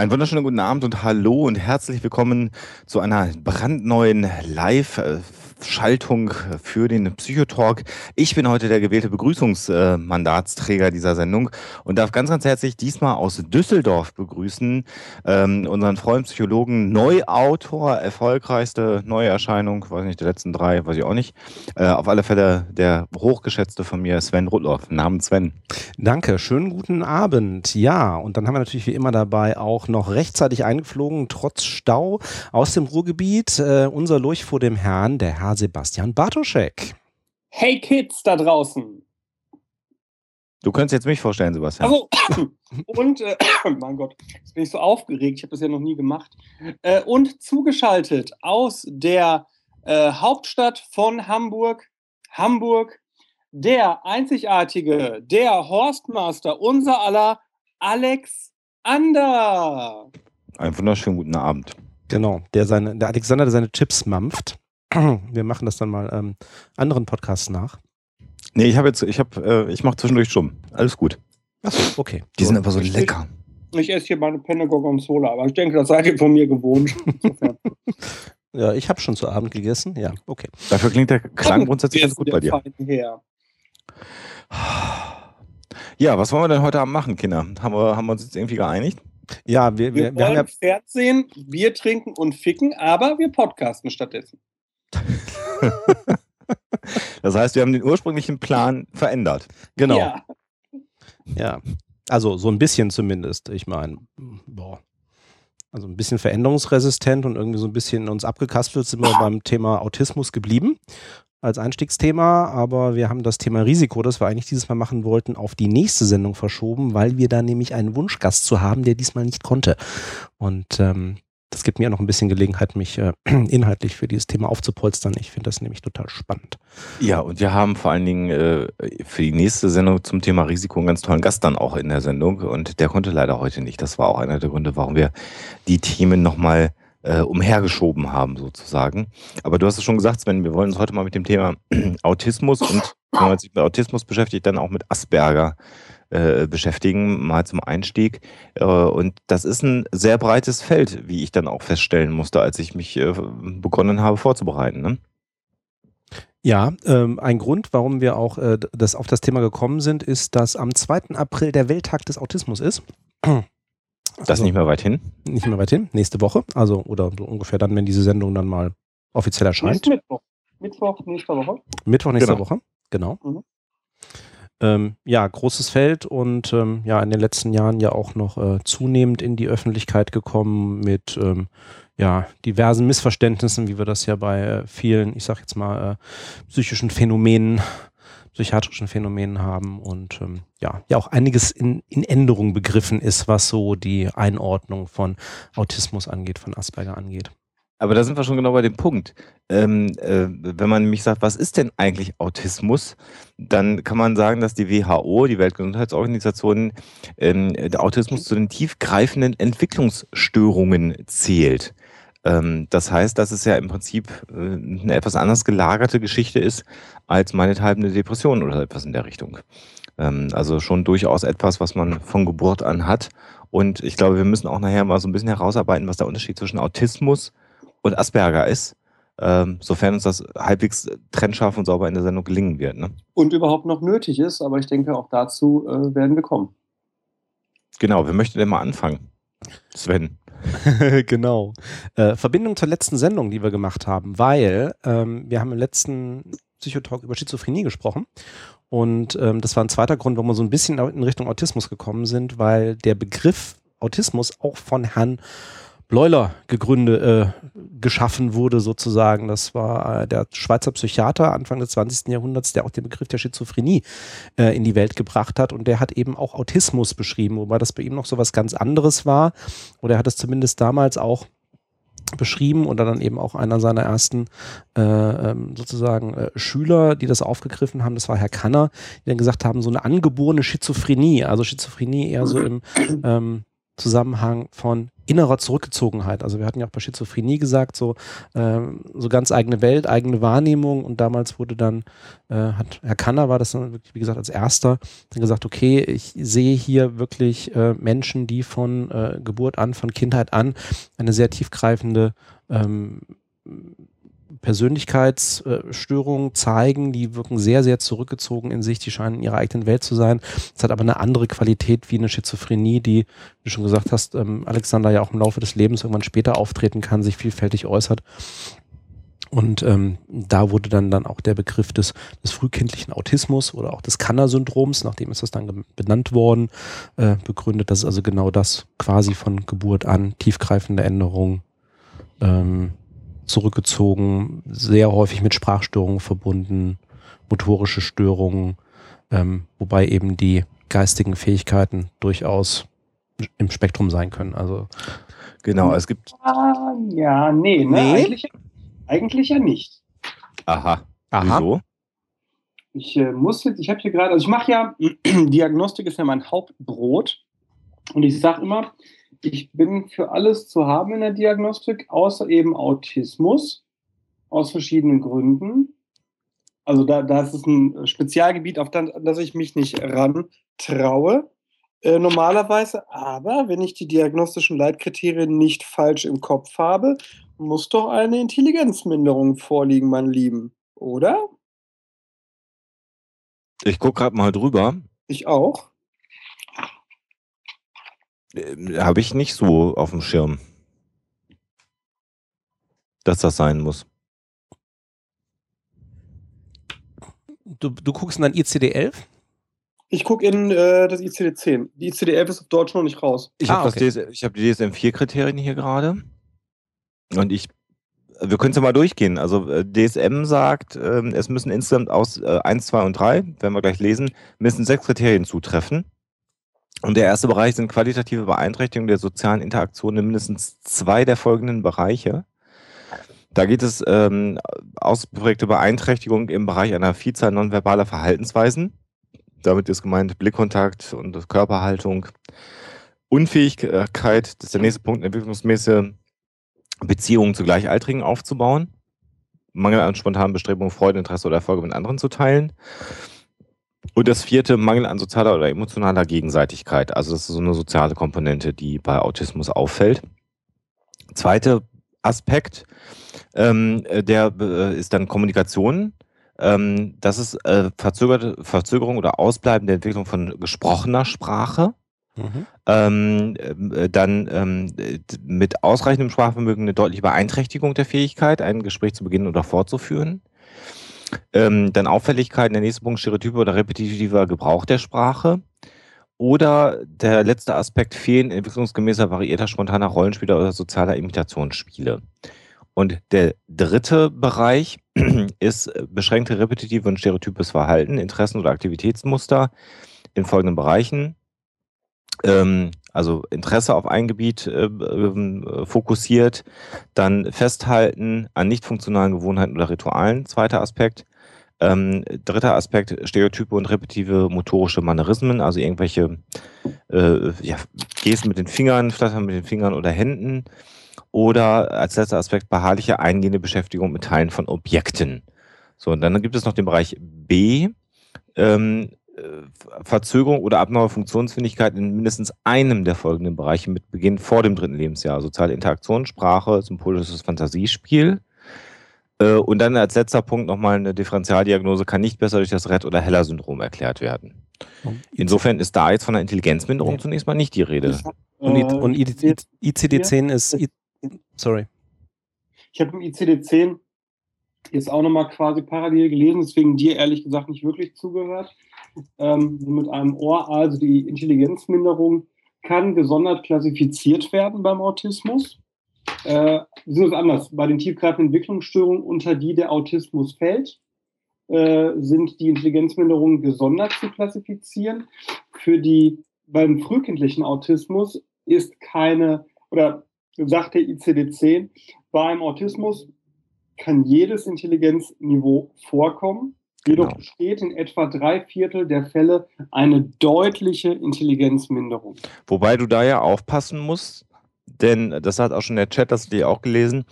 Einen wunderschönen guten Abend und hallo und herzlich willkommen zu einer brandneuen Live- Schaltung für den Psychotalk. Ich bin heute der gewählte Begrüßungsmandatsträger dieser Sendung und darf ganz, ganz herzlich diesmal aus Düsseldorf begrüßen ähm, unseren Freund Psychologen, Neuautor, erfolgreichste Neuerscheinung, weiß nicht, der letzten drei, weiß ich auch nicht. Äh, auf alle Fälle der hochgeschätzte von mir, Sven Rudloff. Namen Sven. Danke, schönen guten Abend. Ja, und dann haben wir natürlich wie immer dabei auch noch rechtzeitig eingeflogen, trotz Stau aus dem Ruhrgebiet, äh, unser Lurch vor dem Herrn, der Herr Sebastian Bartoschek. Hey Kids da draußen. Du könntest jetzt mich vorstellen, Sebastian. Also, und, äh, mein Gott, jetzt bin ich so aufgeregt, ich habe das ja noch nie gemacht. Äh, und zugeschaltet aus der äh, Hauptstadt von Hamburg, Hamburg, der einzigartige, der Horstmaster, unser aller Alex Ander. Einen wunderschönen guten Abend. Genau, der, seine, der Alexander, der seine Chips mampft. Wir machen das dann mal ähm, anderen Podcasts nach. Nee, ich habe jetzt, ich habe, äh, ich mache zwischendurch stumm. Alles gut. Achso, okay. Die sind einfach so lecker. Ich, ich esse hier meine Penne Gorgonzola, aber ich denke, das seid ihr von mir gewohnt. ja, ich habe schon zu Abend gegessen. Ja, okay. Dafür klingt der Klang grundsätzlich ganz gut bei dir. Her. Ja, was wollen wir denn heute Abend machen, Kinder? Haben wir, haben wir uns jetzt irgendwie geeinigt? Ja, wir, wir, wir, wir wollen ja Pferd sehen, Bier trinken und ficken, aber wir podcasten stattdessen. das heißt, wir haben den ursprünglichen Plan verändert. Genau. Ja. ja. Also so ein bisschen zumindest. Ich meine, boah. Also ein bisschen veränderungsresistent und irgendwie so ein bisschen uns abgekastelt sind wir beim Thema Autismus geblieben als Einstiegsthema, aber wir haben das Thema Risiko, das wir eigentlich dieses Mal machen wollten, auf die nächste Sendung verschoben, weil wir da nämlich einen Wunschgast zu haben, der diesmal nicht konnte. Und ähm, das gibt mir noch ein bisschen Gelegenheit, mich äh, inhaltlich für dieses Thema aufzupolstern. Ich finde das nämlich total spannend. Ja, und wir haben vor allen Dingen äh, für die nächste Sendung zum Thema Risiko einen ganz tollen Gast dann auch in der Sendung. Und der konnte leider heute nicht. Das war auch einer der Gründe, warum wir die Themen nochmal äh, umhergeschoben haben, sozusagen. Aber du hast es schon gesagt, Sven, wir wollen uns heute mal mit dem Thema Autismus und wenn man sich mit Autismus beschäftigt, dann auch mit Asperger äh, beschäftigen, mal zum Einstieg. Äh, und das ist ein sehr breites Feld, wie ich dann auch feststellen musste, als ich mich äh, begonnen habe vorzubereiten. Ne? Ja, ähm, ein Grund, warum wir auch äh, das auf das Thema gekommen sind, ist, dass am 2. April der Welttag des Autismus ist. Das also, nicht mehr weit hin? Nicht mehr weit hin, nächste Woche. Also, oder so ungefähr dann, wenn diese Sendung dann mal offiziell erscheint. Mittwoch. Mittwoch nächste Woche. Mittwoch nächste genau. Woche, genau. Mhm ähm, ja, großes Feld und ähm, ja, in den letzten Jahren ja auch noch äh, zunehmend in die Öffentlichkeit gekommen mit ähm, ja, diversen Missverständnissen, wie wir das ja bei äh, vielen, ich sag jetzt mal, äh, psychischen Phänomenen, psychiatrischen Phänomenen haben und ähm, ja, ja auch einiges in, in Änderung begriffen ist, was so die Einordnung von Autismus angeht, von Asperger angeht. Aber da sind wir schon genau bei dem Punkt. Ähm, äh, wenn man mich sagt, was ist denn eigentlich Autismus, dann kann man sagen, dass die WHO, die Weltgesundheitsorganisation, ähm, der Autismus zu den tiefgreifenden Entwicklungsstörungen zählt. Ähm, das heißt, dass es ja im Prinzip äh, eine etwas anders gelagerte Geschichte ist als meinethalben eine Depression oder etwas in der Richtung. Ähm, also schon durchaus etwas, was man von Geburt an hat. Und ich glaube, wir müssen auch nachher mal so ein bisschen herausarbeiten, was der Unterschied zwischen Autismus und Asperger ist, ähm, sofern uns das halbwegs trennscharf und sauber in der Sendung gelingen wird. Ne? Und überhaupt noch nötig ist, aber ich denke, auch dazu äh, werden wir kommen. Genau, wer möchte denn mal anfangen? Sven. genau. Äh, Verbindung zur letzten Sendung, die wir gemacht haben, weil ähm, wir haben im letzten Psychotalk über Schizophrenie gesprochen. Und ähm, das war ein zweiter Grund, warum wir so ein bisschen in Richtung Autismus gekommen sind, weil der Begriff Autismus auch von Herrn Bleuler gegründet, äh, geschaffen wurde sozusagen. Das war äh, der Schweizer Psychiater Anfang des 20. Jahrhunderts, der auch den Begriff der Schizophrenie äh, in die Welt gebracht hat und der hat eben auch Autismus beschrieben, wobei das bei ihm noch so was ganz anderes war. Oder er hat es zumindest damals auch beschrieben oder dann eben auch einer seiner ersten äh, ähm, sozusagen äh, Schüler, die das aufgegriffen haben, das war Herr Kanner, die dann gesagt haben, so eine angeborene Schizophrenie, also Schizophrenie eher so im ähm, Zusammenhang von innerer Zurückgezogenheit. Also wir hatten ja auch bei Schizophrenie gesagt, so, ähm, so ganz eigene Welt, eigene Wahrnehmung und damals wurde dann, äh, hat Herr Kanner war das dann wirklich, wie gesagt, als erster dann gesagt, okay, ich sehe hier wirklich äh, Menschen, die von äh, Geburt an, von Kindheit an eine sehr tiefgreifende ähm, Persönlichkeitsstörungen zeigen, die wirken sehr, sehr zurückgezogen in sich, die scheinen in ihrer eigenen Welt zu sein. Es hat aber eine andere Qualität wie eine Schizophrenie, die, wie du schon gesagt hast, ähm, Alexander ja auch im Laufe des Lebens irgendwann später auftreten kann, sich vielfältig äußert. Und ähm, da wurde dann, dann auch der Begriff des, des frühkindlichen Autismus oder auch des Kanner-Syndroms, nachdem ist das dann benannt worden, äh, begründet. Das ist also genau das quasi von Geburt an tiefgreifende Änderungen ähm, zurückgezogen, sehr häufig mit Sprachstörungen verbunden, motorische Störungen, ähm, wobei eben die geistigen Fähigkeiten durchaus im Spektrum sein können. Also genau, es gibt. Ah, ja, nee, ne? Nee? Eigentlich, eigentlich ja nicht. Aha. Aha. Wieso? Ich äh, muss jetzt, ich habe hier gerade, also ich mache ja, Diagnostik ist ja mein Hauptbrot. Und ich sage immer, ich bin für alles zu haben in der Diagnostik, außer eben Autismus, aus verschiedenen Gründen. Also da, das ist ein Spezialgebiet, auf das, ich mich nicht ran traue. Äh, normalerweise, aber wenn ich die diagnostischen Leitkriterien nicht falsch im Kopf habe, muss doch eine Intelligenzminderung vorliegen, mein Lieben, oder? Ich gucke gerade mal drüber. Ich auch. Äh, Habe ich nicht so auf dem Schirm, dass das sein muss. Du, du guckst in dein ICD-11? Ich gucke in äh, das ICD-10. Die ICD-11 ist auf Deutsch noch nicht raus. Ich Ah, habe okay. hab die DSM-4-Kriterien hier gerade. Und ich, wir können es ja mal durchgehen. Also äh, DSM sagt, ähm, es müssen insgesamt aus äh, 1, 2 und 3, werden wir gleich lesen, müssen sechs Kriterien zutreffen. Und der erste Bereich sind qualitative Beeinträchtigungen der sozialen Interaktion in mindestens zwei der folgenden Bereiche. Da geht es ähm, ausgeprägte Beeinträchtigung im Bereich einer Vielzahl nonverbaler Verhaltensweisen. Damit ist gemeint Blickkontakt und Körperhaltung. Unfähigkeit, das ist der nächste Punkt, entwicklungsmäßige Beziehungen zu Gleichaltrigen aufzubauen. Mangel an spontanen Bestrebungen, Freude, Interesse oder Erfolge mit anderen zu teilen. Und das vierte, Mangel an sozialer oder emotionaler Gegenseitigkeit. Also das ist so eine soziale Komponente, die bei Autismus auffällt. Zweiter Aspekt, ähm, der äh, ist dann Kommunikation. Ähm, das ist äh, verzögerte Verzögerung oder Ausbleiben der Entwicklung von gesprochener Sprache. Mhm. Ähm, äh, dann ähm, mit ausreichendem Sprachvermögen eine deutliche Beeinträchtigung der Fähigkeit, ein Gespräch zu beginnen oder fortzuführen. Ähm, dann Auffälligkeiten, der nächste Punkt, Stereotype oder repetitiver Gebrauch der Sprache. Oder der letzte Aspekt, Fehlen entwicklungsgemäßer, variierter, spontaner Rollenspiele oder sozialer Imitationsspiele. Und der dritte Bereich ist beschränkte repetitive und stereotypes Verhalten, Interessen oder Aktivitätsmuster in folgenden Bereichen. Ähm, also Interesse auf ein Gebiet äh, ähm, äh, fokussiert, dann Festhalten an nicht funktionalen Gewohnheiten oder Ritualen, zweiter Aspekt. Ähm, dritter Aspekt, Stereotype und repetitive motorische Manierismen, also irgendwelche äh, ja, Gesten mit den Fingern, Flattern mit den Fingern oder Händen. Oder als letzter Aspekt beharrliche eingehende Beschäftigung mit Teilen von Objekten. So, und dann gibt es noch den Bereich B, ähm, äh, Verzögerung oder abnorme Funktionsfähigkeit in mindestens einem der folgenden Bereiche mit Beginn vor dem dritten Lebensjahr. Soziale Interaktion, Sprache, symbolisches Fantasiespiel. Äh, Und dann als letzter Punkt nochmal eine Differentialdiagnose kann nicht besser durch das Red- oder Heller-Syndrom erklärt werden. Insofern ist da jetzt von einer Intelligenzminderung Nee. zunächst mal nicht die Rede. Und, Äh, und I- ICD-10 ist. Sorry. Ich habe im ICD-10 jetzt auch nochmal quasi parallel gelesen, deswegen dir ehrlich gesagt nicht wirklich zugehört. Ähm, mit einem Ohr, also die Intelligenzminderung kann gesondert klassifiziert werden beim Autismus. äh, sind es anders. Bei den tiefgreifenden Entwicklungsstörungen, unter die der Autismus fällt, äh, sind die Intelligenzminderungen gesondert zu klassifizieren. Für die beim frühkindlichen Autismus ist keine, oder sagt der ICD-10, beim Autismus kann jedes Intelligenzniveau vorkommen. Jedoch genau. besteht in etwa drei Viertel der Fälle eine deutliche Intelligenzminderung. Wobei du da ja aufpassen musst, denn das hat auch schon der Chat, das hast du auch gelesen,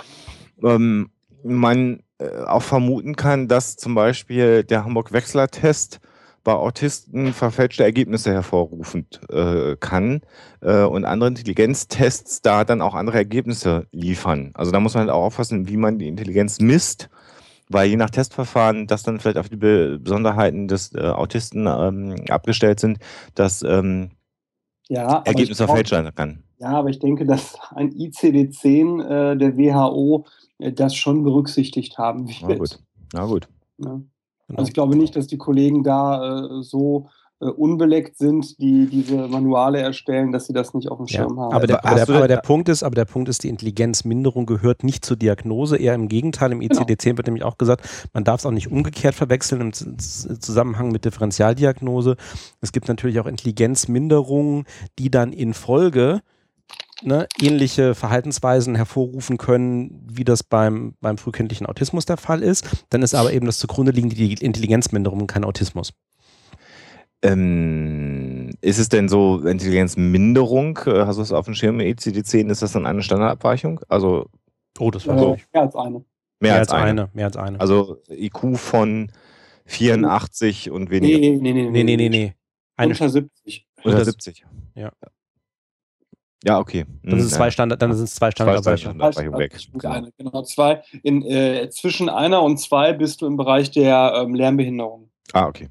ähm, man äh, auch vermuten kann, dass zum Beispiel der Hamburg-Wechsler-Test bei Autisten verfälschte Ergebnisse hervorrufen äh, kann äh, und andere Intelligenztests da dann auch andere Ergebnisse liefern. Also da muss man halt auch aufpassen, wie man die Intelligenz misst, weil je nach Testverfahren das dann vielleicht auf die Besonderheiten des äh, Autisten ähm, abgestellt sind, dass ähm, ja, Ergebnisse verfälscht sein kann. Ja, aber ich denke, dass ein ICD-10 äh, der WHO äh, das schon berücksichtigt haben wird. Na gut. Na gut. Ja. Also ich glaube nicht, dass die Kollegen da äh, so äh, unbeleckt sind, die diese Manuale erstellen, dass sie das nicht auf dem Schirm ja, haben. Aber der, aber, der, aber der, Punkt ist, aber der Punkt ist, die Intelligenzminderung gehört nicht zur Diagnose, eher im Gegenteil. Im ICD-10 genau. wird nämlich auch gesagt, man darf es auch nicht umgekehrt verwechseln im Zusammenhang mit Differentialdiagnose. Es gibt natürlich auch Intelligenzminderungen, die dann in Folge ne, ähnliche Verhaltensweisen hervorrufen können, wie das beim, beim frühkindlichen Autismus der Fall ist. Dann ist aber eben das zugrunde liegende die Intelligenzminderung kein Autismus. Ähm, ist es denn so Intelligenzminderung? Äh, hast du es auf dem Schirm ECD-10? Ist das dann eine Standardabweichung? Also, oh, das war so. Mehr als eine. Mehr, mehr als, als eine. eine. Mehr als eine. Also IQ von 84 und weniger. Nee, nee, nee, nee, nee, nee. nee. Eine unter 70. Unter 70. Ja. Ja, okay. Dann sind es hm, zwei Standard, dann sind es zwei Standardabweichungen. weg. Genau. genau, zwei. In, äh, zwischen einer und zwei bist du im Bereich der ähm, Lernbehinderung. Ah, okay.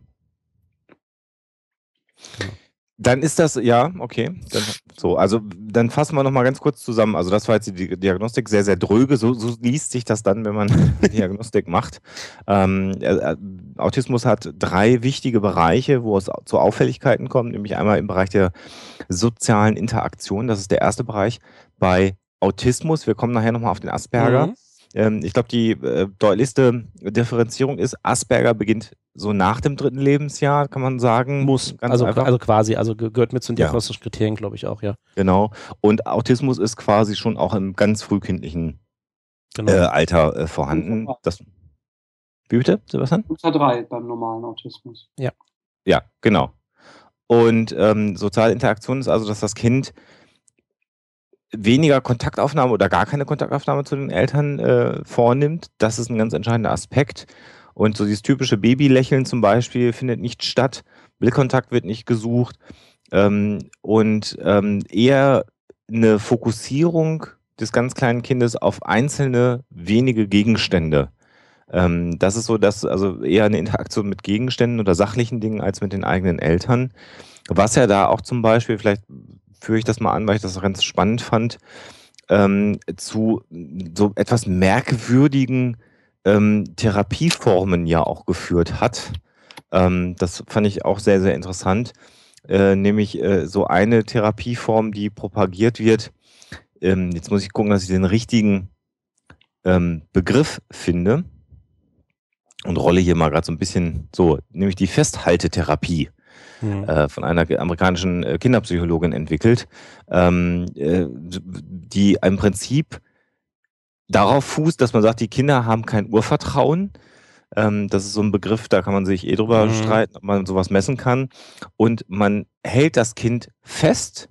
Genau. Dann ist das, ja, okay. Dann, so, also dann fassen wir nochmal ganz kurz zusammen. Also das war jetzt die Diagnostik sehr, sehr dröge. So, so liest sich das dann, wenn man Diagnostik macht. Ähm, äh, Autismus hat drei wichtige Bereiche, wo es zu Auffälligkeiten kommt, nämlich einmal im Bereich der sozialen Interaktion. Das ist der erste Bereich. Bei Autismus, wir kommen nachher nochmal auf den Asperger. Mhm. Ähm, ich glaube, die äh, deutlichste Differenzierung ist, Asperger beginnt so nach dem dritten Lebensjahr, kann man sagen. Muss, also, also quasi, also gehört mit zu den diagnostischen ja. Kriterien, glaube ich auch, ja. Genau. Und Autismus ist quasi schon auch im ganz frühkindlichen genau. äh, Alter äh, vorhanden. Das, wie bitte, Sebastian? Unter drei beim normalen Autismus. Ja. Ja, genau. Und ähm, soziale Interaktion ist also, dass das Kind weniger Kontaktaufnahme oder gar keine Kontaktaufnahme zu den Eltern äh, vornimmt. Das ist ein ganz entscheidender Aspekt. Und so dieses typische Babylächeln zum Beispiel findet nicht statt. Blickkontakt wird nicht gesucht. Ähm, und ähm, eher eine Fokussierung des ganz kleinen Kindes auf einzelne wenige Gegenstände. Ähm, das ist so, dass also eher eine Interaktion mit Gegenständen oder sachlichen Dingen als mit den eigenen Eltern. Was ja da auch zum Beispiel, vielleicht führe ich das mal an, weil ich das ganz spannend fand, ähm, zu so etwas merkwürdigen ähm, Therapieformen ja auch geführt hat. Ähm, das fand ich auch sehr, sehr interessant. Äh, nämlich äh, so eine Therapieform, die propagiert wird. Ähm, jetzt muss ich gucken, dass ich den richtigen ähm, Begriff finde und rolle hier mal gerade so ein bisschen so, nämlich die Festhaltetherapie mhm. äh, von einer amerikanischen äh, Kinderpsychologin entwickelt, ähm, äh, die im Prinzip darauf fußt, dass man sagt, die Kinder haben kein Urvertrauen. Ähm, das ist so ein Begriff, da kann man sich eh drüber mhm. streiten, ob man sowas messen kann. Und man hält das Kind fest,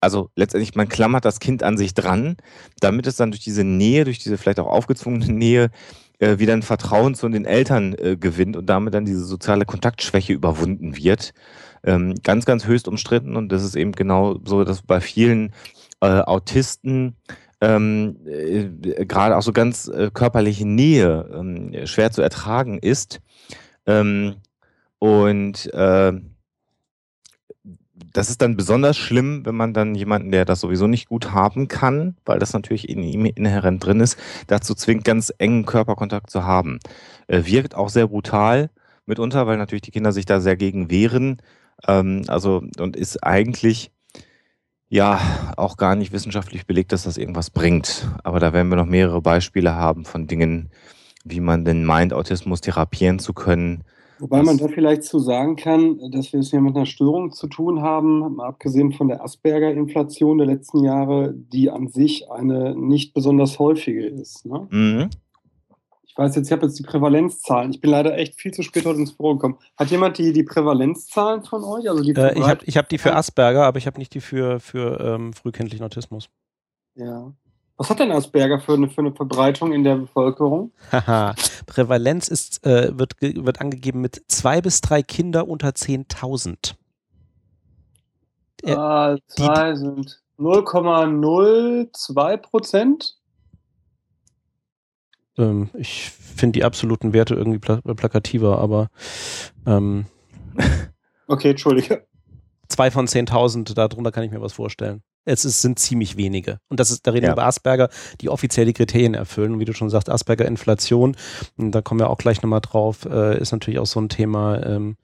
also letztendlich, man klammert das Kind an sich dran, damit es dann durch diese Nähe, durch diese vielleicht auch aufgezwungene Nähe, äh, wieder ein Vertrauen zu den Eltern äh, gewinnt und damit dann diese soziale Kontaktschwäche überwunden wird ähm, ganz, ganz höchst umstritten und das ist eben genau so, dass bei vielen äh, Autisten ähm, äh, gerade auch so ganz äh, körperliche Nähe ähm, schwer zu ertragen ist. Ähm, und äh, das ist dann besonders schlimm, wenn man dann jemanden, der das sowieso nicht gut haben kann, weil das natürlich in ihm inhärent drin ist, dazu zwingt, ganz engen Körperkontakt zu haben. Äh, wirkt auch sehr brutal mitunter, weil natürlich die Kinder sich da sehr gegen wehren. Ähm, also, und ist eigentlich ja auch gar nicht wissenschaftlich belegt, dass das irgendwas bringt. Aber da werden wir noch mehrere Beispiele haben von Dingen, wie man denn meint, Autismus therapieren zu können. Wobei man da vielleicht zu sagen kann, dass wir es hier mit einer Störung zu tun haben, mal abgesehen von der Asperger-Inflation der letzten Jahre, die an sich eine nicht besonders häufige ist. Ne? Mhm. Ich weiß jetzt, ich habe jetzt die Prävalenzzahlen. Ich bin leider echt viel zu spät heute ins Büro gekommen. Hat jemand die, die Prävalenzzahlen von euch? Also die Äh, ich habe ich hab die für Asperger, aber ich habe nicht die für, für ähm, frühkindlichen Autismus. Ja. Was hat denn Asperger für eine, für eine Verbreitung in der Bevölkerung? Haha. Prävalenz ist, äh, wird, wird angegeben mit zwei bis drei Kinder unter 10.000. Ja, Äh, zwei sind 0,02 Prozent. Ähm, ich finde die absoluten Werte irgendwie pla plakativer, aber ähm, Okay, Entschuldige. zwei von 10.000, darunter kann ich mir was vorstellen. Es ist, sind ziemlich wenige. Und das ist, da reden wir Ja. über Asperger, die offiziell die Kriterien erfüllen. Und wie du schon sagst, Asperger-Inflation, da kommen wir auch gleich nochmal drauf, äh, ist natürlich auch so ein Thema. Ähm,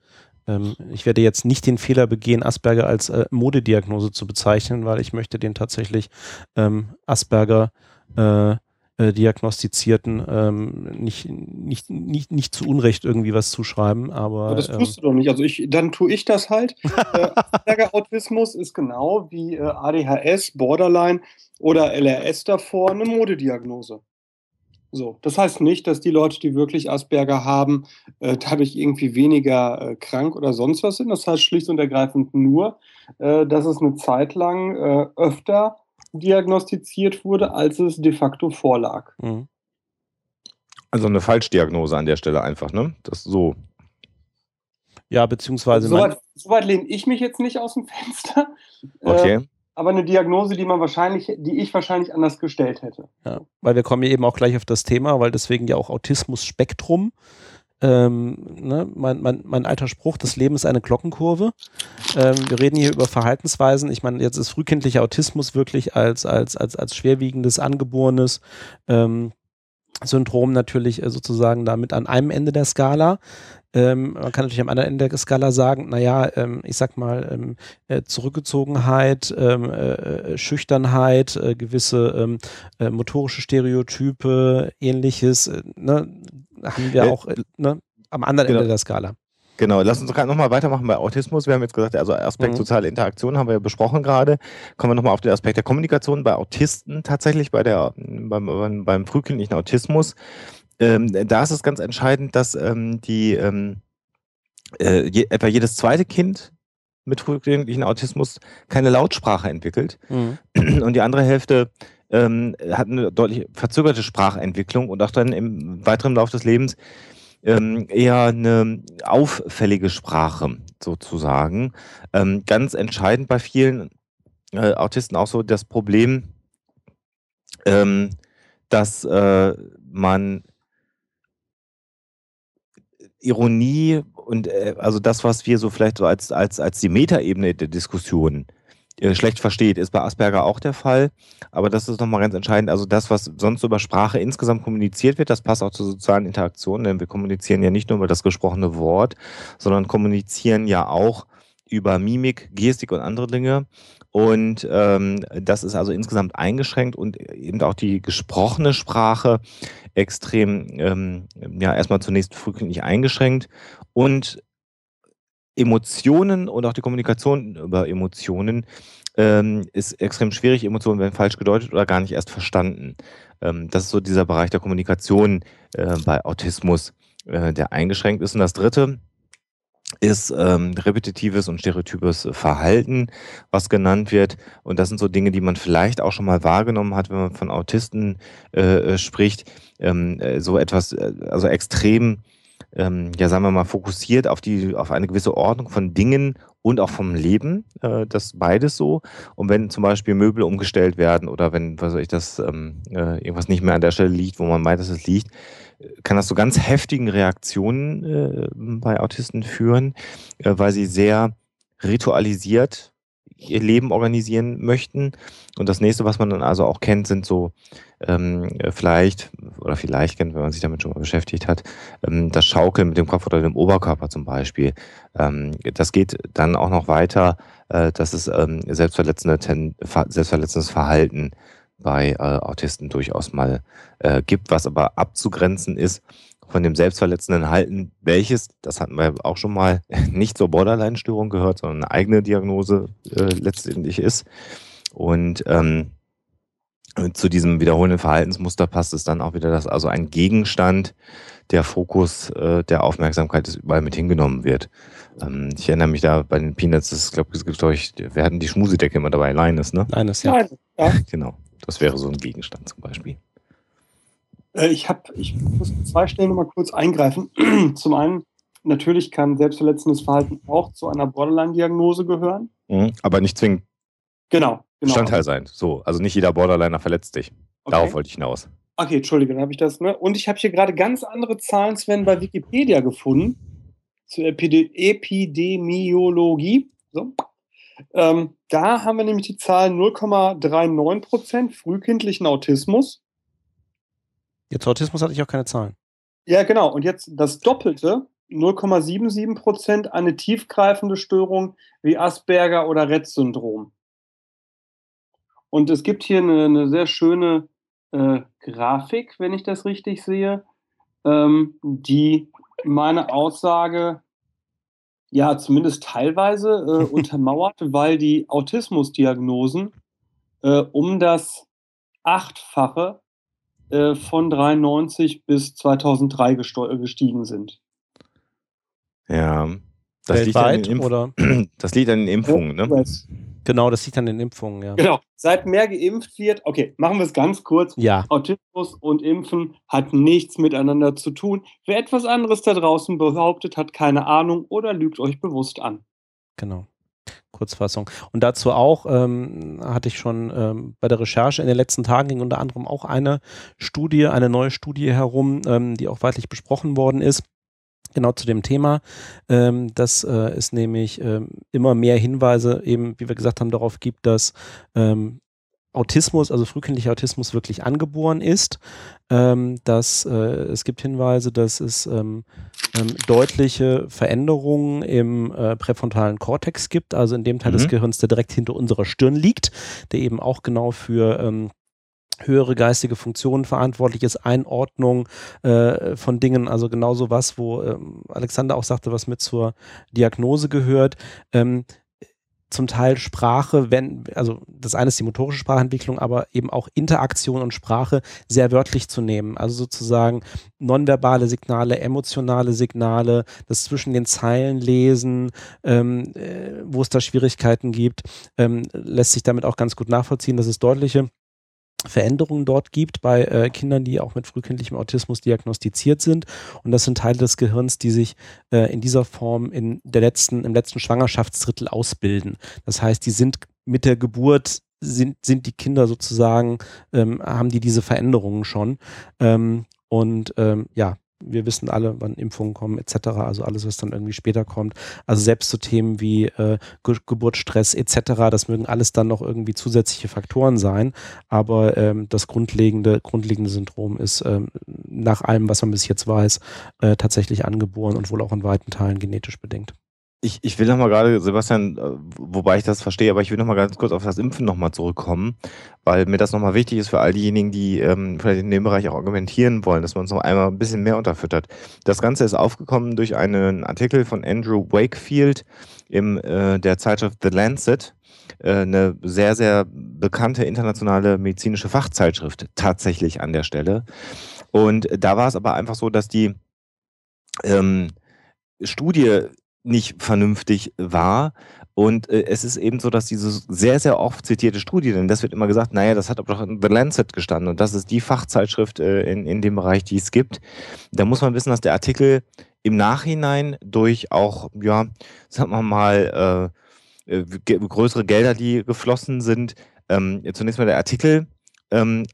ähm, ich werde jetzt nicht den Fehler begehen, Asperger als äh, Modediagnose zu bezeichnen, weil ich möchte den tatsächlich ähm, Asperger äh, äh, diagnostizierten ähm, nicht, nicht, nicht, nicht zu Unrecht irgendwie was zuschreiben, aber Aber das ähm, tust du doch nicht. Also ich, dann tue ich das halt. äh, Asperger-Autismus ist genau wie äh, ADHS, Borderline oder LRS davor eine Modediagnose. So, das heißt nicht, dass die Leute, die wirklich Asperger haben, äh, dadurch irgendwie weniger äh, krank oder sonst was sind. Das heißt schlicht und ergreifend nur, äh, dass es eine Zeit lang öfter diagnostiziert wurde, als es de facto vorlag. mhm. Also eine Falschdiagnose an der Stelle einfach, ne? Das so. ja, beziehungsweise mein, Soweit so weit lehne ich mich jetzt nicht aus dem Fenster. Äh, Okay. aber eine Diagnose, die man wahrscheinlich, die ich wahrscheinlich anders gestellt hätte. Ja, weil wir kommen ja eben auch gleich auf das Thema, weil deswegen ja auch Autismus-Spektrum. Ähm, ne, mein, mein, mein alter Spruch, das Leben ist eine Glockenkurve. Ähm, wir reden hier über Verhaltensweisen. Ich meine, jetzt ist frühkindlicher Autismus wirklich als, als, als, als schwerwiegendes, angeborenes ähm, Syndrom natürlich äh, sozusagen damit an einem Ende der Skala. Ähm, man kann natürlich am anderen Ende der Skala sagen, naja, ähm, ich sag mal, ähm, äh, Zurückgezogenheit, ähm, äh, Schüchternheit, äh, gewisse ähm, äh, motorische Stereotype, ähnliches, äh, ne, haben wir Äh, auch äh, ne, am anderen genau. Ende der Skala. Genau, lass uns gerade nochmal weitermachen bei Autismus. Wir haben jetzt gesagt, also Aspekt Mhm. soziale Interaktion haben wir ja besprochen gerade. Kommen wir nochmal auf den Aspekt der Kommunikation bei Autisten tatsächlich, bei der, beim, beim, beim frühkindlichen Autismus. Ähm, da ist es ganz entscheidend, dass ähm, die ähm, äh, je, etwa jedes zweite Kind mit frühkindlichen Autismus keine Lautsprache entwickelt Mhm. und die andere Hälfte ähm, hat eine deutlich verzögerte Sprachentwicklung und auch dann im weiteren Lauf des Lebens ähm, eher eine auffällige Sprache sozusagen. Ähm, ganz entscheidend bei vielen äh, Autisten auch so das Problem, ähm, dass äh, man Ironie und äh, also das, was wir so vielleicht so als, als, als die Metaebene der Diskussion schlecht versteht, ist bei Asperger auch der Fall. Aber das ist nochmal ganz entscheidend. Also das, was sonst über Sprache insgesamt kommuniziert wird, das passt auch zur sozialen Interaktion, denn wir kommunizieren ja nicht nur über das gesprochene Wort, sondern kommunizieren ja auch über Mimik, Gestik und andere Dinge. Und ähm, das ist also insgesamt eingeschränkt und eben auch die gesprochene Sprache extrem, ähm, ja, erstmal zunächst frühkindlich eingeschränkt und Emotionen und auch die Kommunikation über Emotionen ähm, ist extrem schwierig. Emotionen werden falsch gedeutet oder gar nicht erst verstanden. Ähm, das ist so dieser Bereich der Kommunikation äh, bei Autismus, äh, der eingeschränkt ist. Und das dritte ist ähm, repetitives und stereotypes Verhalten, was genannt wird. Und das sind so Dinge, die man vielleicht auch schon mal wahrgenommen hat, wenn man von Autisten äh, spricht. Ähm, äh, so etwas, äh, also extrem ähm, ja, sagen wir mal, fokussiert auf die, auf eine gewisse Ordnung von Dingen und auch vom Leben. Äh, das beides so. Und wenn zum Beispiel Möbel umgestellt werden oder wenn, was weiß ich, das ähm, äh, irgendwas nicht mehr an der Stelle liegt, wo man meint, dass es liegt, kann das zu ganz heftigen Reaktionen äh, bei Autisten führen, äh, weil sie sehr ritualisiert ihr Leben organisieren möchten. Und das nächste, was man dann also auch kennt, sind so ähm, vielleicht, oder vielleicht kennt, wenn man sich damit schon mal beschäftigt hat, ähm, das Schaukeln mit dem Kopf oder dem Oberkörper zum Beispiel. Ähm, das geht dann auch noch weiter äh, dass es ähm, selbstverletzende selbstverletzendes Verhalten bei äh, Autisten durchaus mal äh, gibt, was aber abzugrenzen ist von dem selbstverletzenden Halten, welches, das hatten wir auch schon mal, nicht zur Borderline-Störung gehört, sondern eine eigene Diagnose äh, letztendlich ist. Und ähm, zu diesem wiederholenden Verhaltensmuster passt es dann auch wieder, dass also ein Gegenstand der Fokus äh, der Aufmerksamkeit ist, überall mit hingenommen wird. Ähm, ich erinnere mich da bei den Peanuts, das glaube es gibt euch, wir hatten die Schmusidecke immer dabei, Linus, ne? Linus, ja. ja. Genau. Das wäre so ein Gegenstand zum Beispiel. Äh, ich habe, ich muss zwei Stellen nochmal kurz eingreifen. Zum einen, natürlich kann selbstverletzendes Verhalten auch zu einer Borderline-Diagnose gehören. Mhm, aber nicht zwingend genau, genau. Bestandteil sein. So, also nicht jeder Borderliner verletzt dich. Okay. Darauf wollte ich hinaus. Okay, Entschuldige, dann habe ich das. Ne? Und ich habe hier gerade ganz andere Zahlen, Sven, bei Wikipedia gefunden zur Epide Epidemiologie. So. Ähm, da haben wir nämlich die Zahl 0,39 Prozent frühkindlichen Autismus. Jetzt Autismus hatte ich auch keine Zahlen. Ja, genau. Und jetzt das Doppelte, 0,77 Prozent, eine tiefgreifende Störung wie Asperger oder Rett-Syndrom. Und es gibt hier eine, eine sehr schöne äh, Grafik, wenn ich das richtig sehe, ähm, die meine Aussage ja zumindest teilweise äh, untermauert, weil die Autismusdiagnosen äh, um das Achtfache äh, von 93 bis 2003 äh, gestiegen sind. Ja, das liegt, an den oder? das liegt an den Impfungen, ne? Genau, das liegt an den Impfungen, ja. Genau. Seit mehr geimpft wird, okay, machen wir es ganz kurz. Ja. Autismus und Impfen hat nichts miteinander zu tun. Wer etwas anderes da draußen behauptet, hat keine Ahnung oder lügt euch bewusst an. Genau. Kurzfassung. Und dazu auch ähm, hatte ich schon ähm, bei der Recherche in den letzten Tagen ging unter anderem auch eine Studie, eine neue Studie herum, ähm, die auch weitlich besprochen worden ist genau zu dem Thema. Ähm, dass äh, es nämlich ähm, immer mehr Hinweise eben, wie wir gesagt haben, darauf gibt, dass ähm, Autismus, also frühkindlicher Autismus wirklich angeboren ist. Ähm, dass äh, es gibt Hinweise, dass es ähm, ähm, deutliche Veränderungen im äh, präfrontalen Kortex gibt, also in dem Teil mhm. des Gehirns, der direkt hinter unserer Stirn liegt, der eben auch genau für ähm, höhere geistige Funktionen verantwortlich ist, Einordnung äh, von Dingen, also genauso was, wo ähm, Alexander auch sagte, was mit zur Diagnose gehört. Ähm, zum Teil Sprache, wenn, also das eine ist die motorische Sprachentwicklung, aber eben auch Interaktion und Sprache sehr wörtlich zu nehmen. Also sozusagen nonverbale Signale, emotionale Signale, das zwischen den Zeilen lesen, ähm, äh, wo es da Schwierigkeiten gibt, ähm, lässt sich damit auch ganz gut nachvollziehen, dass es deutliche Veränderungen dort gibt bei äh, Kindern, die auch mit frühkindlichem Autismus diagnostiziert sind. Und das sind Teile des Gehirns, die sich äh, in dieser Form in der letzten, im letzten Schwangerschaftsdrittel ausbilden. Das heißt, die sind mit der Geburt sind, sind die Kinder sozusagen, ähm, haben die diese Veränderungen schon. Ähm, und ähm, ja, wir wissen alle, wann Impfungen kommen etc., also alles, was dann irgendwie später kommt. Also selbst so Themen wie äh, Ge Geburtsstress etc., das mögen alles dann noch irgendwie zusätzliche Faktoren sein, aber ähm, das grundlegende, grundlegende Syndrom ist ähm, nach allem, was man bis jetzt weiß, äh, tatsächlich angeboren und wohl auch in weiten Teilen genetisch bedingt. Ich, ich will nochmal gerade, Sebastian, äh, wobei ich das verstehe, aber ich will nochmal ganz kurz auf das Impfen nochmal zurückkommen, weil mir das nochmal wichtig ist für all diejenigen, die ähm, vielleicht in dem Bereich auch argumentieren wollen, dass man uns noch einmal ein bisschen mehr unterfüttert. Das Ganze ist aufgekommen durch einen Artikel von Andrew Wakefield in äh, der Zeitschrift The Lancet äh, eine sehr, sehr bekannte internationale medizinische Fachzeitschrift tatsächlich an der Stelle. Und da war es aber einfach so, dass die ähm, Studie nicht vernünftig war. Und äh, es ist eben so, dass diese sehr, sehr oft zitierte Studie, denn das wird immer gesagt, naja, das hat aber doch in The Lancet gestanden und das ist die Fachzeitschrift äh, in, in dem Bereich, die es gibt. Da muss man wissen, dass der Artikel im Nachhinein durch auch, ja, sagen wir mal, äh, äh größere Gelder, die geflossen sind, ähm, zunächst mal der Artikel ähm,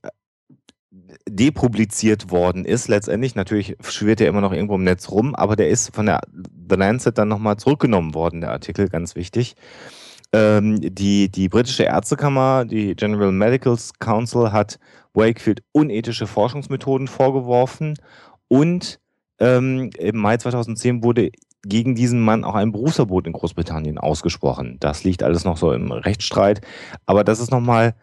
depubliziert worden ist, letztendlich, natürlich schwirrt er immer noch irgendwo im Netz rum, aber der ist von der The Lancet dann nochmal zurückgenommen worden, der Artikel, ganz wichtig. Ähm, die, die britische Ärztekammer, die General Medical Council, hat Wakefield unethische Forschungsmethoden vorgeworfen und ähm, im Mai 2010 wurde gegen diesen Mann auch ein Berufsverbot in Großbritannien ausgesprochen. Das liegt alles noch so im Rechtsstreit. Aber das ist nochmal,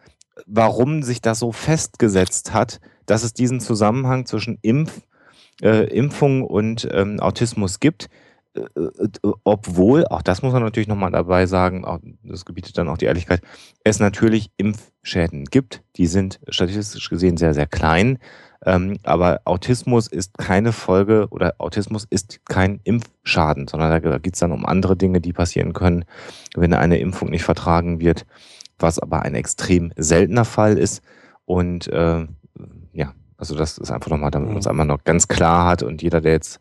warum sich das so festgesetzt hat, dass es diesen Zusammenhang zwischen Impf, äh, Impfung und ähm, Autismus gibt. Äh, äh, obwohl, auch das muss man natürlich nochmal dabei sagen, auch, das gebietet dann auch die Ehrlichkeit, es natürlich Impfschäden gibt. Die sind statistisch gesehen sehr, sehr klein. Ähm, aber Autismus ist keine Folge oder Autismus ist kein Impfschaden, sondern da geht es dann um andere Dinge, die passieren können, wenn eine Impfung nicht vertragen wird, was aber ein extrem seltener Fall ist. Und äh, also das ist einfach nochmal, damit man es mhm. einmal noch ganz klar hat und jeder, der jetzt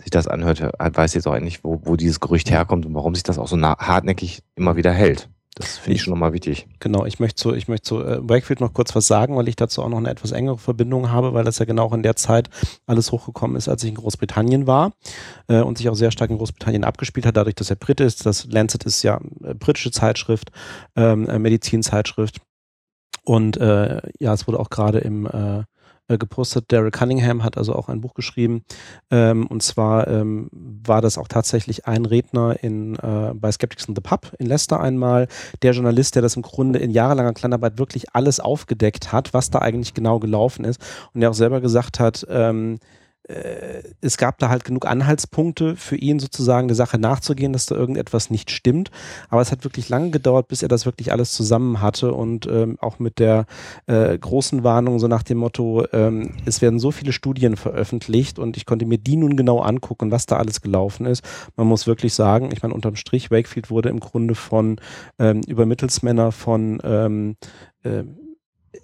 sich das anhört, weiß jetzt auch endlich, wo, wo dieses Gerücht herkommt und warum sich das auch so hartnäckig immer wieder hält. Das finde ich schon nochmal wichtig. Genau, ich möchte zu, ich möchte zu äh, Wakefield noch kurz was sagen, weil ich dazu auch noch eine etwas engere Verbindung habe, weil das ja genau auch in der Zeit alles hochgekommen ist, als ich in Großbritannien war äh, und sich auch sehr stark in Großbritannien abgespielt hat, dadurch, dass er Brit ist. Das Lancet ist ja äh, britische Zeitschrift, ähm, äh, Medizinzeitschrift. Und äh, ja, es wurde auch gerade im äh, gepostet. Daryl Cunningham hat also auch ein Buch geschrieben. Ähm, und zwar ähm, war das auch tatsächlich ein Redner in, äh, bei Skeptics in the Pub in Leicester einmal. Der Journalist, der das im Grunde in jahrelanger Kleinarbeit wirklich alles aufgedeckt hat, was da eigentlich genau gelaufen ist. Und der auch selber gesagt hat, ähm, äh, es gab da halt genug Anhaltspunkte für ihn sozusagen der Sache nachzugehen, dass da irgendetwas nicht stimmt. Aber es hat wirklich lange gedauert, bis er das wirklich alles zusammen hatte und ähm, auch mit der äh, großen Warnung so nach dem Motto, ähm, es werden so viele Studien veröffentlicht und ich konnte mir die nun genau angucken, was da alles gelaufen ist. Man muss wirklich sagen, ich meine unterm Strich, Wakefield wurde im Grunde von ähm, über Mittelsmänner von ähm, äh,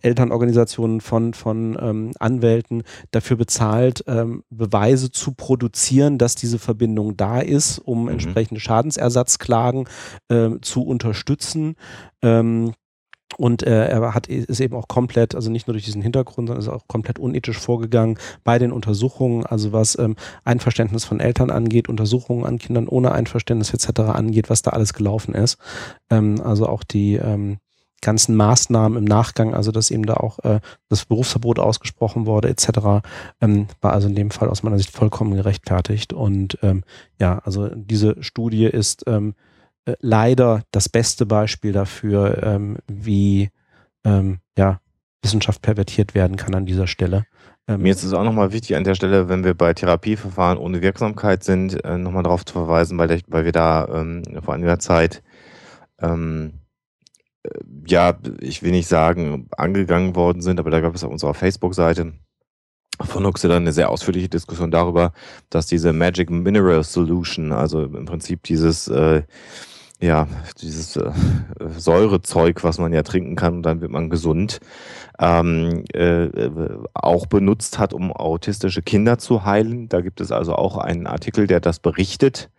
Elternorganisationen von, von ähm, Anwälten dafür bezahlt, ähm, Beweise zu produzieren, dass diese Verbindung da ist, um mhm. entsprechende Schadensersatzklagen äh, zu unterstützen. Ähm, und äh, er hat, ist eben auch komplett, also nicht nur durch diesen Hintergrund, sondern ist auch komplett unethisch vorgegangen bei den Untersuchungen, also was ähm, Einverständnis von Eltern angeht, Untersuchungen an Kindern ohne Einverständnis etc. angeht, was da alles gelaufen ist. Ähm, also auch die, ähm, ganzen Maßnahmen im Nachgang, also dass eben da auch äh, das Berufsverbot ausgesprochen wurde etc., ähm, war also in dem Fall aus meiner Sicht vollkommen gerechtfertigt. Und ähm, ja, also diese Studie ist ähm, äh, leider das beste Beispiel dafür, ähm, wie ähm, ja, Wissenschaft pervertiert werden kann an dieser Stelle. Ähm, Mir ist es auch nochmal wichtig an der Stelle, wenn wir bei Therapieverfahren ohne Wirksamkeit sind, äh, nochmal darauf zu verweisen, weil, der, weil wir da vor einiger Zeit ähm, ja, ich will nicht sagen, angegangen worden sind, aber da gab es auf unserer Facebook-Seite von Huxe dann eine sehr ausführliche Diskussion darüber, dass diese Magic Mineral Solution, also im Prinzip dieses, äh, ja, dieses äh, Säurezeug, was man ja trinken kann und dann wird man gesund, ähm, äh, auch benutzt hat, um autistische Kinder zu heilen. Da gibt es also auch einen Artikel, der das berichtet.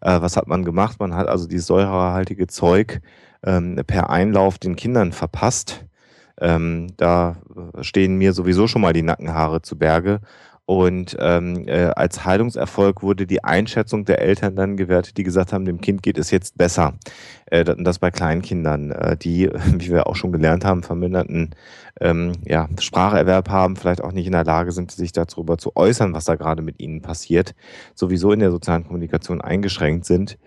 Äh, was hat man gemacht? Man hat also dieses säurehaltige Zeug per Einlauf den Kindern verpasst. Ähm, da stehen mir sowieso schon mal die Nackenhaare zu Berge. Und ähm, äh, als Heilungserfolg wurde die Einschätzung der Eltern dann gewertet, die gesagt haben, dem Kind geht es jetzt besser. Äh, das bei Kleinkindern, äh, die, wie wir auch schon gelernt haben, verminderten ähm, ja, Spracherwerb haben, vielleicht auch nicht in der Lage sind, sich darüber zu äußern, was da gerade mit ihnen passiert, sowieso in der sozialen Kommunikation eingeschränkt sind.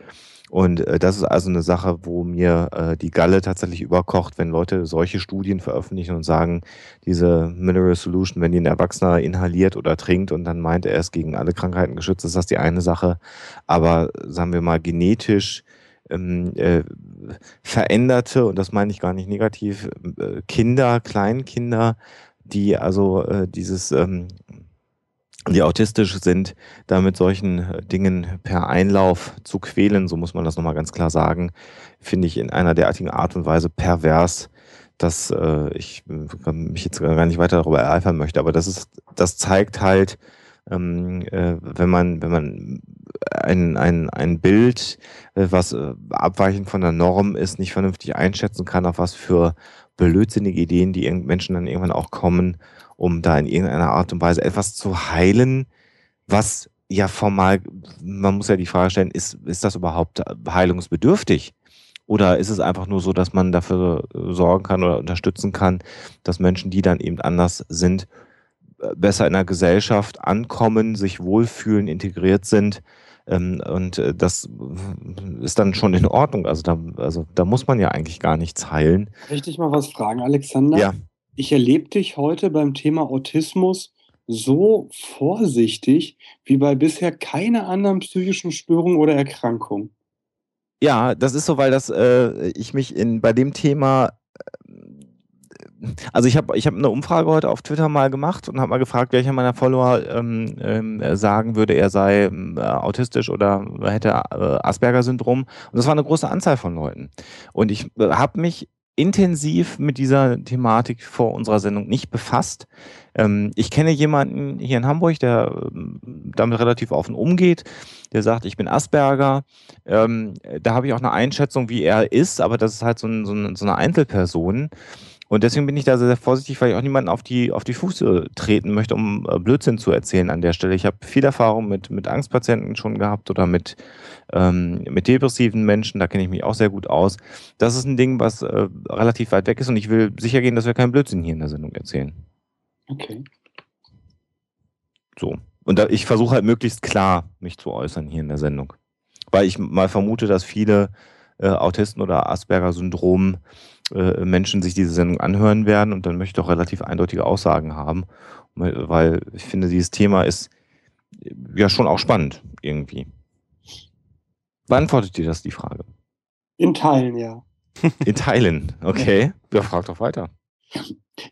Und äh, das ist also eine Sache, wo mir äh, die Galle tatsächlich überkocht, wenn Leute solche Studien veröffentlichen und sagen, diese Mineral Solution, wenn die ein Erwachsener inhaliert oder trinkt und dann meint er, es gegen alle Krankheiten geschützt, ist das die eine Sache. Aber sagen wir mal, genetisch ähm, äh, veränderte, und das meine ich gar nicht negativ, äh, Kinder, Kleinkinder, die also äh, dieses ähm, die autistisch sind, da mit solchen äh, Dingen per Einlauf zu quälen, so muss man das nochmal ganz klar sagen, finde ich in einer derartigen Art und Weise pervers, dass äh, ich äh, mich jetzt gar nicht weiter darüber ereifern möchte. Aber das ist, das zeigt halt, ähm, äh, wenn man, wenn man ein, ein, ein Bild, äh, was äh, abweichend von der Norm ist, nicht vernünftig einschätzen kann, auf was für blödsinnige Ideen die Menschen dann irgendwann auch kommen, um da in irgendeiner Art und Weise etwas zu heilen, was ja formal, man muss ja die Frage stellen, ist, ist das überhaupt heilungsbedürftig? Oder ist es einfach nur so, dass man dafür sorgen kann oder unterstützen kann, dass Menschen, die dann eben anders sind, besser in der Gesellschaft ankommen, sich wohlfühlen, integriert sind, Ähm, und äh, das ist dann schon in Ordnung. Also da, also da muss man ja eigentlich gar nichts heilen. Richtig mal was fragen, Alexander? Ja. Ich erlebe dich heute beim Thema Autismus so vorsichtig wie bei bisher keiner anderen psychischen Störung oder Erkrankung. Ja, das ist so, weil das äh, ich mich in bei dem Thema also ich habe ich hab eine Umfrage heute auf Twitter mal gemacht und habe mal gefragt, welcher meiner Follower ähm, ähm, sagen würde, er sei äh, autistisch oder hätte äh, Asperger-Syndrom. Und das war eine große Anzahl von Leuten. Und ich äh, habe mich intensiv mit dieser Thematik vor unserer Sendung nicht befasst. Ähm, ich kenne jemanden hier in Hamburg, der ähm, damit relativ offen umgeht, der sagt, ich bin Asperger. Ähm, da habe ich auch eine Einschätzung, wie er ist, aber das ist halt so, ein, so, ein, so eine Einzelperson. Und deswegen bin ich da sehr, sehr vorsichtig, weil ich auch niemanden auf die, auf die Füße treten möchte, um äh, Blödsinn zu erzählen an der Stelle. Ich habe viel Erfahrung mit, mit Angstpatienten schon gehabt oder mit, ähm, mit depressiven Menschen, da kenne ich mich auch sehr gut aus. Das ist ein Ding, was äh, relativ weit weg ist und ich will sicher gehen, dass wir keinen Blödsinn hier in der Sendung erzählen. Okay. So. Und da, ich versuche halt möglichst klar, mich zu äußern hier in der Sendung. Weil ich mal vermute, dass viele äh, Autisten oder Asperger-Syndrom äh, Menschen sich diese Sendung anhören werden und dann möchte ich auch relativ eindeutige Aussagen haben, weil ich finde, dieses Thema ist ja schon auch spannend irgendwie. Beantwortet dir das die Frage? In Teilen, ja. In Teilen, okay. Ja, frag doch weiter.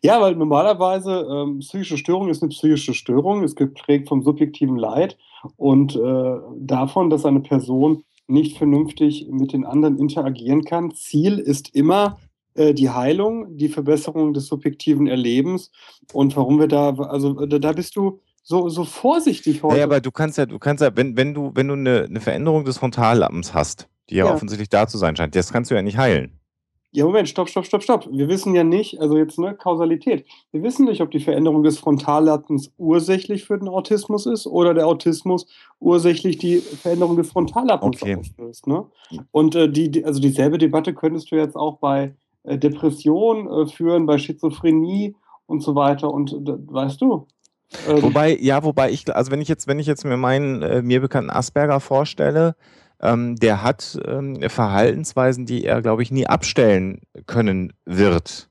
Ja, weil normalerweise ähm, psychische Störung ist eine psychische Störung, ist geprägt vom subjektiven Leid und äh, davon, dass eine Person nicht vernünftig mit den anderen interagieren kann. Ziel ist immer äh, die Heilung, die Verbesserung des subjektiven Erlebens und warum wir da, also da, bist du so, so vorsichtig heute. Ja, aber du kannst ja, du kannst ja, wenn, wenn du, wenn du eine, eine Veränderung des Frontallappens hast, die ja, ja, offensichtlich da zu sein scheint, das kannst du ja nicht heilen. Ja, Moment, stopp, stopp, stopp, stopp. Wir wissen ja nicht, also jetzt ne, Kausalität. Wir wissen nicht, ob die Veränderung des Frontallappens ursächlich für den Autismus ist oder der Autismus ursächlich die Veränderung des Frontallappens okay. auslöst. Ne? Und äh, die, also dieselbe Debatte könntest du jetzt auch bei äh, Depression äh, führen, bei Schizophrenie und so weiter. Und weißt du? Ähm, wobei, ja, wobei ich, also wenn ich jetzt, wenn ich jetzt mir meinen äh, mir bekannten Asperger vorstelle, ähm, der hat ähm, Verhaltensweisen, die er, glaube ich, nie abstellen können wird.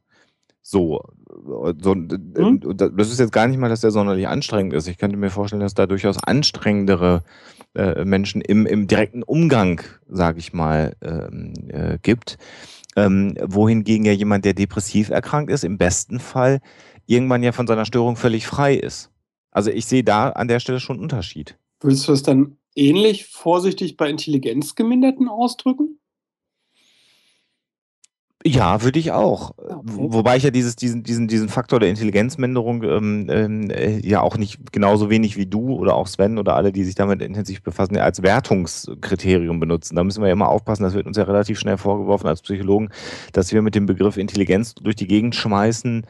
So, so hm? das ist jetzt gar nicht mal, dass der sonderlich anstrengend ist. Ich könnte mir vorstellen, dass da durchaus anstrengendere äh, Menschen im, im direkten Umgang, sage ich mal, ähm, äh, gibt. Ähm, wohingegen ja jemand, der depressiv erkrankt ist, im besten Fall irgendwann ja von seiner Störung völlig frei ist. Also ich sehe da an der Stelle schon einen Unterschied. Würdest du es dann ähnlich vorsichtig bei Intelligenzgeminderten ausdrücken? Ja, würde ich auch. Okay. Wobei ich ja dieses, diesen, diesen, diesen Faktor der Intelligenzminderung ähm, ähm, äh, ja auch nicht genauso wenig wie du oder auch Sven oder alle, die sich damit intensiv befassen, als Wertungskriterium benutzen. Da müssen wir ja immer aufpassen, das wird uns ja relativ schnell vorgeworfen als Psychologen, dass wir mit dem Begriff Intelligenz durch die Gegend schmeißen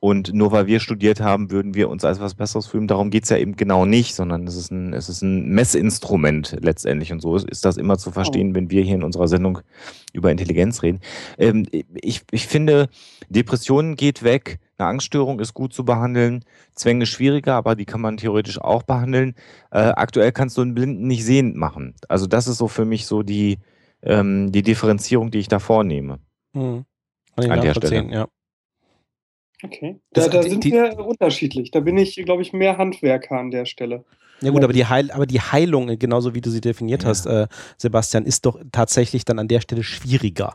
und nur weil wir studiert haben, würden wir uns als was Besseres fühlen. Darum geht es ja eben genau nicht, sondern es ist ein, es ist ein Messinstrument letztendlich. Und so ist das immer zu verstehen, wenn wir hier in unserer Sendung über Intelligenz reden. Ähm, ich, ich finde, Depressionen geht weg. Eine Angststörung ist gut zu behandeln. Zwänge schwieriger, aber die kann man theoretisch auch behandeln. Äh, aktuell kannst du einen Blinden nicht sehend machen. Also das ist so für mich so die, ähm, die Differenzierung, die ich da vornehme. Hm. An der Stelle. Ja. Okay. Da, da sind die, wir unterschiedlich. Da bin ich, glaube ich, mehr Handwerker an der Stelle. Ja gut, aber die, Heil, aber die Heilung, genauso wie du sie definiert ja. hast, äh, Sebastian, ist doch tatsächlich dann an der Stelle schwieriger.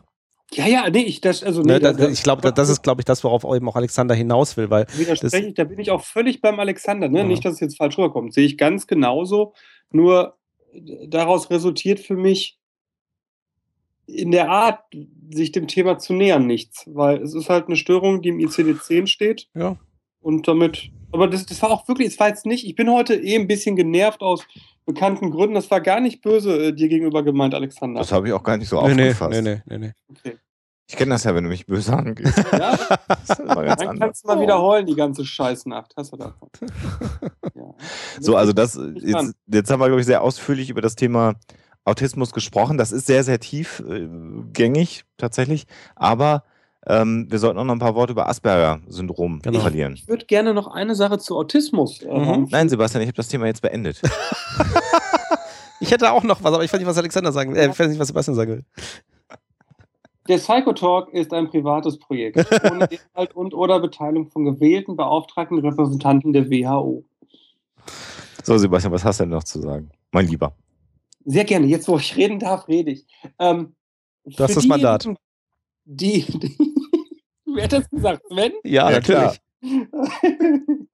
Ja, ja, nee, ich, das, also, nee, ne, da, ich glaube, das ist, glaube ich, das, worauf eben auch Alexander hinaus will, weil. Widerspreche ich, da bin ich auch völlig beim Alexander, ne? Ja. Nicht, dass es jetzt falsch rüberkommt. Sehe ich ganz genauso. Nur daraus resultiert für mich in der Art, sich dem Thema zu nähern, nichts. Weil es ist halt eine Störung, die im ICD-10 steht. Ja. Und damit, aber das, das war auch wirklich, es war jetzt nicht, ich bin heute eh ein bisschen genervt aus bekannten Gründen. Das war gar nicht böse äh, dir gegenüber gemeint, Alexander. Das habe ich auch gar nicht so nee, aufgefasst. Nee, nee, nee, nee. Okay. Ich kenne das ja, wenn du mich böse angehst. Ja? das ist ganz Dann anders. kannst du mal wiederholen, die ganze Scheißnacht. Hast du davon. ja. So, also das, jetzt, jetzt haben wir, glaube ich, sehr ausführlich über das Thema Autismus gesprochen. Das ist sehr, sehr tiefgängig äh, tatsächlich. Aber ähm, wir sollten auch noch ein paar Worte über Asperger-Syndrom genau. verlieren. Ich würde gerne noch eine Sache zu Autismus. Äh, mhm. Nein, Sebastian, ich habe das Thema jetzt beendet. ich hätte auch noch was, aber ich weiß nicht, was Alexander sagen will. Äh, ich weiß nicht, was Sebastian sagen will. Der Psychotalk ist ein privates Projekt, ohne Inhalt und oder Beteiligung von gewählten, beauftragten Repräsentanten der WHO. So, Sebastian, was hast du denn noch zu sagen? Mein Lieber. Sehr gerne. Jetzt, wo ich reden darf, rede ich. Ähm, du hast das Mandat. Die, die Wer hat das gesagt? Sven? Ja, ja natürlich.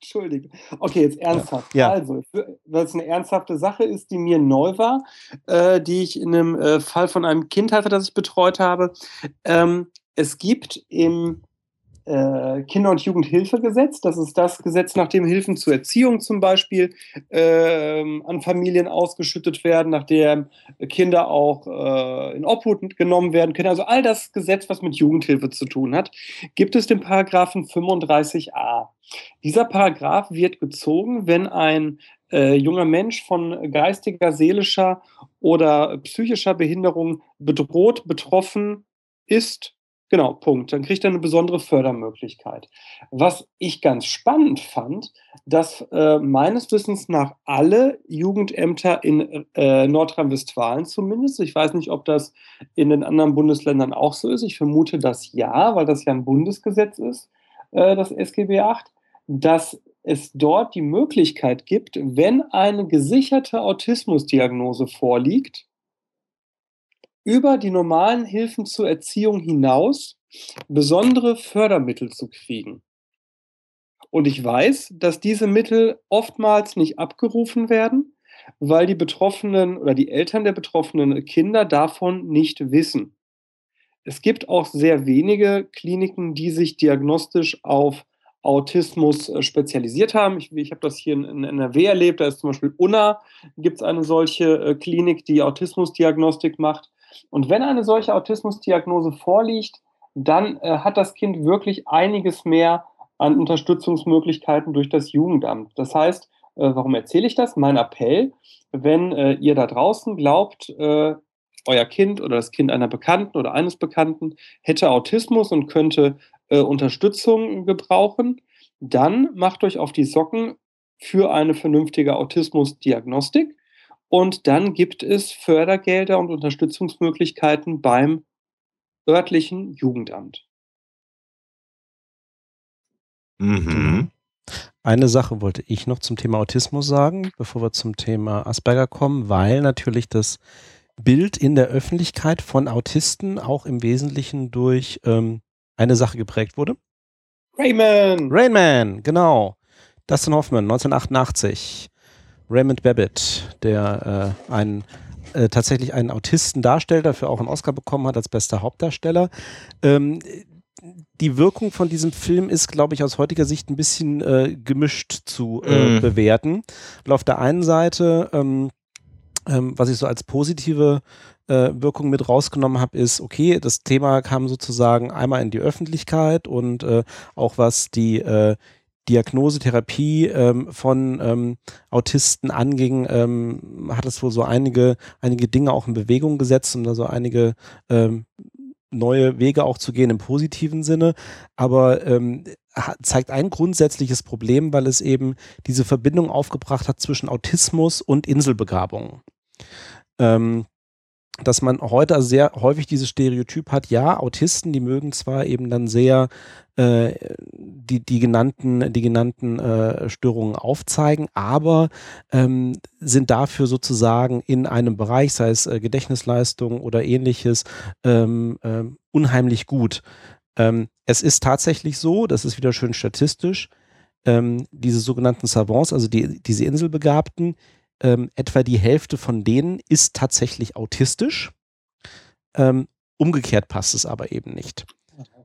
Entschuldige. Okay, jetzt ernsthaft. Ja. Also, weil es eine ernsthafte Sache ist, die mir neu war, äh, die ich in einem äh, Fall von einem Kind hatte, das ich betreut habe. Ähm, es gibt im äh, Kinder- und Jugendhilfegesetz. Das ist das Gesetz, nach dem Hilfen zur Erziehung zum Beispiel äh, an Familien ausgeschüttet werden, nach dem Kinder auch äh, in Obhut genommen werden können. Also all das Gesetz, was mit Jugendhilfe zu tun hat, gibt es den Paragraphen 35a. Dieser Paragraph wird gezogen, wenn ein äh, junger Mensch von geistiger, seelischer oder psychischer Behinderung bedroht, betroffen ist Genau, Punkt. Dann kriegt er eine besondere Fördermöglichkeit. Was ich ganz spannend fand, dass äh, meines Wissens nach alle Jugendämter in äh, Nordrhein-Westfalen zumindest, ich weiß nicht, ob das in den anderen Bundesländern auch so ist, ich vermute das ja, weil das ja ein Bundesgesetz ist, äh, das SGB VIII, dass es dort die Möglichkeit gibt, wenn eine gesicherte Autismusdiagnose vorliegt, über die normalen Hilfen zur Erziehung hinaus besondere Fördermittel zu kriegen. Und ich weiß, dass diese Mittel oftmals nicht abgerufen werden, weil die Betroffenen oder die Eltern der betroffenen Kinder davon nicht wissen. Es gibt auch sehr wenige Kliniken, die sich diagnostisch auf Autismus äh, spezialisiert haben. Ich, ich habe das hier in, in, NRW erlebt, da ist zum Beispiel UNA, gibt es eine solche äh, Klinik, die Autismusdiagnostik macht. Und wenn eine solche Autismusdiagnose vorliegt, dann äh, hat das Kind wirklich einiges mehr an Unterstützungsmöglichkeiten durch das Jugendamt. Das heißt, äh, warum erzähle ich das? Mein Appell, wenn äh, ihr da draußen glaubt, äh, euer Kind oder das Kind einer Bekannten oder eines Bekannten hätte Autismus und könnte äh, Unterstützung gebrauchen, dann macht euch auf die Socken für eine vernünftige Autismusdiagnostik. Und dann gibt es Fördergelder und Unterstützungsmöglichkeiten beim örtlichen Jugendamt. Mhm. Eine Sache wollte ich noch zum Thema Autismus sagen, bevor wir zum Thema Asperger kommen, weil natürlich das Bild in der Öffentlichkeit von Autisten auch im Wesentlichen durch ähm, eine Sache geprägt wurde. Rayman! Rayman, genau. Dustin Hoffman, 1988. Raymond Babbitt, der äh, einen äh, tatsächlich einen Autisten darstellt, dafür auch einen Oscar bekommen hat als bester Hauptdarsteller. Ähm, die Wirkung von diesem Film ist, glaube ich, aus heutiger Sicht ein bisschen äh, gemischt zu mm. bewerten. Weil auf der einen Seite, ähm, ähm, was ich so als positive äh, Wirkung mit rausgenommen habe, ist, okay, das Thema kam sozusagen einmal in die Öffentlichkeit und äh, auch was die äh, Diagnose, Therapie ähm, von ähm, Autisten anging, ähm, hat es wohl so einige, einige Dinge auch in Bewegung gesetzt, um da so einige ähm, neue Wege auch zu gehen im positiven Sinne. Aber ähm, zeigt ein grundsätzliches Problem, weil es eben diese Verbindung aufgebracht hat zwischen Autismus und Inselbegabung. Ähm, dass man heute sehr häufig dieses Stereotyp hat, ja, Autisten, die mögen zwar eben dann sehr äh, die, die genannten, die genannten äh, Störungen aufzeigen, aber ähm, sind dafür sozusagen in einem Bereich, sei es äh, Gedächtnisleistung oder ähnliches, ähm, ähm unheimlich gut. Ähm, es ist tatsächlich so, das ist wieder schön statistisch, ähm, diese sogenannten Savants, also die, diese Inselbegabten, ähm, etwa die Hälfte von denen ist tatsächlich autistisch. Ähm, umgekehrt passt es aber eben nicht.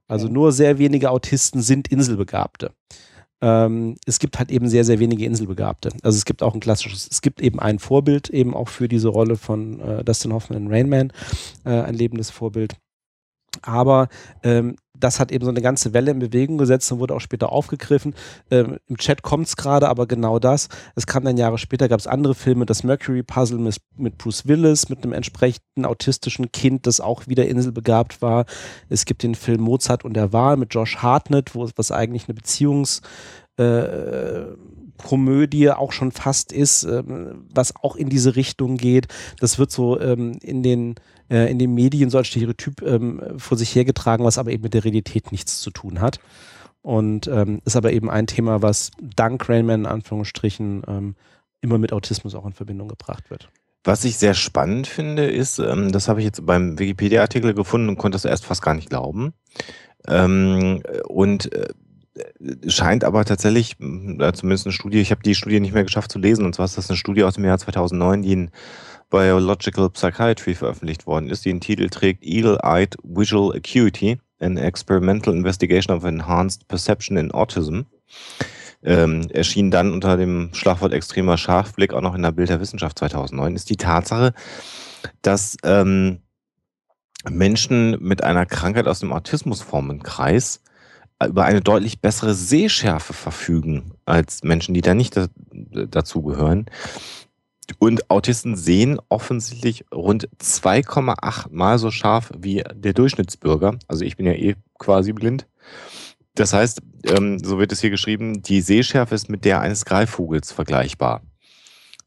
Also nur sehr wenige Autisten sind Inselbegabte. Ähm, es gibt halt eben sehr, sehr wenige Inselbegabte. Also es gibt auch ein klassisches, es gibt eben ein Vorbild eben auch für diese Rolle von äh, Dustin Hoffman in Rain Man, äh, ein lebendes Vorbild. Aber ähm, das hat eben so eine ganze Welle in Bewegung gesetzt und wurde auch später aufgegriffen. Ähm, Im Chat kommt es gerade, aber genau das. Es kam dann Jahre später, gab es andere Filme, das Mercury Puzzle mit, mit Bruce Willis, mit einem entsprechenden autistischen Kind, das auch wieder inselbegabt war. Es gibt den Film Mozart und der Wahl mit Josh Hartnett, wo was eigentlich eine Beziehungs- äh, Komödie auch schon fast ist, ähm, was auch in diese Richtung geht. Das wird so ähm, in den äh, in den Medien so als Stereotyp ähm, vor sich hergetragen, was aber eben mit der Realität nichts zu tun hat. Und ähm, ist aber eben ein Thema, was dank Rainman in Anführungsstrichen ähm, immer mit Autismus auch in Verbindung gebracht wird. Was ich sehr spannend finde, ist, ähm, das habe ich jetzt beim Wikipedia-Artikel gefunden und konnte das erst fast gar nicht glauben. Ähm, und äh, scheint aber tatsächlich, zumindest eine Studie, ich habe die Studie nicht mehr geschafft zu lesen, und zwar ist das eine Studie aus dem Jahr 2009, die in Biological Psychiatry veröffentlicht worden ist, den Titel trägt Eagle-Eyed Visual Acuity, an Experimental Investigation of Enhanced Perception in Autism ähm, erschien dann unter dem Schlagwort extremer Scharfblick auch noch in der Bild der Wissenschaft 2009, ist die Tatsache, dass ähm, Menschen mit einer Krankheit aus dem Autismusformenkreis über eine deutlich bessere Sehschärfe verfügen als Menschen, die da nicht da, dazugehören. Und Autisten sehen offensichtlich rund 2,8 mal so scharf wie der Durchschnittsbürger. Also ich bin ja eh quasi blind. Das heißt, ähm, so wird es hier geschrieben, die Sehschärfe ist mit der eines Greifvogels vergleichbar.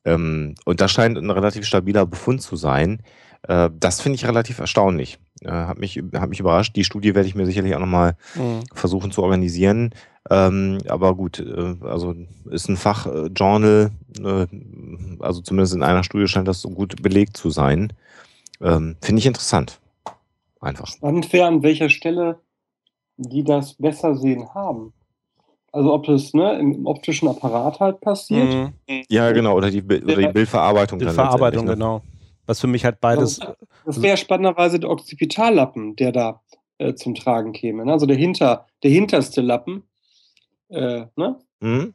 Ähm, und das scheint ein relativ stabiler Befund zu sein. Äh, das finde ich relativ erstaunlich. Äh, hat, mich, hat mich überrascht. Die Studie werde ich mir sicherlich auch nochmal mhm. versuchen zu organisieren. Ähm, aber gut, äh, also ist ein Fachjournal, äh, also zumindest in einer Studie scheint das so gut belegt zu sein. Ähm, finde ich interessant. Einfach. Spannend wäre, an welcher Stelle die das besser sehen haben. Also ob das ne, im optischen Apparat halt passiert. Mhm. Ja, genau, oder die, oder die Bildverarbeitung. Bildverarbeitung, ne? genau. Was für mich halt beides. Also, das wäre spannenderweise der Occipitallappen, der da äh, zum Tragen käme. Ne? Also der, hinter, der hinterste Lappen. Äh, ne? Mhm.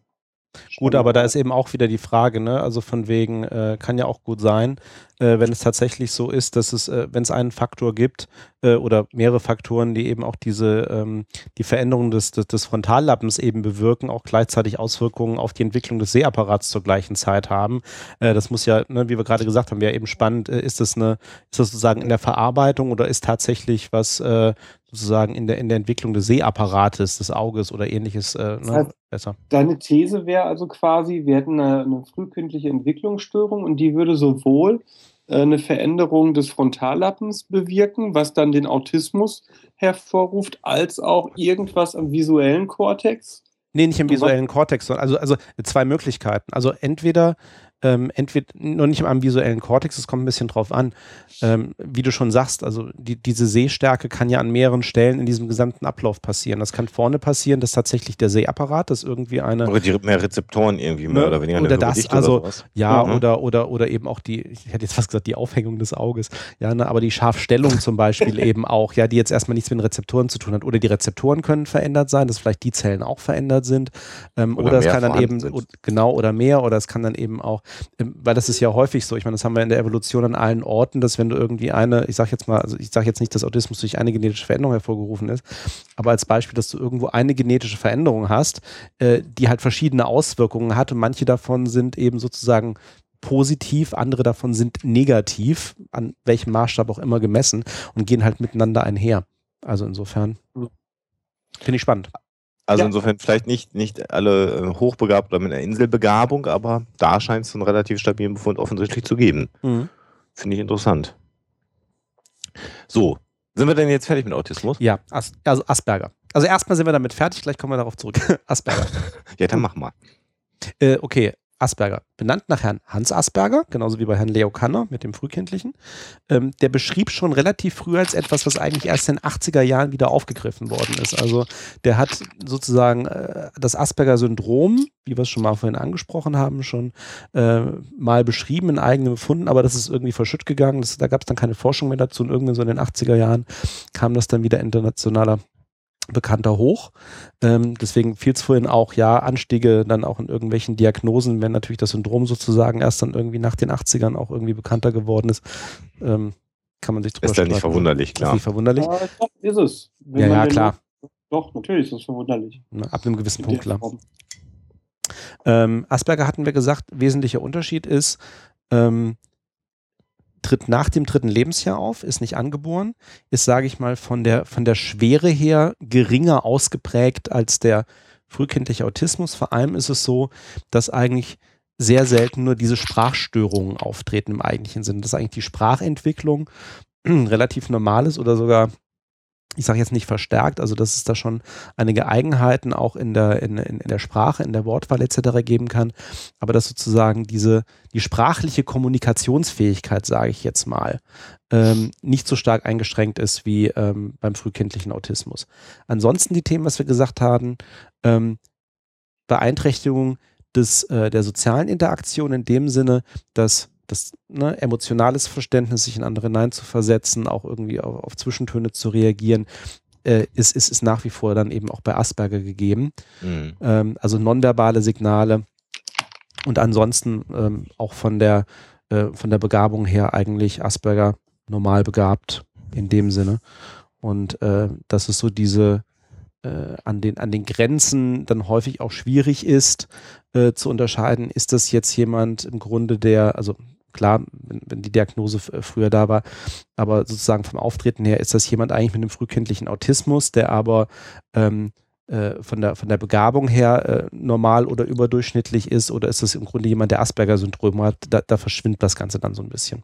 Gut, aber da ist eben auch wieder die Frage, ne? Also von wegen, äh, kann ja auch gut sein, äh, wenn es tatsächlich so ist, dass es, äh, wenn es einen Faktor gibt äh, oder mehrere Faktoren, die eben auch diese, ähm, die Veränderung des, des, des, Frontallappens eben bewirken, auch gleichzeitig Auswirkungen auf die Entwicklung des Sehapparats zur gleichen Zeit haben. Äh, das muss ja, ne, wie wir gerade gesagt haben, wäre eben spannend, äh, ist das eine, ist das sozusagen in der Verarbeitung oder ist tatsächlich was sozusagen in der, in der Entwicklung des Sehapparates, des Auges oder ähnliches ne, das heißt, besser? Deine These wäre also quasi, wir hätten eine, eine frühkindliche Entwicklungsstörung und die würde sowohl äh, eine Veränderung des Frontallappens bewirken, was dann den Autismus hervorruft, als auch irgendwas am visuellen Kortex? Nee, nicht im visuellen Kortex, also, also zwei Möglichkeiten. Also entweder ähm, entweder noch nicht am visuellen Kortex, es kommt ein bisschen drauf an. Ähm, wie du schon sagst, also die, diese Sehstärke kann ja an mehreren Stellen in diesem gesamten Ablauf passieren. Das kann vorne passieren, dass tatsächlich der Sehapparat, das irgendwie eine. Oder die mehr Rezeptoren irgendwie mehr ne, oder weniger. Oder das, also oder ja, mhm. oder, oder, oder eben auch die, ich hätte jetzt fast gesagt, die Aufhängung des Auges, ja, ne, aber die Scharfstellung zum Beispiel eben auch, ja, die jetzt erstmal nichts mit den Rezeptoren zu tun hat. Oder die Rezeptoren können verändert sein, dass vielleicht die Zellen auch verändert sind. Ähm, oder, oder es kann dann eben, sind. genau, oder mehr, oder es kann dann eben auch weil das ist ja häufig so, ich meine, das haben wir in der Evolution an allen Orten, dass wenn du irgendwie eine, ich sage jetzt mal, also ich sage jetzt nicht, dass Autismus durch eine genetische Veränderung hervorgerufen ist, aber als Beispiel, dass du irgendwo eine genetische Veränderung hast, äh, die halt verschiedene Auswirkungen hat und manche davon sind eben sozusagen positiv, andere davon sind negativ, an welchem Maßstab auch immer gemessen und gehen halt miteinander einher. Also insofern finde ich spannend. Also ja. insofern vielleicht nicht, nicht alle äh, hochbegabt oder mit einer Inselbegabung, aber da scheint es einen relativ stabilen Befund offensichtlich zu geben. Mhm. Finde ich interessant. So, sind wir denn jetzt fertig mit Autismus? Ja, As also Asperger. Also erstmal sind wir damit fertig, gleich kommen wir darauf zurück. Asperger. ja, dann mach mal. Äh, okay, Asperger, benannt nach Herrn Hans Asperger, genauso wie bei Herrn Leo Kanner mit dem Frühkindlichen. Ähm, der beschrieb schon relativ früh als etwas, was eigentlich erst in den 80er Jahren wieder aufgegriffen worden ist. Also der hat sozusagen äh, das Asperger-Syndrom, wie wir es schon mal vorhin angesprochen haben, schon äh, mal beschrieben in eigenen Befunden, aber das ist irgendwie verschütt gegangen. Das, da gab es dann keine Forschung mehr dazu und irgendwann so in den 80er Jahren kam das dann wieder internationaler bekannter hoch. Ähm, deswegen fiel es vorhin auch, ja, Anstiege dann auch in irgendwelchen Diagnosen, wenn natürlich das Syndrom sozusagen erst dann irgendwie nach den 80ern auch irgendwie bekannter geworden ist, ähm, kann man sich drüber Ist ja nicht verwunderlich, klar. Ist nicht verwunderlich. Ja, doch, ist es. Wenn ja, ja, klar. Doch, natürlich ist es verwunderlich. ab einem gewissen Punkt, klar. Ähm, Asperger hatten wir gesagt, wesentlicher Unterschied ist, ähm, tritt nach dem dritten Lebensjahr auf, ist nicht angeboren, ist, sage ich mal, von der, von der Schwere her geringer ausgeprägt als der frühkindlicher Autismus. Vor allem ist es so, dass eigentlich sehr selten nur diese Sprachstörungen auftreten im eigentlichen Sinne. Dass eigentlich die Sprachentwicklung relativ normal ist oder sogar ich sage jetzt nicht verstärkt, also dass es da schon einige Eigenheiten auch in der, in, in, in, der Sprache, in der Wortwahl etc. geben kann, aber dass sozusagen diese, die sprachliche Kommunikationsfähigkeit, sage ich jetzt mal, ähm, nicht so stark eingeschränkt ist wie ähm, beim frühkindlichen Autismus. Ansonsten die Themen, was wir gesagt haben, ähm, Beeinträchtigung des, äh, der sozialen Interaktion in dem Sinne, dass das ne, emotionales Verständnis, sich in andere hineinzuversetzen, auch irgendwie auf, auf Zwischentöne zu reagieren, äh, ist, ist, ist nach wie vor dann eben auch bei Asperger gegeben. Mhm. Ähm, also nonverbale Signale und ansonsten ähm, auch von der, äh, von der Begabung her eigentlich Asperger normal begabt in dem Sinne. Und äh, das ist so diese, äh, an, den, an den Grenzen dann häufig auch schwierig ist äh, zu unterscheiden, ist das jetzt jemand im Grunde, der, also klar, wenn, wenn die Diagnose früher da war, aber sozusagen vom Auftreten her ist das jemand eigentlich mit einem frühkindlichen Autismus, der aber ähm, äh, von, der, von der Begabung her äh, normal oder überdurchschnittlich ist oder ist das im Grunde jemand, der Asperger-Syndrom hat, da, da, verschwindet das Ganze dann so ein bisschen.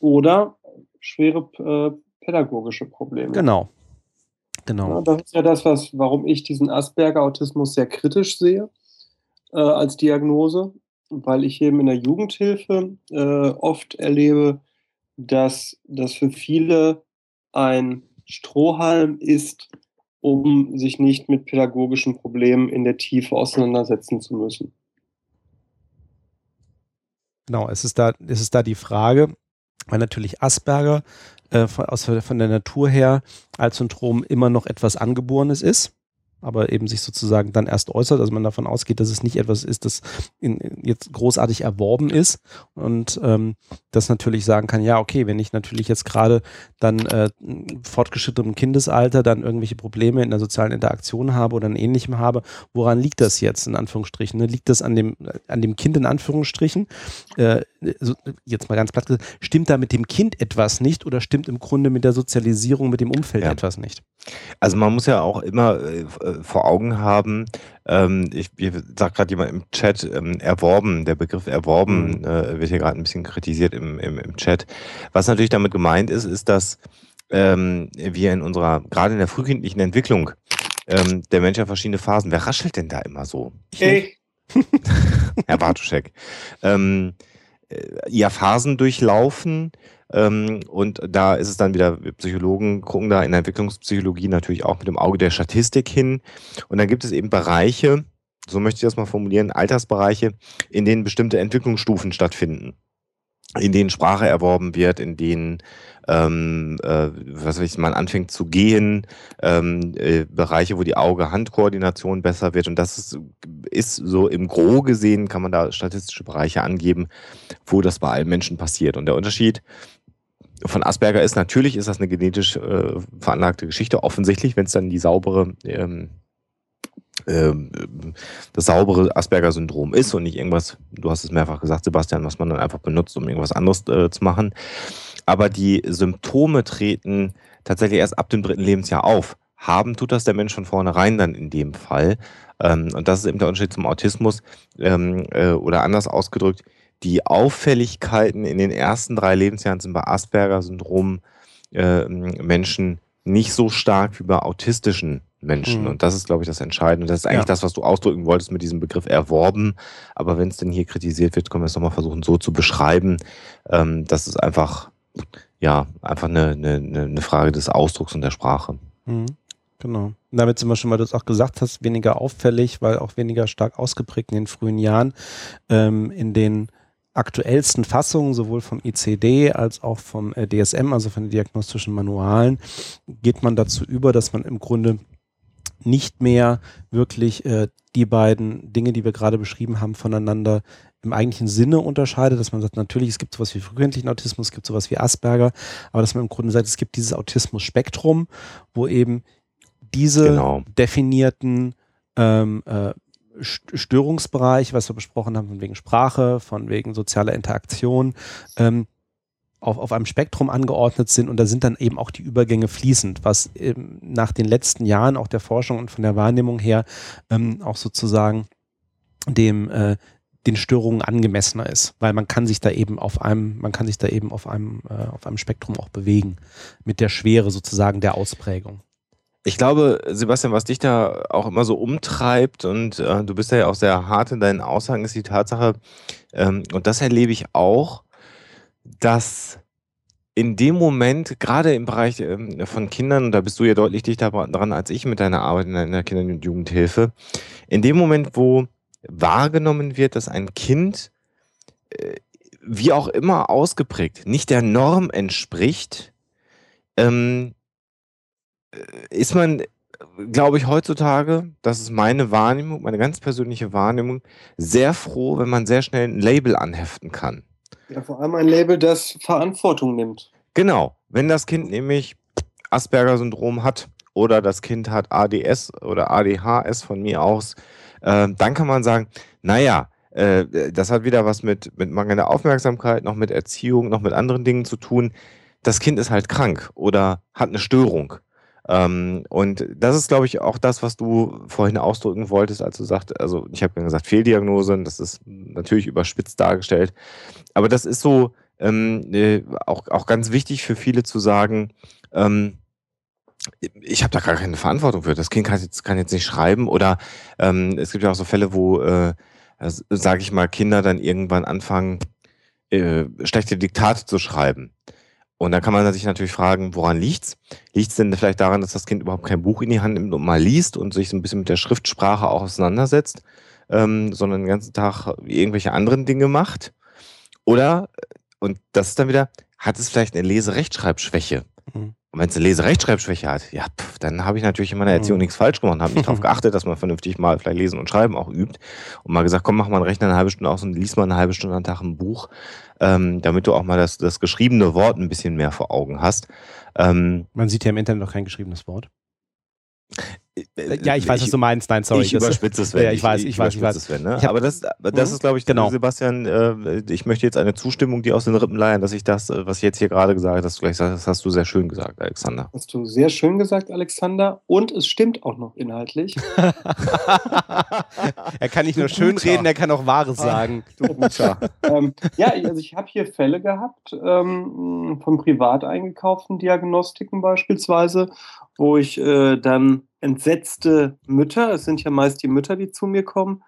Oder schwere äh, pädagogische Probleme. Genau. Genau. Ja, das ist ja das, was, warum ich diesen Asperger-Autismus sehr kritisch sehe äh, als Diagnose weil ich eben in der Jugendhilfe äh, oft erlebe, dass das für viele ein Strohhalm ist, um sich nicht mit pädagogischen Problemen in der Tiefe auseinandersetzen zu müssen. Genau, es ist da, es ist da die Frage, weil natürlich Asperger äh, von, aus, von der Natur her als Syndrom immer noch etwas Angeborenes ist aber eben sich sozusagen dann erst äußert, also man davon ausgeht, dass es nicht etwas ist, das in, jetzt großartig erworben ist und ähm, das natürlich sagen kann, ja, okay, wenn ich natürlich jetzt gerade dann äh, fortgeschrittenem Kindesalter dann irgendwelche Probleme in der sozialen Interaktion habe oder in ähnlichem habe, woran liegt das jetzt in Anführungsstrichen? Ne? Liegt das an dem, an dem Kind in Anführungsstrichen? Äh, so, jetzt mal ganz platt gesagt, stimmt da mit dem Kind etwas nicht oder stimmt im Grunde mit der Sozialisierung, mit dem Umfeld ja. etwas nicht? Also man muss ja auch immer äh, vor Augen haben, ähm, ich, ich sagt gerade jemand im Chat, ähm, erworben, der Begriff erworben mhm. äh, wird hier gerade ein bisschen kritisiert im, im, im Chat. Was natürlich damit gemeint ist, ist, dass ähm, wir in unserer, gerade in der frühkindlichen Entwicklung, ähm, der Mensch ja verschiedene Phasen. Wer raschelt denn da immer so? Ich. Herr Bartuschek. ähm, äh, ja, Phasen durchlaufen, ähm, und da ist es dann wieder, Psychologen gucken da in der Entwicklungspsychologie natürlich auch mit dem Auge der Statistik hin. Und dann gibt es eben Bereiche, so möchte ich das mal formulieren, Altersbereiche, in denen bestimmte Entwicklungsstufen stattfinden in denen Sprache erworben wird, in denen ähm, äh, was weiß ich, man anfängt zu gehen, ähm, äh, Bereiche, wo die Auge-Hand-Koordination besser wird. Und das ist, ist so im Gro gesehen, kann man da statistische Bereiche angeben, wo das bei allen Menschen passiert. Und der Unterschied von Asperger ist natürlich, ist das eine genetisch äh, veranlagte Geschichte. Offensichtlich, wenn es dann die saubere, ähm, ähm, das saubere Asperger-Syndrom ist und nicht irgendwas, du hast es mehrfach gesagt, Sebastian, was man dann einfach benutzt, um irgendwas anderes äh, zu machen. Aber die Symptome treten tatsächlich erst ab dem dritten Lebensjahr auf. Haben tut das der Mensch von vornherein dann in dem Fall. Ähm, und das ist eben der Unterschied zum Autismus ähm, äh, oder anders ausgedrückt die Auffälligkeiten in den ersten drei Lebensjahren sind bei Asperger-Syndrom äh, Menschen nicht so stark wie bei autistischen Menschen. Mhm. Und das ist, glaube ich, das Entscheidende. Das ist eigentlich ja. das, was du ausdrücken wolltest mit diesem Begriff erworben. Aber wenn es denn hier kritisiert wird, können wir es nochmal versuchen, so zu beschreiben. Ähm, das ist einfach, ja, einfach eine, eine, eine Frage des Ausdrucks und der Sprache. Mhm. Genau. Damit sind wir schon mal, du das auch gesagt hast, weniger auffällig, weil auch weniger stark ausgeprägt in den frühen Jahren. Ähm, in den aktuellsten Fassungen, sowohl vom ICD als auch vom äh, DSM, also von den diagnostischen Manualen, geht man dazu über, dass man im Grunde nicht mehr wirklich äh, die beiden Dinge, die wir gerade beschrieben haben, voneinander im eigentlichen Sinne unterscheidet, dass man sagt, natürlich, es gibt sowas wie frühkindlichen Autismus, es gibt sowas wie Asperger, aber dass man im Grunde sagt, es gibt dieses Autismus-Spektrum, wo eben diese genau. definierten ähm, äh, Störungsbereich, was wir besprochen haben, von wegen Sprache, von wegen sozialer Interaktion, ähm, auf, auf einem Spektrum angeordnet sind und da sind dann eben auch die Übergänge fließend, was nach den letzten Jahren auch der Forschung und von der Wahrnehmung her ähm, auch sozusagen dem äh, den Störungen angemessener ist, weil man kann sich da eben auf einem, man kann sich da eben auf einem, äh, auf einem Spektrum auch bewegen, mit der Schwere sozusagen der Ausprägung. Ich glaube, Sebastian, was dich da auch immer so umtreibt und äh, du bist ja auch sehr hart in deinen Aussagen, ist die Tatsache, ähm, und das erlebe ich auch, dass in dem Moment, gerade im Bereich ähm, von Kindern, und da bist du ja deutlich dichter dran als ich mit deiner Arbeit in der Kinder- und Jugendhilfe, in dem Moment, wo wahrgenommen wird, dass ein Kind äh, wie auch immer ausgeprägt nicht der Norm entspricht, ähm, äh, ist man, glaube ich, heutzutage, das ist meine Wahrnehmung, meine ganz persönliche Wahrnehmung, sehr froh, wenn man sehr schnell ein Label anheften kann. Ja, vor allem ein Label, das Verantwortung nimmt. Genau. Wenn das Kind nämlich Asperger-Syndrom hat oder das Kind hat ADS oder ADHS von mir aus, dann kann man sagen, naja, äh, das hat wieder was mit, mit mangelnder Aufmerksamkeit, noch mit Erziehung, noch mit anderen Dingen zu tun. Das Kind ist halt krank oder hat eine Störung. Ähm, und das ist, glaube ich, auch das, was du vorhin ausdrücken wolltest, als du sagst, also ich habe gesagt, Fehldiagnosen, das ist natürlich überspitzt dargestellt. Aber das ist so ähm, äh, auch, auch ganz wichtig für viele zu sagen, ähm, ich habe da gar keine Verantwortung für. Das Kind kann jetzt, kann jetzt nicht schreiben oder ähm, es gibt ja auch so Fälle, wo, äh, sage ich mal, Kinder dann irgendwann anfangen, äh, schlechte Diktate zu schreiben. Und dann kann man sich natürlich fragen, woran liegt's? Liegt's denn vielleicht daran, dass das Kind überhaupt kein Buch in die Hand nimmt und mal liest und sich so ein bisschen mit der Schriftsprache auch auseinandersetzt, ähm, sondern den ganzen Tag irgendwelche anderen Dinge macht? Oder, und das ist dann wieder, hat es vielleicht eine Leserechtschreibschwäche? Und wenn es eine Leserechtschreibschwäche hat, ja, pf, dann habe ich natürlich in meiner Erziehung mhm. nichts falsch gemacht und habe nicht darauf geachtet, dass man vernünftig mal vielleicht Lesen und Schreiben auch übt. Und mal gesagt, komm, mach mal einen Rechner eine halbe Stunde aus und lies mal eine halbe Stunde am Tag ein Buch, ähm, damit du auch mal das, das geschriebene Wort ein bisschen mehr vor Augen hast. Ähm, man sieht ja im Internet noch kein geschriebenes Wort. Äh, ja, ich weiß, ich, was du meinst. Nein, sorry. Ich überspitze es, wenn ja, ich weiß, ich, ich weiß, ich weiß. Wenn, ne? Aber das, das mhm. ist, glaube ich, genau. Sebastian, äh, ich möchte jetzt eine Zustimmung, die aus den Rippen leiern, dass ich das, äh, was ich jetzt hier gerade gesagt habe, dass du gleich sagst, das hast du sehr schön gesagt, Alexander. Hast du sehr schön gesagt, Alexander. Und es stimmt auch noch inhaltlich. er kann nicht nur schön reden, er kann auch Wahres sagen. Du Guter. ähm, ja, also ich habe hier Fälle gehabt ähm, von privat eingekauften Diagnostiken beispielsweise, wo ich äh, dann entsetzte Mütter, es sind ja meist die Mütter, die zu mir kommen,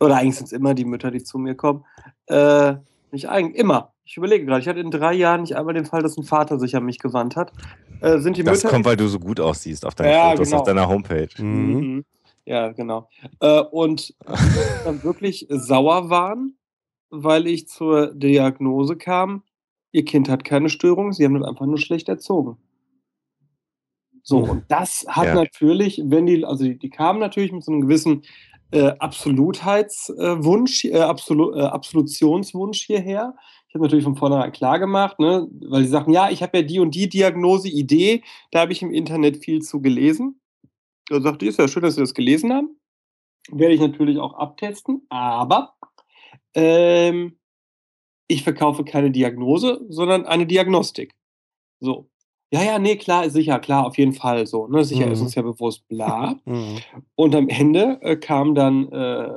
oder eigentlich sind es immer die Mütter, die zu mir kommen, äh, nicht eigentlich, immer. Ich überlege gerade, ich hatte in drei Jahren nicht einmal den Fall, dass ein Vater sich an mich gewandt hat. Äh, sind die das Mütter, kommt, weil du so gut aussiehst auf deinen ja, Fotos, genau. auf deiner Homepage. Mhm. Mhm. Ja, genau. Äh, und dann wirklich sauer waren, weil ich zur Diagnose kam, ihr Kind hat keine Störung, sie haben ihn einfach nur schlecht erzogen. So, und das hat ja. natürlich, wenn die, also die, die, kamen natürlich mit so einem gewissen äh, Absolutheitswunsch, äh, Absolu äh, Absolutionswunsch hierher. Ich habe natürlich von vornherein klar gemacht, ne, weil sie sagten, ja, ich habe ja die und die Diagnose, Idee, da habe ich im Internet viel zu gelesen. Da sagte ich, ist ja schön, dass Sie das gelesen haben. Werde ich natürlich auch abtesten, aber ähm, ich verkaufe keine Diagnose, sondern eine Diagnostik. So. Ja, ja, nee, klar, sicher, klar, auf jeden Fall so. Ne? Sicher mhm. ist uns ja bewusst, bla. Mhm. Und am Ende äh, kam dann äh,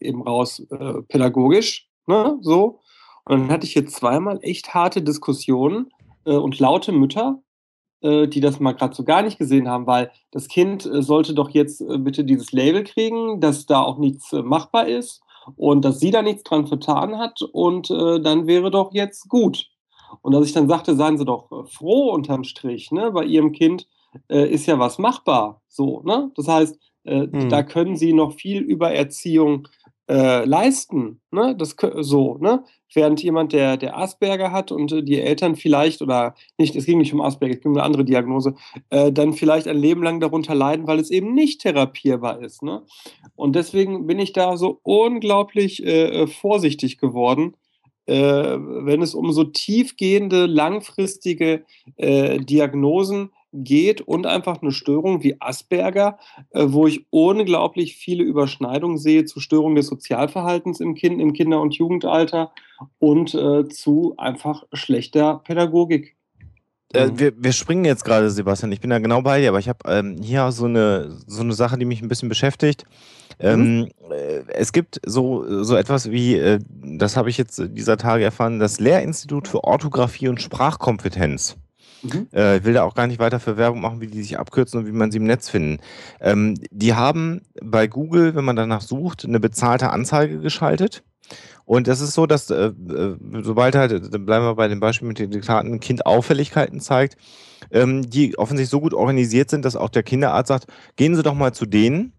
eben raus äh, pädagogisch, ne, so. Und dann hatte ich hier zweimal echt harte Diskussionen äh, und laute Mütter, äh, die das mal gerade so gar nicht gesehen haben, weil das Kind äh, sollte doch jetzt bitte dieses Label kriegen, dass da auch nichts machbar ist und dass sie da nichts dran vertan hat und dann wäre doch jetzt gut. Und als ich dann sagte, seien Sie doch äh, froh unterm Strich, ne? bei Ihrem Kind äh, ist ja was machbar. So, ne? Das heißt, äh, hm. da können Sie noch viel über Erziehung äh, leisten. Ne? Das, so, ne? Während jemand, der, der Asperger hat und äh, die Eltern vielleicht, oder nicht, es ging nicht um Asperger, es ging um eine andere Diagnose, äh, dann vielleicht ein Leben lang darunter leiden, weil es eben nicht therapierbar ist. Ne? Und deswegen bin ich da so unglaublich vorsichtig geworden, äh, wenn es um so tiefgehende, langfristige äh, Diagnosen geht und einfach eine Störung wie Asperger, äh, wo ich unglaublich viele Überschneidungen sehe zu Störungen des Sozialverhaltens im, kind, im Kinder- und Jugendalter und äh, zu einfach schlechter Pädagogik. Äh, wir, wir springen jetzt gerade, Sebastian. Ich bin da genau bei dir, aber ich habe ähm, hier so eine, so eine Sache, die mich ein bisschen beschäftigt. Ähm, mhm. äh, es gibt so, so etwas wie, äh, das habe ich jetzt dieser Tage erfahren, das Lehrinstitut für Orthographie und Sprachkompetenz. Mhm. Äh, ich will da auch gar nicht weiter für Werbung machen, wie die sich abkürzen und wie man sie im Netz finden. Ähm, die haben bei Google, wenn man danach sucht, eine bezahlte Anzeige geschaltet. Und das ist so, dass äh, äh sobald halt, bleiben wir bei dem Beispiel mit den Diktaten, ein Kind Auffälligkeiten zeigt, ähm, die offensichtlich so gut organisiert sind, dass auch der Kinderarzt sagt, gehen Sie doch mal zu denen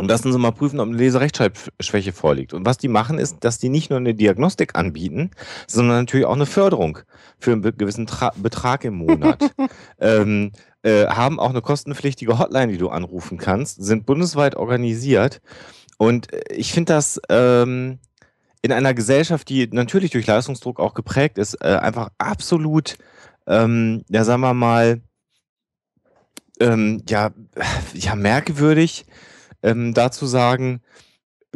und lassen Sie mal prüfen, ob eine Leserechtschreibschwäche vorliegt. Und was die machen, ist, dass die nicht nur eine Diagnostik anbieten, sondern natürlich auch eine Förderung für einen gewissen Tra Betrag im Monat. ähm, äh, haben auch eine kostenpflichtige Hotline, die du anrufen kannst, sind bundesweit organisiert. Und äh, ich finde das ähm, in einer Gesellschaft, die natürlich durch Leistungsdruck auch geprägt ist, äh, einfach absolut, ähm, ja, sagen wir mal, ähm, ja, ja, merkwürdig, ähm, dazu sagen,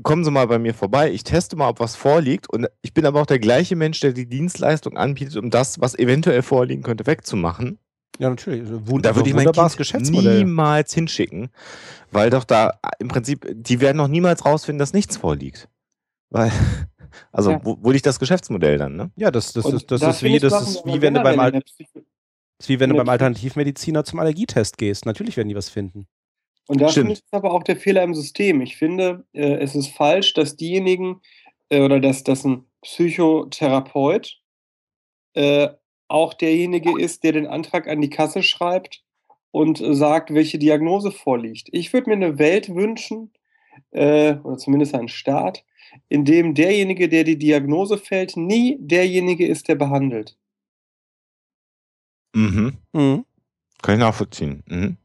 kommen Sie mal bei mir vorbei, ich teste mal, ob was vorliegt. Und ich bin aber auch der gleiche Mensch, der die Dienstleistung anbietet, um das, was eventuell vorliegen könnte, wegzumachen. Ja, natürlich. Wund da würde ich mein Kind niemals hinschicken, weil doch da im Prinzip, die werden noch niemals rausfinden, dass nichts vorliegt. Weil, also, ja. wo, wo liegt das Geschäftsmodell dann, ne? Ja, das, das, ist, das ist wie, das ist wie wenn du beim, Al ist wie wenn du beim Alternativmediziner zum Allergietest gehst. Natürlich werden die was finden. Und da finde ich aber auch der Fehler im System. Ich finde, äh, es ist falsch, dass diejenigen äh, oder dass, dass ein Psychotherapeut äh, auch derjenige ist, der den Antrag an die Kasse schreibt und sagt, welche Diagnose vorliegt. Ich würde mir eine Welt wünschen, äh, oder zumindest einen Staat, in dem derjenige, der die Diagnose fällt, nie derjenige ist, der behandelt. Mhm. mhm. Kann ich nachvollziehen. Mhm.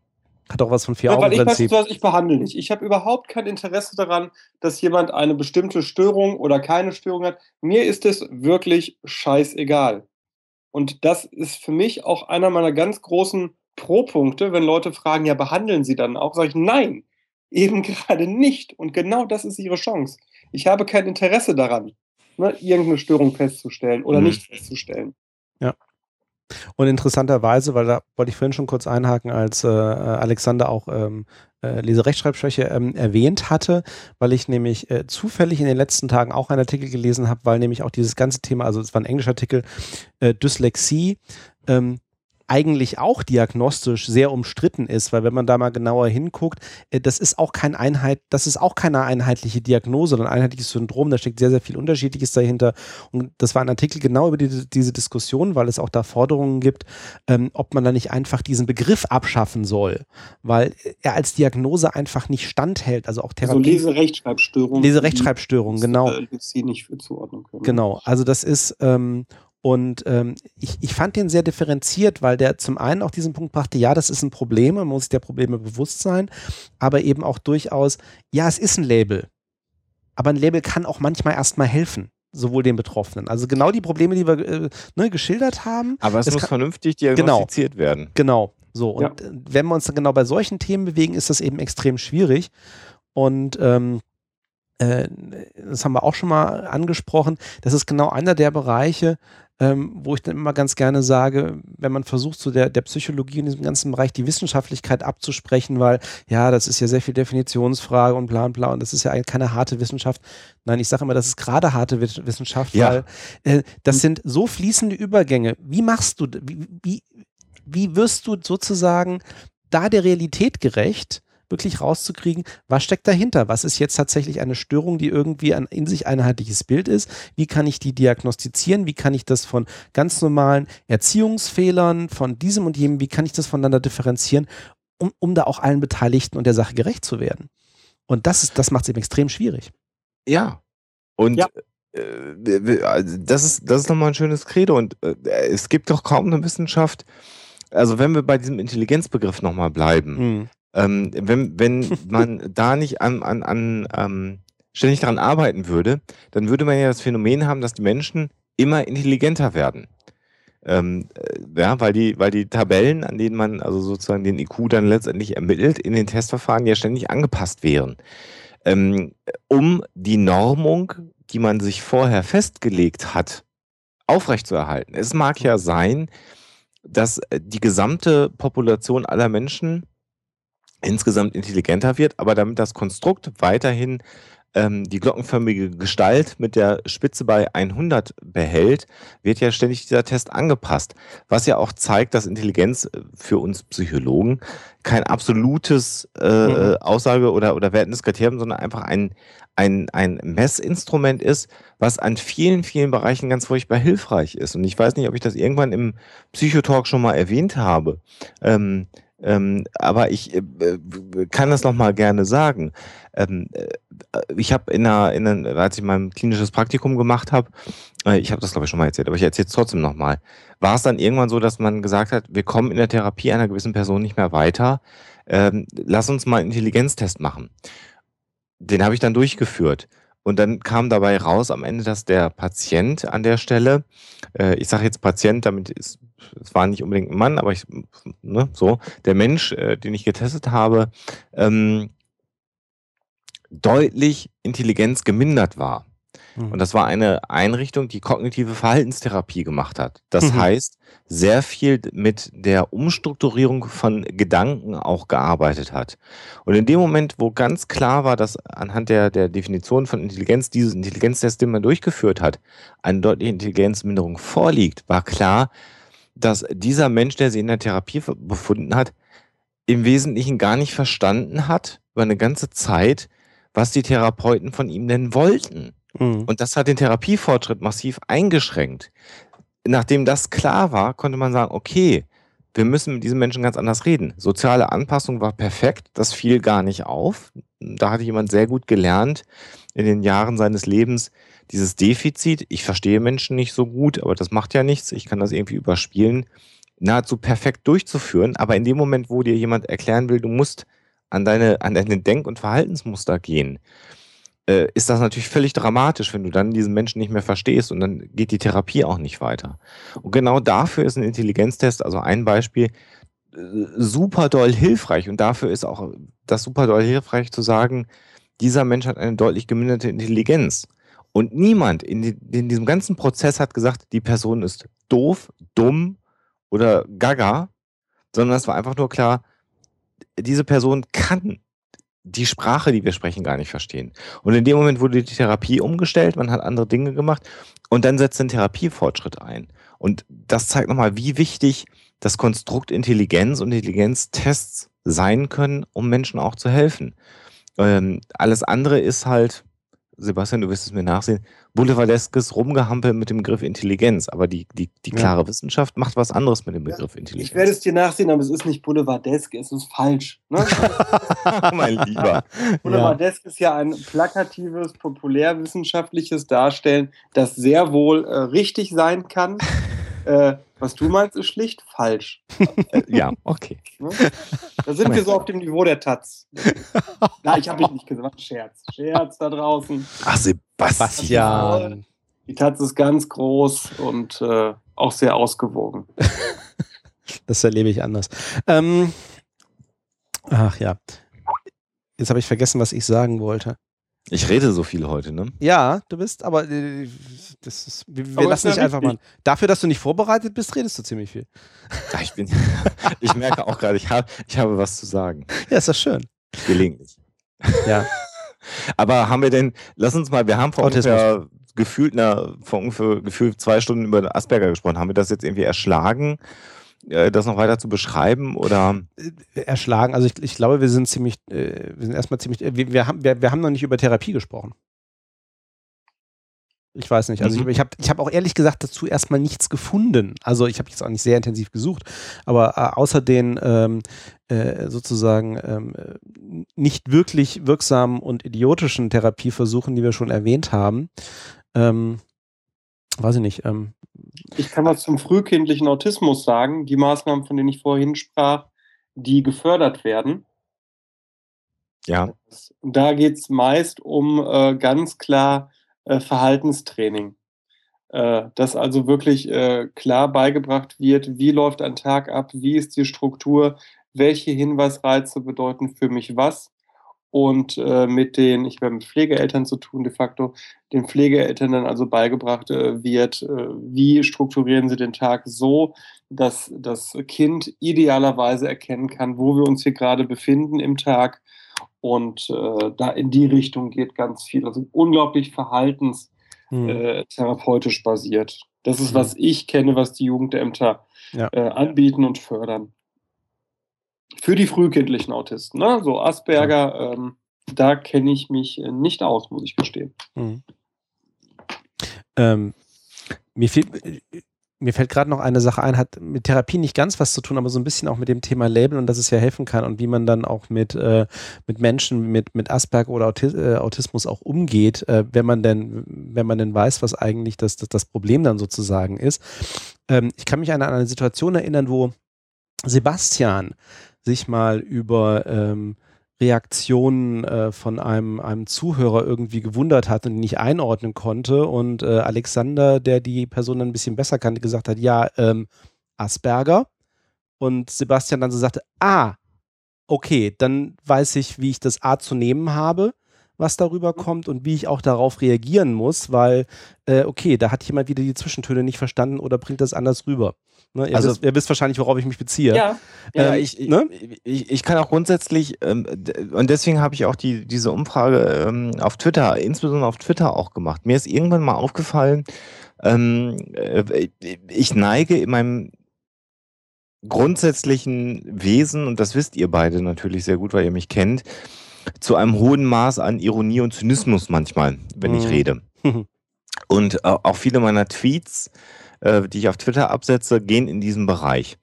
Hat auch was von vier ja, Augen Prinzip. Ich, weiß, ich behandle nicht. Ich habe überhaupt kein Interesse daran, dass jemand eine bestimmte Störung oder keine Störung hat. Mir ist es wirklich scheißegal. Und das ist für mich auch einer meiner ganz großen Pro-Punkte, wenn Leute fragen, ja, behandeln Sie dann auch? Sage ich, nein, eben gerade nicht. Und genau das ist Ihre Chance. Ich habe kein Interesse daran, ne, irgendeine Störung festzustellen oder mhm. nicht festzustellen. Ja. Und interessanterweise, weil da wollte ich vorhin schon kurz einhaken, als äh, Alexander auch ähm, äh, Leserechtschreibschwäche ähm, erwähnt hatte, weil ich nämlich äh, zufällig in den letzten Tagen auch einen Artikel gelesen habe, weil nämlich auch dieses ganze Thema, also es war ein englischer Artikel, äh, Dyslexie, ähm, eigentlich auch diagnostisch sehr umstritten ist, weil wenn man da mal genauer hinguckt, äh, das ist auch kein Einheit, das ist auch keine einheitliche Diagnose oder ein einheitliches Syndrom, da steckt sehr, sehr viel Unterschiedliches dahinter. Und das war ein Artikel genau über die, diese Diskussion, weil es auch da Forderungen gibt, ähm, ob man da nicht einfach diesen Begriff abschaffen soll, weil er als Diagnose einfach nicht standhält. Also auch Therapie. Also Leserechtschreibstörung. Leserechtschreibstörung, genau. Sie nicht für zuordnen können. Genau, also das ist, ähm, und ähm, ich, ich fand den sehr differenziert, weil der zum einen auch diesen Punkt brachte, ja, das ist ein Problem, man muss sich der Probleme bewusst sein, aber eben auch durchaus, ja, es ist ein Label. Aber ein Label kann auch manchmal erstmal helfen sowohl den Betroffenen. Also genau die Probleme, die wir äh, ne, geschildert haben. Aber es muss kann, vernünftig diagnostiziert genau, werden. Genau, so. Und ja. wenn wir uns dann genau bei solchen Themen bewegen, ist das eben extrem schwierig. Und ähm, äh, das haben wir auch schon mal angesprochen. Das ist genau einer der Bereiche, ähm, wo ich dann immer ganz gerne sage, wenn man versucht, so der, der Psychologie in diesem ganzen Bereich die Wissenschaftlichkeit abzusprechen, weil ja, das ist ja sehr viel Definitionsfrage und bla und bla und das ist ja eigentlich keine harte Wissenschaft. Nein, ich sage immer, das ist gerade harte Wissenschaft, ja. weil äh, das sind so fließende Übergänge. Wie machst du, wie, wie, wie wirst du sozusagen da der Realität gerecht? Wirklich rauszukriegen, was steckt dahinter? Was ist jetzt tatsächlich eine Störung, die irgendwie ein in sich einheitliches Bild ist? Wie kann ich die diagnostizieren? Wie kann ich das von ganz normalen Erziehungsfehlern, von diesem und jenem, wie kann ich das voneinander differenzieren, um, um da auch allen Beteiligten und der Sache gerecht zu werden? Und das ist, das macht es eben extrem schwierig. Ja. Und ja. Äh, also das ist, das ist nochmal ein schönes Credo. Und äh, es gibt doch kaum eine Wissenschaft, also wenn wir bei diesem Intelligenzbegriff nochmal bleiben, mhm. Ähm, wenn, wenn man da nicht an, an, an ähm, ständig daran arbeiten würde, dann würde man ja das Phänomen haben, dass die Menschen immer intelligenter werden. Ähm, äh, ja, weil die, weil die Tabellen, an denen man also sozusagen den IQ dann letztendlich ermittelt, in den Testverfahren ja ständig angepasst wären. Ähm, um die Normung, die man sich vorher festgelegt hat, aufrechtzuerhalten. Es mag ja sein, dass äh, die gesamte Population aller Menschen insgesamt intelligenter wird, aber damit das Konstrukt weiterhin ähm, die glockenförmige Gestalt mit der Spitze bei 100 behält, wird ja ständig dieser Test angepasst. Was ja auch zeigt, dass Intelligenz äh, für uns Psychologen kein absolutes äh, mhm. Aussage- oder, oder wertendes Kriterium, sondern einfach ein, ein, ein Messinstrument ist, was an vielen, vielen Bereichen ganz furchtbar hilfreich ist. Und ich weiß nicht, ob ich das irgendwann im Psychotalk schon mal erwähnt habe. Ähm, ähm, aber ich äh, kann das nochmal gerne sagen. Ähm, äh, ich habe in einer, in einer, als ich mein klinisches Praktikum gemacht habe, äh, ich habe das glaube ich schon mal erzählt, aber ich erzähle es trotzdem nochmal, war es dann irgendwann so, dass man gesagt hat, wir kommen in der Therapie einer gewissen Person nicht mehr weiter, ähm, lass uns mal einen Intelligenztest machen. Den habe ich dann durchgeführt. Und dann kam dabei raus am Ende, dass der Patient an der Stelle, äh, ich sage jetzt Patient, damit ist, es war nicht unbedingt ein Mann, aber ich, ne, so, der Mensch, äh, den ich getestet habe, ähm, deutlich Intelligenz gemindert war. Mhm. Und das war eine Einrichtung, die kognitive Verhaltenstherapie gemacht hat. Das mhm. heißt, sehr viel mit der Umstrukturierung von Gedanken auch gearbeitet hat. Und in dem Moment, wo ganz klar war, dass anhand der, der Definition von Intelligenz dieses Intelligenztest, den man durchgeführt hat, eine deutliche Intelligenzminderung vorliegt, war klar, dass dieser Mensch, der sie in der Therapie befunden hat, im Wesentlichen gar nicht verstanden hat, über eine ganze Zeit, was die Therapeuten von ihm denn wollten. Mhm. Und das hat den Therapiefortschritt massiv eingeschränkt. Nachdem das klar war, konnte man sagen, okay, wir müssen mit diesen Menschen ganz anders reden. Soziale Anpassung war perfekt, das fiel gar nicht auf. Da hatte jemand sehr gut gelernt in den Jahren seines Lebens, dieses Defizit, ich verstehe Menschen nicht so gut, aber das macht ja nichts, ich kann das irgendwie überspielen, nahezu perfekt durchzuführen. Aber in dem Moment, wo dir jemand erklären will, du musst an deine, an deine Denk- und Verhaltensmuster gehen, äh, ist das natürlich völlig dramatisch, wenn du dann diesen Menschen nicht mehr verstehst und dann geht die Therapie auch nicht weiter. Und genau dafür ist ein Intelligenztest, also ein Beispiel, äh, super doll hilfreich. Und dafür ist auch das super doll hilfreich zu sagen, dieser Mensch hat eine deutlich geminderte Intelligenz. Und niemand in, in diesem ganzen Prozess hat gesagt, die Person ist doof, dumm oder gaga, sondern es war einfach nur klar, diese Person kann die Sprache, die wir sprechen, gar nicht verstehen. Und in dem Moment wurde die Therapie umgestellt, man hat andere Dinge gemacht und dann setzt ein Therapiefortschritt ein. Und das zeigt nochmal, wie wichtig das Konstrukt Intelligenz und Intelligenztests sein können, um Menschen auch zu helfen. Ähm, alles andere ist halt, Sebastian, du wirst es mir nachsehen, boulevardeskes Rumgehampel mit dem Begriff Intelligenz. Aber die, die, die klare ja. Wissenschaft macht was anderes mit dem Begriff Intelligenz. Ich werde es dir nachsehen, aber es ist nicht boulevardesk, es ist falsch. Ne? mein Lieber. Boulevardesk ja. ist ja ein plakatives, populärwissenschaftliches Darstellen, das sehr wohl äh, richtig sein kann. Äh, was du meinst, ist schlicht falsch. Äh, ja, okay. Ne? Da sind wir so auf dem Niveau der Taz. Nein, ich habe mich nicht gesagt. Scherz. Scherz da draußen. Ach, Sebastian. Die Taz ist ganz groß und äh, auch sehr ausgewogen. das erlebe ich anders. Ähm, ach ja. Jetzt habe ich vergessen, was ich sagen wollte. Ich rede so viel heute, ne? Ja, du bist, aber äh, das ist, wir, wir lassen dich einfach mal. Dafür, dass du nicht vorbereitet bist, redest du ziemlich viel. Ja, ich, bin, ich merke auch gerade, ich, hab, ich habe was zu sagen. Ja, ist das schön. Gelegentlich. Ja. aber haben wir denn, lass uns mal, wir haben vor Autismus. ungefähr gefühlt, na, vor ungefähr gefühlt zwei Stunden über Asperger gesprochen. Haben wir das jetzt irgendwie erschlagen? Äh, das noch weiter zu beschreiben oder? Äh, erschlagen. Also ich, ich glaube, wir sind ziemlich, äh, wir sind erstmal ziemlich, wir, wir, haben, wir, wir haben noch nicht über Therapie gesprochen. Ich weiß nicht. Also mhm. ich, ich habe ich hab auch ehrlich gesagt dazu erstmal nichts gefunden. Also ich habe jetzt auch nicht sehr intensiv gesucht, aber außer den ähm, äh, sozusagen ähm, nicht wirklich wirksamen und idiotischen Therapieversuchen, die wir schon erwähnt haben, ähm, weiß ich nicht. Ähm, ich kann was zum frühkindlichen Autismus sagen. Die Maßnahmen, von denen ich vorhin sprach, die gefördert werden. Ja. Da geht es meist um äh, ganz klar äh, Verhaltenstraining. Äh, dass also wirklich äh, klar beigebracht wird, wie läuft ein Tag ab, wie ist die Struktur, welche Hinweisreize bedeuten für mich was. Und äh, mit den, ich habe mit Pflegeeltern zu tun, de facto, den Pflegeeltern dann also beigebracht äh, wird, äh, wie strukturieren sie den Tag so, dass das Kind idealerweise erkennen kann, wo wir uns hier gerade befinden im Tag. Und äh, da in die Richtung geht ganz viel. Also unglaublich verhaltenstherapeutisch hm. basiert. Das ist, hm. was ich kenne, was die Jugendämter ja. anbieten und fördern für die frühkindlichen Autisten, ne? so Asperger, ähm, da kenne ich mich äh, nicht aus, muss ich gestehen. Mhm. Ähm, mir, fiel, mir fällt gerade noch eine Sache ein, hat mit Therapie nicht ganz was zu tun, aber so ein bisschen auch mit dem Thema Label und dass es ja helfen kann und wie man dann auch mit, äh, mit Menschen mit, mit Asperger oder Autis äh, Autismus auch umgeht, äh, wenn man denn, wenn man denn weiß, was eigentlich das, das, das Problem dann sozusagen ist. Ähm, ich kann mich an eine Situation erinnern, wo Sebastian sich mal über ähm, Reaktionen äh, von einem, einem Zuhörer irgendwie gewundert hat und nicht einordnen konnte. Und äh, Alexander, der die Person ein bisschen besser kannte, gesagt hat, ja, ähm, Asperger. Und Sebastian dann so sagte, ah, okay, dann weiß ich, wie ich das A zu nehmen habe, was darüber kommt und wie ich auch darauf reagieren muss, weil, äh, okay, da hat jemand wieder die Zwischentöne nicht verstanden oder bringt das anders rüber. Ne, ihr, also, wisst, ihr, wisst, wahrscheinlich, worauf ich mich beziehe. Ja, ja ähm, ich, ne? ich, ich, kann auch grundsätzlich, ähm, und deswegen habe ich auch die, diese Umfrage ähm, auf Twitter, insbesondere auf Twitter auch gemacht. Mir ist irgendwann mal aufgefallen, ähm, äh, ich neige in meinem grundsätzlichen Wesen, und das wisst ihr beide natürlich sehr gut, weil ihr mich kennt, zu einem hohen Maß an Ironie und Zynismus manchmal, wenn mhm. ich rede. und äh, auch viele meiner Tweets äh, die ich auf Twitter absetze, gehen in diesen Bereich.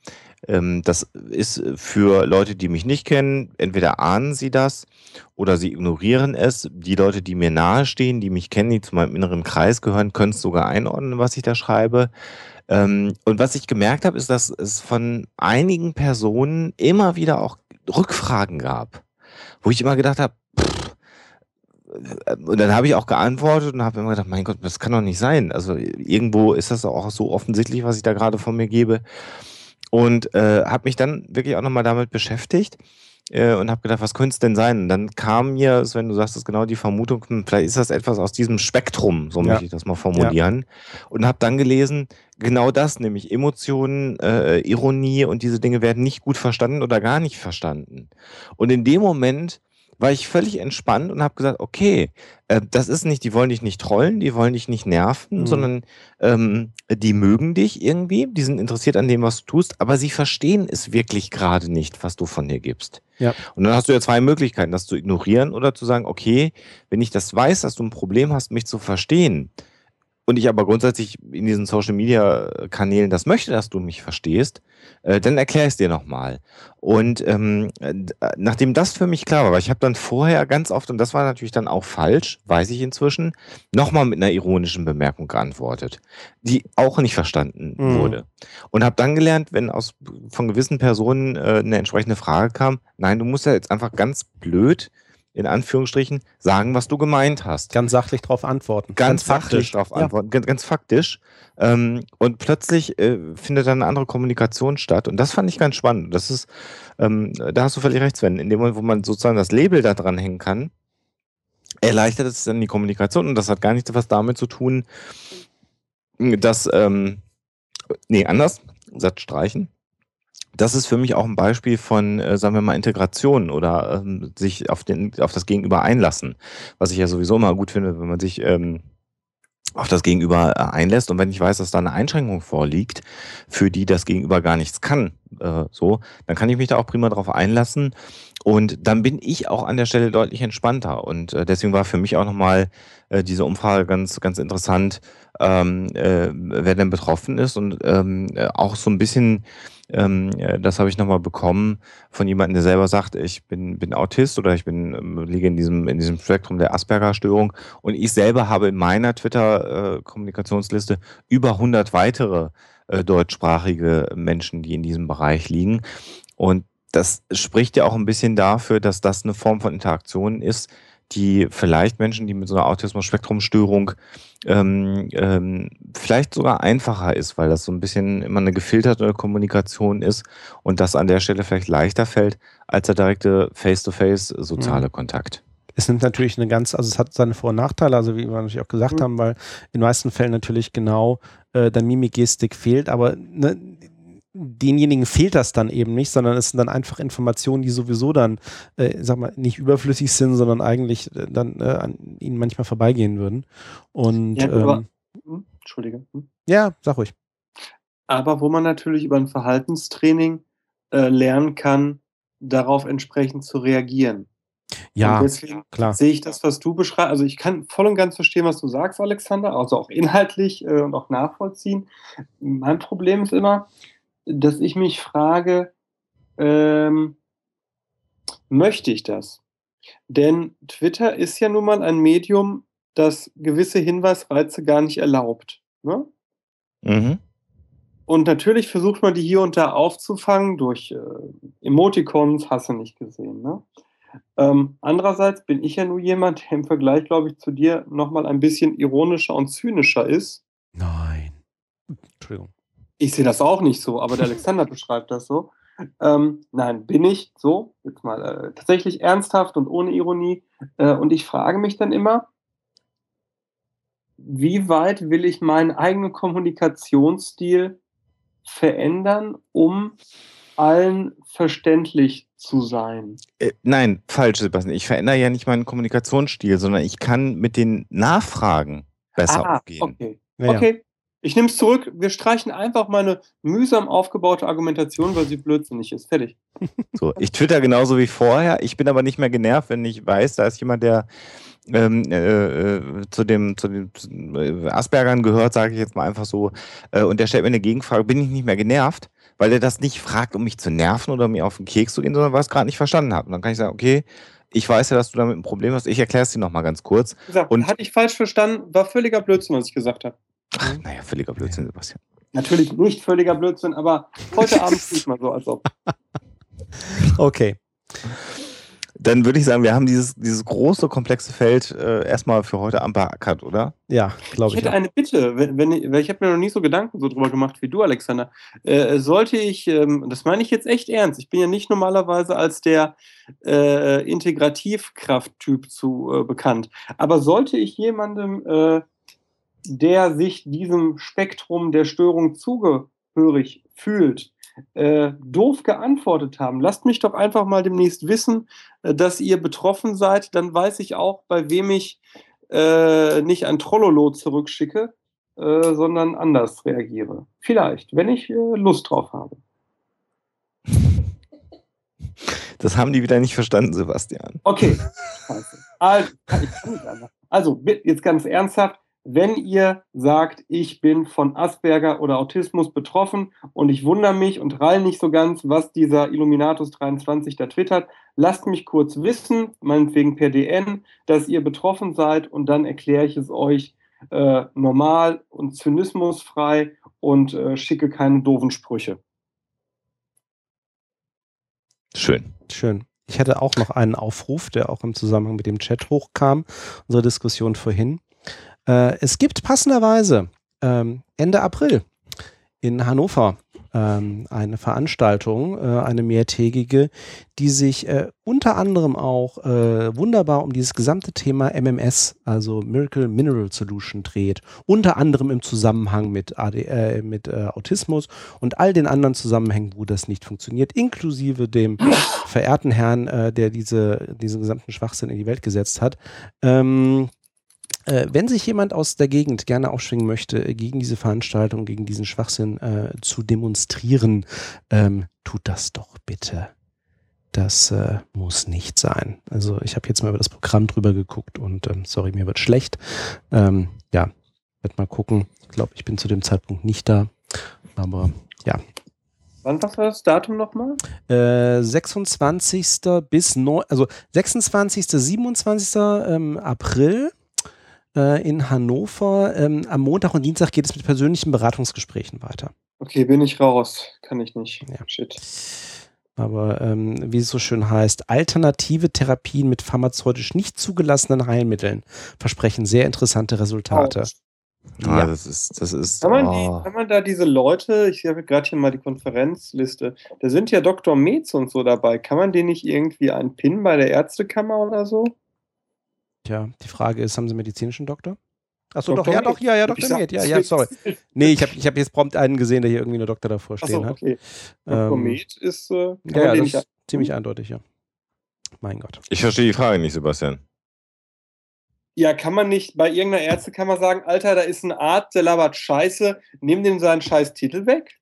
Ähm, das ist für Leute, die mich nicht kennen, entweder ahnen sie das oder sie ignorieren es. Die Leute, die mir nahestehen, die mich kennen, die zu meinem inneren Kreis gehören, können es sogar einordnen, was ich da schreibe. Ähm, und was ich gemerkt habe, ist, dass es von einigen Personen immer wieder auch Rückfragen gab, wo ich immer gedacht habe, und dann habe ich auch geantwortet und habe immer gedacht, mein Gott, das kann doch nicht sein. Also irgendwo ist das auch so offensichtlich, was ich da gerade von mir gebe. Und äh, habe mich dann wirklich auch nochmal damit beschäftigt äh, und habe gedacht, was könnte es denn sein? Und dann kam mir, wenn du sagst, das genau die Vermutung, hm, vielleicht ist das etwas aus diesem Spektrum, so ja. möchte ich das mal formulieren. Ja. Und habe dann gelesen, genau das, nämlich Emotionen, äh, Ironie und diese Dinge werden nicht gut verstanden oder gar nicht verstanden. Und in dem Moment war ich völlig entspannt und habe gesagt, okay, äh, das ist nicht, die wollen dich nicht trollen, die wollen dich nicht nerven, mhm. sondern ähm, die mögen dich irgendwie, die sind interessiert an dem, was du tust, aber sie verstehen es wirklich gerade nicht, was du von dir gibst. Ja. Und dann hast du ja zwei Möglichkeiten, das zu ignorieren oder zu sagen, okay, wenn ich das weiß, dass du ein Problem hast, mich zu verstehen, und ich aber grundsätzlich in diesen Social Media Kanälen das möchte, dass du mich verstehst, äh, dann erkläre ich es dir nochmal. Und ähm, äh, nachdem das für mich klar war, weil ich habe dann vorher ganz oft, und das war natürlich dann auch falsch, weiß ich inzwischen, nochmal mit einer ironischen Bemerkung geantwortet, die auch nicht verstanden mhm. wurde. Und habe dann gelernt, wenn aus von gewissen Personen äh, eine entsprechende Frage kam, nein, du musst ja jetzt einfach ganz blöd in Anführungsstrichen, sagen, was du gemeint hast. Ganz sachlich darauf antworten. Ganz, ganz faktisch darauf ja. antworten, ganz, ganz faktisch. Ähm, und plötzlich äh, findet dann eine andere Kommunikation statt. Und das fand ich ganz spannend. Das ist, ähm, da hast du völlig recht, Sven. In dem Moment, wo man sozusagen das Label da dran hängen kann, erleichtert es dann die Kommunikation. Und das hat gar nichts was damit zu tun, dass, ähm, nee, anders, Satz streichen das ist für mich auch ein Beispiel von, äh, sagen wir mal, Integration oder ähm, sich auf, den, auf das Gegenüber einlassen. Was ich ja sowieso immer gut finde, wenn man sich ähm, auf das Gegenüber äh, einlässt. Und wenn ich weiß, dass da eine Einschränkung vorliegt, für die das Gegenüber gar nichts kann, äh, so, dann kann ich mich da auch prima drauf einlassen. Und dann bin ich auch an der Stelle deutlich entspannter. Und äh, deswegen war für mich auch nochmal äh, diese Umfrage ganz, ganz interessant, ähm, äh, wer denn betroffen ist und ähm, äh, auch so ein bisschen ähm, äh, das habe ich nochmal bekommen von jemandem, der selber sagt, ich bin, bin Autist oder ich bin, ähm, liege in diesem, in diesem Spektrum der Asperger-Störung. Und ich selber habe in meiner Twitter-Kommunikationsliste äh, über 100 weitere äh, deutschsprachige Menschen, die in diesem Bereich liegen. Und das spricht ja auch ein bisschen dafür, dass das eine Form von Interaktion ist, die vielleicht Menschen, die mit so einer Autismus-Spektrum-Störung ähm, ähm, vielleicht sogar einfacher ist, weil das so ein bisschen immer eine gefilterte Kommunikation ist und das an der Stelle vielleicht leichter fällt als der direkte Face-to-Face soziale Mhm. Kontakt. Es nimmt natürlich eine ganz, also es hat seine Vor- und Nachteile, also wie wir natürlich auch gesagt Mhm. haben, weil in den meisten Fällen natürlich genau äh, der Mimikgestik fehlt, aber ne, denjenigen fehlt das dann eben nicht, sondern es sind dann einfach Informationen, die sowieso dann, äh, sag mal, nicht überflüssig sind, sondern eigentlich äh, dann äh, an ihnen manchmal vorbeigehen würden. Und Ja, aber- ähm, Hm? Entschuldige. Hm? ja, sag ruhig. Aber wo man natürlich über ein Verhaltenstraining äh, lernen kann, darauf entsprechend zu reagieren. Ja, Und deswegen klar. sehe ich das, was du beschreibst. Also ich kann voll und ganz verstehen, was du sagst, Alexander, also auch inhaltlich äh, und auch nachvollziehen. Mein Problem ist immer, dass ich mich frage, ähm, möchte ich das? Denn Twitter ist ja nun mal ein Medium, das gewisse Hinweisreize gar nicht erlaubt. Ne? Mhm. Und natürlich versucht man die hier und da aufzufangen durch äh, Emoticons, hast du nicht gesehen. Ne? Ähm, andererseits bin ich ja nur jemand, der im Vergleich, glaube ich, zu dir nochmal ein bisschen ironischer und zynischer ist. Nein. Entschuldigung. Ich sehe das auch nicht so, aber der Alexander beschreibt das so. Ähm, nein, bin ich so, jetzt mal äh, tatsächlich ernsthaft und ohne Ironie. Äh, und ich frage mich dann immer, wie weit will ich meinen eigenen Kommunikationsstil verändern, um allen verständlich zu sein? Äh, nein, falsch, Sebastian. Ich verändere ja nicht meinen Kommunikationsstil, sondern ich kann mit den Nachfragen besser ah, umgehen. okay. Ja. Okay, ich nehme es zurück. Wir streichen einfach meine mühsam aufgebaute Argumentation, weil sie blödsinnig ist. Fertig. So, ich twitter genauso wie vorher. Ich bin aber nicht mehr genervt, wenn ich weiß, da ist jemand, der ähm, äh, äh, zu dem zu den zu, äh, Aspergern gehört, sage ich jetzt mal einfach so, äh, und der stellt mir eine Gegenfrage, bin ich nicht mehr genervt, weil er das nicht fragt, um mich zu nerven oder mir auf den Keks zu gehen, sondern weil er es gerade nicht verstanden hat. Und dann kann ich sagen, okay, ich weiß ja, dass du damit ein Problem hast. Ich erkläre es dir nochmal ganz kurz. Gesagt, Und- hatte ich falsch verstanden, war völliger Blödsinn, was ich gesagt habe. Ach, naja, völliger Blödsinn, Sebastian. Natürlich nicht völliger Blödsinn, aber heute Abend ich mal so, als ob. Okay. Dann würde ich sagen, wir haben dieses, dieses große, komplexe Feld äh, erstmal für heute Abend beackert, oder? Ja, glaube Ich ich. hätte auch. eine Bitte, wenn, wenn ich, weil ich habe mir noch nie so Gedanken so drüber gemacht wie du, Alexander. Äh, sollte ich, ähm, das meine ich jetzt echt ernst, ich bin ja nicht normalerweise als der äh, Integrativkrafttyp zu äh, bekannt, aber sollte ich jemandem, äh, der sich diesem Spektrum der Störung zugehörig fühlt, äh, doof geantwortet haben, lasst mich doch einfach mal demnächst wissen, äh, dass ihr betroffen seid, dann weiß ich auch, bei wem ich äh, nicht ein Trollolo zurückschicke, äh, sondern anders reagiere. Vielleicht, wenn ich äh, Lust drauf habe. Das haben die wieder nicht verstanden, Sebastian. Okay. Also, also jetzt ganz ernsthaft, wenn ihr sagt, ich bin von Asperger oder Autismus betroffen und ich wundere mich und rall nicht so ganz, was dieser Illuminatus 23 da twittert, lasst mich kurz wissen, meinetwegen per DN, dass ihr betroffen seid und dann erkläre ich es euch äh, normal und zynismusfrei und äh, schicke keine doofen Sprüche. Schön. Schön. Ich hätte auch noch einen Aufruf, der auch im Zusammenhang mit dem Chat hochkam, unsere Diskussion vorhin. Äh, es gibt passenderweise ähm, Ende April in Hannover ähm, eine Veranstaltung, äh, eine mehrtägige, die sich äh, unter anderem auch äh, wunderbar um dieses gesamte Thema MMS, also Miracle Mineral Solution dreht. Unter anderem im Zusammenhang mit, AD, äh, mit äh, Autismus und all den anderen Zusammenhängen, wo das nicht funktioniert, inklusive dem verehrten Herrn, äh, der diese, diesen gesamten Schwachsinn in die Welt gesetzt hat. Ähm, äh, wenn sich jemand aus der Gegend gerne aufschwingen möchte, äh, gegen diese Veranstaltung, gegen diesen Schwachsinn äh, zu demonstrieren, ähm, tut das doch bitte. Das äh, muss nicht sein. Also ich habe jetzt mal über das Programm drüber geguckt und ähm, sorry, mir wird schlecht. Ähm, ja, werd mal gucken. Ich glaube, ich bin zu dem Zeitpunkt nicht da. Aber ja, Wann war das Datum nochmal? äh, 26. bis neu, also 26. 27. Ähm, April äh, in Hannover. Ähm, am Montag und Dienstag geht es mit persönlichen Beratungsgesprächen weiter. Okay, bin ich raus. Kann ich nicht. Ja. Shit. Aber ähm, wie es so schön heißt, alternative Therapien mit pharmazeutisch nicht zugelassenen Heilmitteln versprechen sehr interessante Resultate. Ah, Ja. das ist, das ist. Kann man, oh. die, kann man da diese Leute, ich habe gerade hier mal die Konferenzliste, da sind ja Dr. Metz und so dabei. Kann man den nicht irgendwie einen Pin bei der Ärztekammer oder so? Tja, die Frage ist, haben Sie medizinischen Doktor? Achso, doch, ja, doch, ja, ja. Ich Med, ja, ja, sorry. Nee, ich habe ich hab jetzt prompt einen gesehen, der hier irgendwie eine Doktor davor stehen hat. okay. Dr. Ähm, Metz ist, äh, kann Ja, man das ist ziemlich eindeutig, ja. Mein Gott. Ich verstehe die Frage nicht, Sebastian. Ja, kann man nicht bei irgendeiner Ärztekammer sagen, Alter, da ist ein Arzt, der labert Scheiße, nimm dem seinen scheiß Titel weg?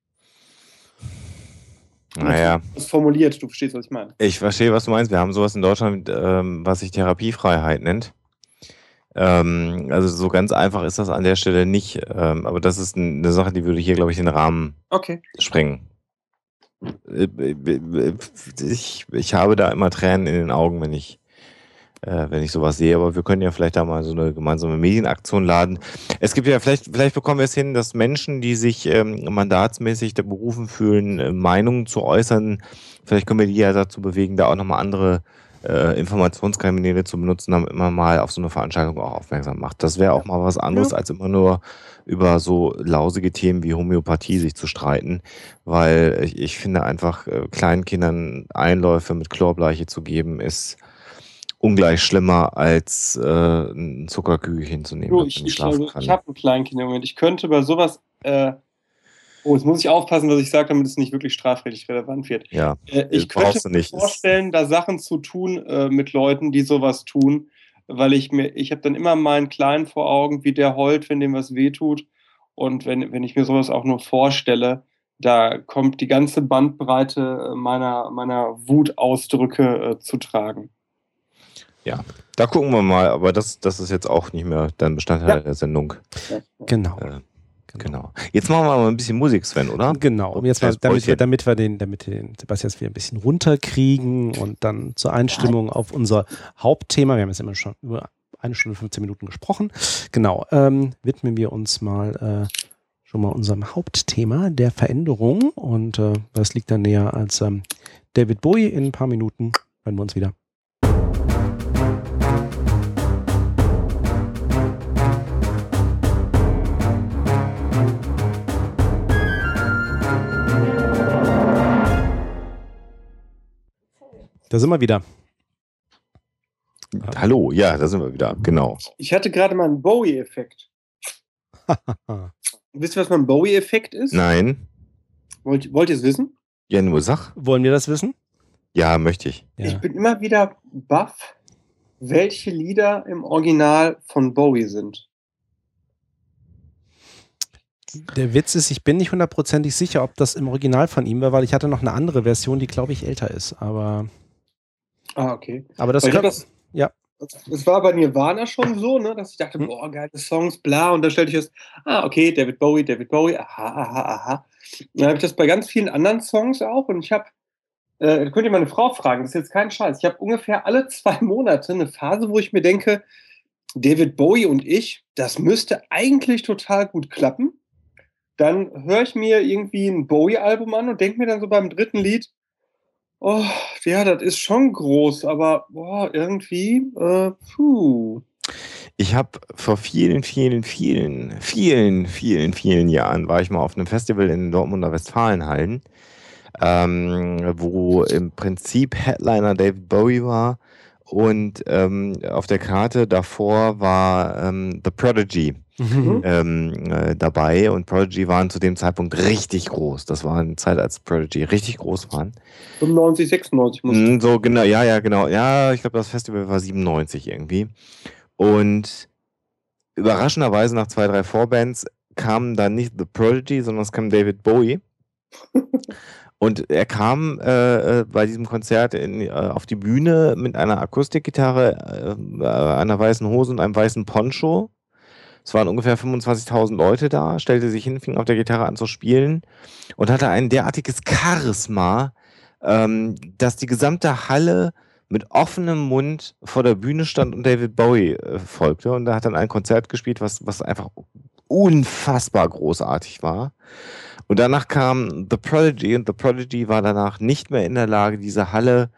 Naja, Das formuliert, du verstehst, was ich meine. ich verstehe, was du meinst. Wir haben sowas in Deutschland, ähm, was sich Therapiefreiheit nennt. Ähm, also so ganz einfach ist das an der Stelle nicht. Ähm, aber das ist eine Sache, die würde hier, glaube ich, den Rahmen Okay. sprengen. Äh, äh, Ich, ich habe da immer Tränen in den Augen, wenn ich, äh, wenn ich sowas sehe. Aber wir können ja vielleicht da mal so eine gemeinsame Medienaktion laden. Es gibt ja vielleicht, vielleicht bekommen wir es hin, dass Menschen, die sich ähm, mandatsmäßig da berufen fühlen, äh, Meinungen zu äußern, vielleicht können wir die ja dazu bewegen, da auch nochmal andere äh, Informationskanäle zu benutzen, damit man mal auf so eine Veranstaltung auch aufmerksam macht. Das wäre auch mal was anderes, als immer nur über so lausige Themen wie Homöopathie sich zu streiten, weil ich, ich finde einfach, äh, kleinen Kindern Einläufe mit Chlorbleiche zu geben, ist ungleich schlimmer, als äh, ein Zuckerkügelchen zu nehmen, damit ich ich, also, ich habe ein Kleinkind im Moment. Ich könnte bei sowas. Äh, oh, jetzt muss ich aufpassen, was ich sage, damit es nicht wirklich strafrechtlich relevant wird. ja, Äh, ich könnte mir vorstellen, da Sachen zu tun äh, mit Leuten, die sowas tun, weil ich mir, ich habe dann immer meinen Kleinen vor Augen, wie der heult, wenn dem was wehtut. Und wenn, wenn ich mir sowas auch nur vorstelle, da kommt die ganze Bandbreite äh, meiner, meiner Wutausdrücke äh, zu tragen. Da gucken wir mal, aber das, das ist jetzt auch nicht mehr dann Bestandteil Ja. der Sendung. Genau. Äh, genau. Jetzt machen wir mal ein bisschen Musik, Sven, oder? Genau, um jetzt mal, Das damit wir, damit wir den, damit wir den Sebastian wieder ein bisschen runterkriegen und dann zur Einstimmung auf unser Hauptthema, wir haben jetzt immer schon über eine Stunde 15 Minuten gesprochen, genau, ähm, widmen wir uns mal äh, schon mal unserem Hauptthema der Veränderung und äh, was liegt da näher als ähm, David Bowie in ein paar Minuten, hören wir uns wieder. Da sind wir wieder. Hallo, ja, da sind wir wieder. Genau. Ich hatte gerade mal einen Bowie-Effekt. Wisst ihr, was mal ein Bowie-Effekt ist? Nein. Wollt, wollt ihr es wissen? Ja, nur sag. Wollen wir das wissen? Ja, möchte ich. Ja. Ich bin immer wieder baff, welche Lieder im Original von Bowie sind. Der Witz ist, ich bin nicht hundertprozentig sicher, ob das im Original von ihm war, weil ich hatte noch eine andere Version, die glaube ich älter ist. Aber, Ah, okay. aber das, kann, das, ja. Es war bei Nirvana schon so, ne, dass ich dachte, Hm. boah, geile Songs, bla. Und dann stellte ich fest, ah, okay, David Bowie, David Bowie, aha, aha, aha. Und dann habe ich das bei ganz vielen anderen Songs auch. Und ich habe, äh, könnt ihr meine Frau fragen, das ist jetzt kein Scheiß. Ich habe ungefähr alle zwei Monate eine Phase, wo ich mir denke, David Bowie und ich, das müsste eigentlich total gut klappen. Dann höre ich mir irgendwie ein Bowie-Album an und denke mir dann so beim dritten Lied, oh, ja, das ist schon groß, aber boah, irgendwie, äh, puh. Ich habe vor vielen, vielen, vielen, vielen, vielen, vielen Jahren war ich mal auf einem Festival in Dortmunder Westfalenhallen, ähm, wo im Prinzip Headliner David Bowie war und ähm, auf der Karte davor war ähm, The Prodigy Mhm. ähm, äh, dabei und Prodigy waren zu dem Zeitpunkt richtig groß. Das war eine Zeit, als Prodigy richtig groß waren. 95, 96 muss Mm, So, genau, ja, ja, genau. Ja, ich glaube, das Festival war 97 irgendwie. Und überraschenderweise nach zwei, drei Vorbands kam dann nicht The Prodigy, sondern es kam David Bowie. Und er kam äh, äh, bei diesem Konzert in, äh, auf die Bühne mit einer Akustikgitarre, äh, einer weißen Hose und einem weißen Poncho. Es waren ungefähr 25.000 Leute da, stellte sich hin, fing auf der Gitarre an zu spielen und hatte ein derartiges Charisma, ähm, dass die gesamte Halle mit offenem Mund vor der Bühne stand und David Bowie äh, folgte. Und er hat dann ein Konzert gespielt, was, was einfach unfassbar großartig war. Und danach kam The Prodigy und The Prodigy war danach nicht mehr in der Lage, diese Halle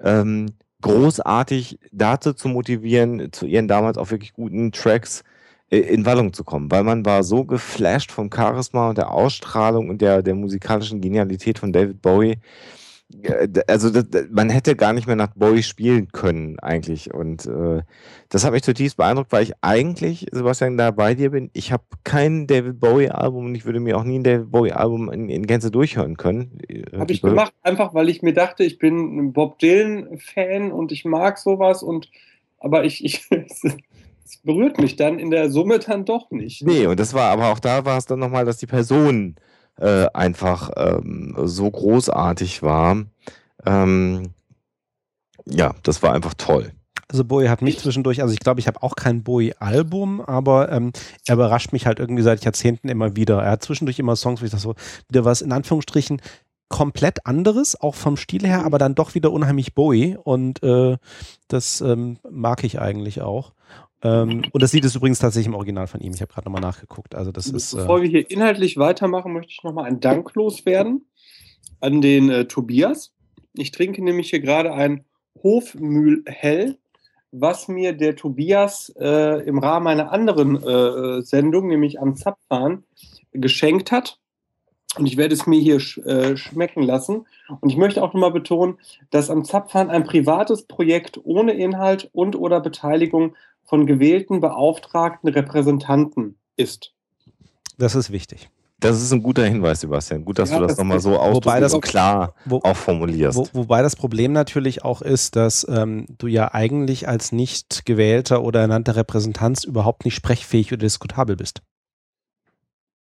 ähm, großartig dazu zu motivieren, zu ihren damals auch wirklich guten Tracks äh, in Wallung zu kommen, weil man war so geflasht vom Charisma und der Ausstrahlung und der, der musikalischen Genialität von David Bowie. Also das, man hätte gar nicht mehr nach Bowie spielen können eigentlich und äh, das hat mich zutiefst beeindruckt, weil ich eigentlich, Sebastian, da bei dir bin. Ich habe kein David Bowie-Album und ich würde mir auch nie ein David Bowie-Album in, in, Gänze durchhören können. Habe ich gemacht, einfach weil ich mir dachte, ich bin ein Bob Dylan-Fan und ich mag sowas und aber ich, ich es berührt mich dann in der Summe dann doch nicht. Nee, und das war, aber auch da war es dann nochmal, dass die Person äh, einfach ähm, so großartig war. Ähm, ja, das war einfach toll. Also Bowie hat mich zwischendurch, also ich glaube, ich habe auch kein Bowie-Album, aber ähm, er überrascht mich halt irgendwie seit Jahrzehnten immer wieder. Er hat zwischendurch immer Songs, wo ich das so, wieder was in Anführungsstrichen komplett anderes, auch vom Stil her, aber dann doch wieder unheimlich Bowie und äh, das ähm, mag ich eigentlich auch. Ähm, und das Lied ist übrigens tatsächlich im Original von ihm. Ich habe gerade nochmal nachgeguckt. Also das ist. Bevor äh, wir hier inhaltlich weitermachen, möchte ich nochmal einen Dank loswerden an den äh, Tobias. Ich trinke nämlich hier gerade ein Hofmühlhell, was mir der Tobias äh, im Rahmen einer anderen äh, Sendung, nämlich am Zapfhahn, geschenkt hat. Und ich werde es mir hier sch äh, schmecken lassen. Und ich möchte auch nochmal betonen, dass am Zapfhahn ein privates Projekt ohne Inhalt und oder Beteiligung von gewählten beauftragten Repräsentanten ist. Das ist wichtig. Das ist ein guter Hinweis, Sebastian. Gut, dass ja, du das, das nochmal so wobei das, klar wo, auch formulierst. Wo, wobei das Problem natürlich auch ist, dass ähm, du ja eigentlich als nicht gewählter oder ernannter Repräsentant überhaupt nicht sprechfähig oder diskutabel bist.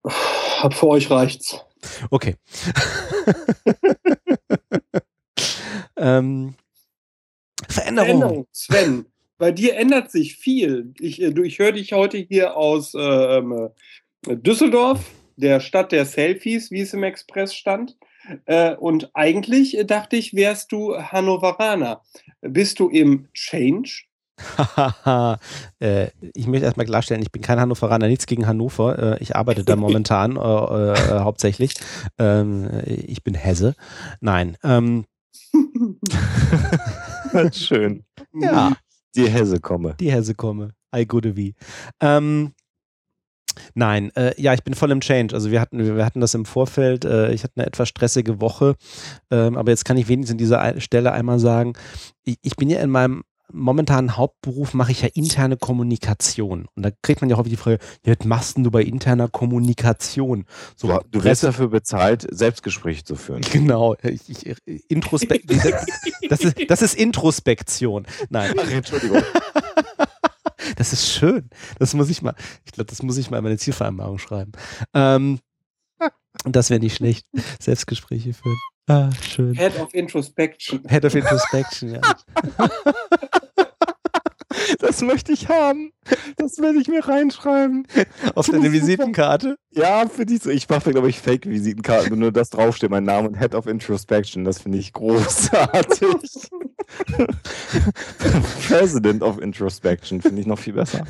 Hab für euch reicht's. Okay. ähm, Veränderung. Veränderung. Sven, bei dir ändert sich viel. Ich, äh, ich höre dich heute hier aus ähm, äh, Düsseldorf, der Stadt der Selfies, wie es im Express stand. Äh, und eigentlich äh, dachte ich, wärst du Hannoveraner. Bist du im Change? äh, ich möchte erstmal klarstellen, ich bin kein Hannoveraner, nichts gegen Hannover. Äh, ich arbeite da momentan äh, hauptsächlich. Ähm, ich bin Hesse. Nein. Ähm. Schön. Ja. Die Hesse komme. Die Hesse komme. Ei gute wie. Ähm, Nein, äh, ja, ich bin voll im Change. Also wir hatten, wir hatten das im Vorfeld. Äh, ich hatte eine etwas stressige Woche, ähm, aber jetzt kann ich wenigstens an dieser Stelle einmal sagen, ich, ich bin ja in meinem momentanen Hauptberuf mache ich ja interne Kommunikation. Und da kriegt man ja häufig die Frage, ja, was machst du bei interner Kommunikation? So, du, du wirst dafür bezahlt, Selbstgespräche zu führen. Genau. Ich, ich, Introspek das, ist, das ist Introspektion. Nein. Ach, Entschuldigung. Das ist schön. Das muss ich mal, ich glaube, das muss ich mal in meine Zielvereinbarung schreiben. Ähm, das wäre nicht schlecht. Selbstgespräche führen. Ah, schön. Head of Introspection. Head of Introspection, ja. Das möchte ich haben. Das werde ich mir reinschreiben. Auf deine Visitenkarte? Ja, finde ich so. Ich mache, glaube ich, Fake-Visitenkarten, wo nur das draufsteht, mein Name und Head of Introspection. Das finde ich großartig. President of Introspection finde ich noch viel besser.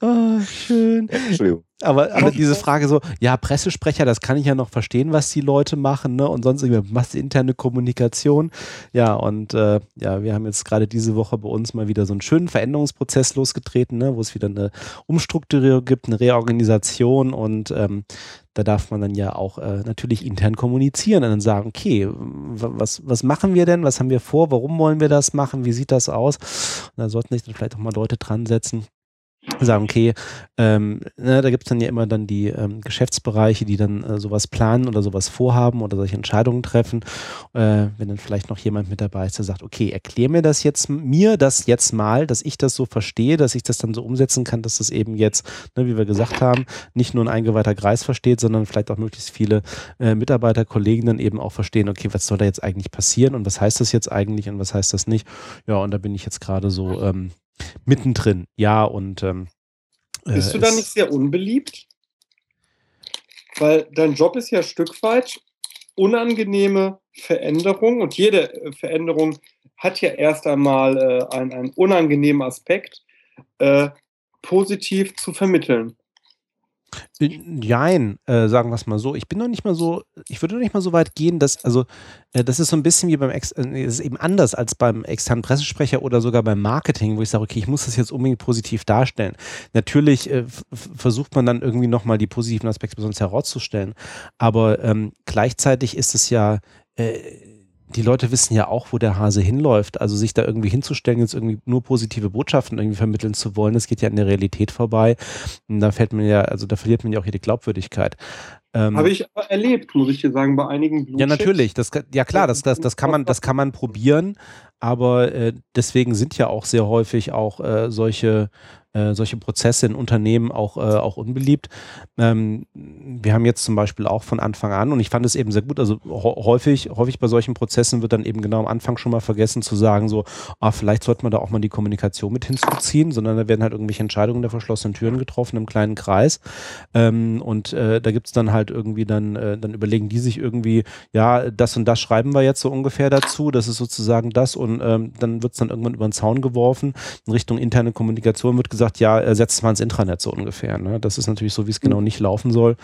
Oh, schön. Entschuldigung. Aber, aber diese Frage so, ja, Pressesprecher, das kann ich ja noch verstehen, was die Leute machen, ne? Und sonst irgendwie machst interne Kommunikation. Ja, und äh, ja, wir haben jetzt gerade diese Woche bei uns mal wieder so einen schönen Veränderungsprozess losgetreten, ne? wo es wieder eine Umstrukturierung gibt, eine Reorganisation und ähm, da darf man dann ja auch äh, natürlich intern kommunizieren und dann sagen, okay, was, was machen wir denn? Was haben wir vor? Warum wollen wir das machen? Wie sieht das aus? Und da sollten sich dann vielleicht auch mal Leute dran setzen, sagen, okay, ähm, ne, da gibt es dann ja immer dann die ähm, Geschäftsbereiche, die dann äh, sowas planen oder sowas vorhaben oder solche Entscheidungen treffen. Äh, wenn dann vielleicht noch jemand mit dabei ist, der sagt, okay, erklär mir das jetzt, mir das jetzt mal, dass ich das so verstehe, dass ich das dann so umsetzen kann, dass das eben jetzt, ne, wie wir gesagt haben, nicht nur ein eingeweihter Kreis versteht, sondern vielleicht auch möglichst viele äh, Mitarbeiter, Kollegen dann eben auch verstehen, okay, was soll da jetzt eigentlich passieren und was heißt das jetzt eigentlich und was heißt das nicht? Ja, und da bin ich jetzt gerade so ähm, mittendrin, ja, und ähm, äh, Bist du da nicht sehr unbeliebt? Weil dein Job ist ja ein Stück weit unangenehme Veränderung und jede äh, Veränderung hat ja erst einmal äh, einen, einen unangenehmen Aspekt äh, positiv zu vermitteln. Nein, äh, sagen wir es mal so. Ich bin noch nicht mal so, ich würde noch nicht mal so weit gehen, dass, also, äh, das ist so ein bisschen wie beim, Ex äh, ist eben anders als beim externen Pressesprecher oder sogar beim Marketing, wo ich sage, okay, ich muss das jetzt unbedingt positiv darstellen. Natürlich äh, versucht man dann irgendwie nochmal die positiven Aspekte besonders herauszustellen, aber ähm, gleichzeitig ist es ja, äh, die Leute wissen ja auch, wo der Hase hinläuft. Also sich da irgendwie hinzustellen, jetzt irgendwie nur positive Botschaften irgendwie vermitteln zu wollen, das geht ja an der Realität vorbei. Und da fällt man ja, also da verliert man ja auch hier die Glaubwürdigkeit. Ähm, Habe ich erlebt, muss ich dir sagen, bei einigen Blue Ja, natürlich. Das, ja klar, das, das, das, kann man, das kann man probieren, aber äh, deswegen sind ja auch sehr häufig auch äh, solche äh, solche Prozesse in Unternehmen auch, äh, auch unbeliebt. Ähm, wir haben jetzt zum Beispiel auch von Anfang an, und ich fand es eben sehr gut, also häufig, häufig bei solchen Prozessen wird dann eben genau am Anfang schon mal vergessen zu sagen, so, ah, vielleicht sollte man da auch mal die Kommunikation mit hinzuziehen, sondern da werden halt irgendwelche Entscheidungen der verschlossenen Türen getroffen im kleinen Kreis. Ähm, und äh, da gibt es dann halt irgendwie dann, äh, dann überlegen die sich irgendwie, ja, das und das schreiben wir jetzt so ungefähr dazu, das ist sozusagen das und ähm, dann wird es dann irgendwann über den Zaun geworfen. In Richtung interne Kommunikation wird gesagt, gesagt, ja, setzt mal ins Intranet so ungefähr. Ne? Das ist natürlich so, wie es genau mhm. nicht laufen soll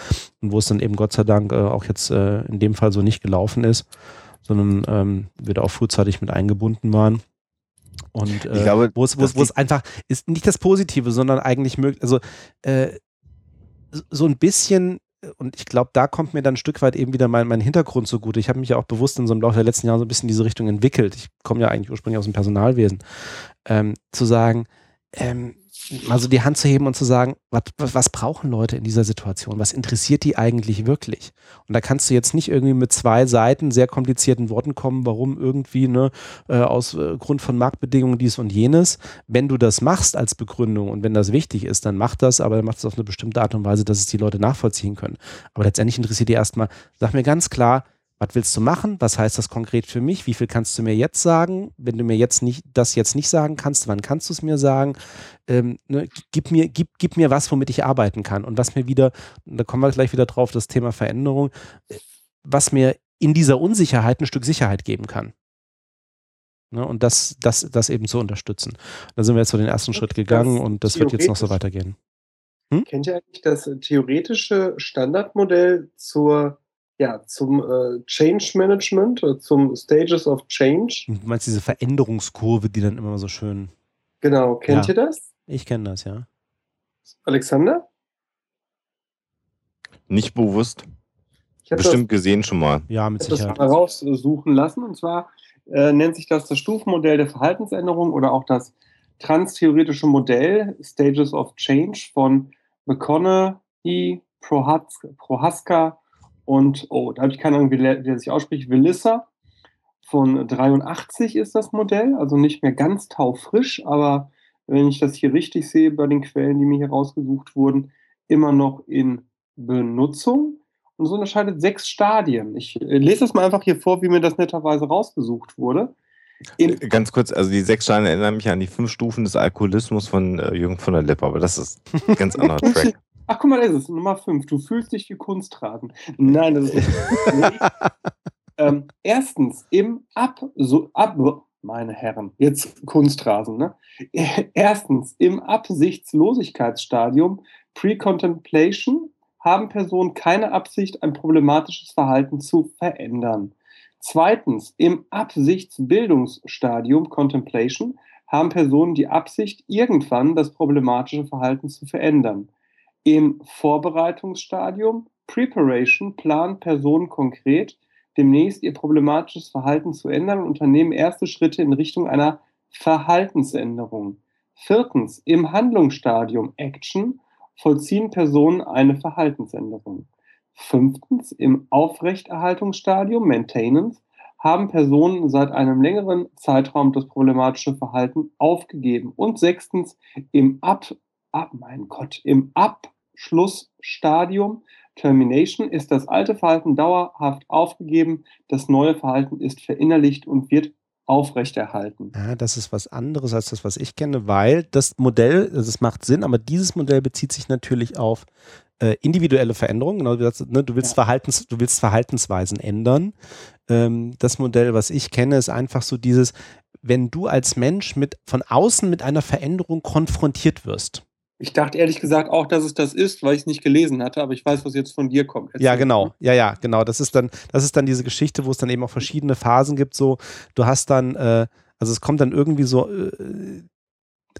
und wo es dann eben Gott sei Dank äh, auch jetzt äh, in dem Fall so nicht gelaufen ist, sondern ähm, wir da auch frühzeitig mit eingebunden waren. Und äh, glaube, wo es, wo, wo es einfach ist nicht das Positive, sondern eigentlich möglich, also äh, so ein bisschen und ich glaube, da kommt mir dann ein Stück weit eben wieder mein, mein Hintergrund so gut. Ich habe mich ja auch bewusst in so einem Laufe der letzten Jahre so ein bisschen in diese Richtung entwickelt. Ich komme ja eigentlich ursprünglich aus dem Personalwesen. Ähm, zu sagen, ähm, mal so die Hand zu heben und zu sagen, was, was brauchen Leute in dieser Situation? Was interessiert die eigentlich wirklich? Und da kannst du jetzt nicht irgendwie mit zwei Seiten sehr komplizierten Worten kommen, warum irgendwie ne, äh, aus äh, Grund von Marktbedingungen dies und jenes. Wenn du das machst als Begründung und wenn das wichtig ist, dann mach das, aber dann mach es auf eine bestimmte Art und Weise, dass es die Leute nachvollziehen können. Aber letztendlich interessiert die erstmal, sag mir ganz klar, was willst du machen? Was heißt das konkret für mich? Wie viel kannst du mir jetzt sagen? Wenn du mir jetzt nicht das jetzt nicht sagen kannst, wann kannst du es mir sagen? Ähm, ne, gib, mir, gib, gib mir was, womit ich arbeiten kann. Und was mir wieder, da kommen wir gleich wieder drauf, das Thema Veränderung, was mir in dieser Unsicherheit ein Stück Sicherheit geben kann. Ne, und das, das, das eben zu unterstützen. Da sind wir jetzt so den ersten Schritt gegangen und das wird jetzt noch so weitergehen. Hm? Kennt ihr eigentlich das theoretische Standardmodell zur ja, zum äh, Change Management, äh, zum Stages of Change. Du meinst diese Veränderungskurve, die dann immer so schön. Genau, kennt ja. ihr das? Ich kenne das, ja. Alexander? Nicht bewusst. Bestimmt das, gesehen schon mal. Ja, mit Sicherheit. Ich das raussuchen lassen. Und zwar äh, nennt sich das das Stufenmodell der Verhaltensänderung oder auch das transtheoretische Modell Stages of Change von McConaughey, Prohaska und, oh, da habe ich keine Ahnung, wie der, sich ausspricht, Velissa von 83 ist das Modell, also nicht mehr ganz taufrisch, aber wenn ich das hier richtig sehe bei den Quellen, die mir hier rausgesucht wurden, immer noch in Benutzung. Und so unterscheidet sechs Stadien. Ich äh, lese das mal einfach hier vor, wie mir das netterweise rausgesucht wurde. In äh, Ganz kurz, also die sechs Stadien erinnern mich an die fünf Stufen des Alkoholismus von äh, Jürgen von der Lippe, aber das ist ein ganz anderer Track. Ach, guck mal, da ist es. Nummer 5. Du fühlst dich wie Kunstrasen. Nein, das ist nicht. ähm, erstens, im Ab, so, Ab, meine Herren, jetzt Kunstrasen, ne? Erstens, im Absichtslosigkeitsstadium, Pre-Contemplation, haben Personen keine Absicht, ein problematisches Verhalten zu verändern. Zweitens, im Absichtsbildungsstadium, Contemplation, haben Personen die Absicht, irgendwann das problematische Verhalten zu verändern. Im Vorbereitungsstadium Preparation planen Personen konkret, demnächst ihr problematisches Verhalten zu ändern und unternehmen erste Schritte in Richtung einer Verhaltensänderung. Viertens, im Handlungsstadium Action vollziehen Personen eine Verhaltensänderung. Fünftens, im Aufrechterhaltungsstadium Maintenance haben Personen seit einem längeren Zeitraum das problematische Verhalten aufgegeben. Und sechstens, im Ab, ab mein Gott, im Ab Schlussstadium Termination ist das alte Verhalten dauerhaft aufgegeben, das neue Verhalten ist verinnerlicht und wird aufrechterhalten. Ja, das ist was anderes als das, was ich kenne, weil das Modell, das also macht Sinn, aber dieses Modell bezieht sich natürlich auf äh, individuelle Veränderungen. Genau, ne, du, willst ja. Verhaltens, du willst Verhaltensweisen ändern. Ähm, das Modell, was ich kenne, ist einfach so dieses, wenn du als Mensch mit von außen mit einer Veränderung konfrontiert wirst, Ich dachte ehrlich gesagt auch, dass es das ist, weil ich es nicht gelesen hatte, aber ich weiß, was jetzt von dir kommt. Erzähl. Ja, genau. Ja, ja, genau. Das ist dann, das ist dann diese Geschichte, wo es dann eben auch verschiedene Phasen gibt. So, du hast dann, äh, also es kommt dann irgendwie so, äh,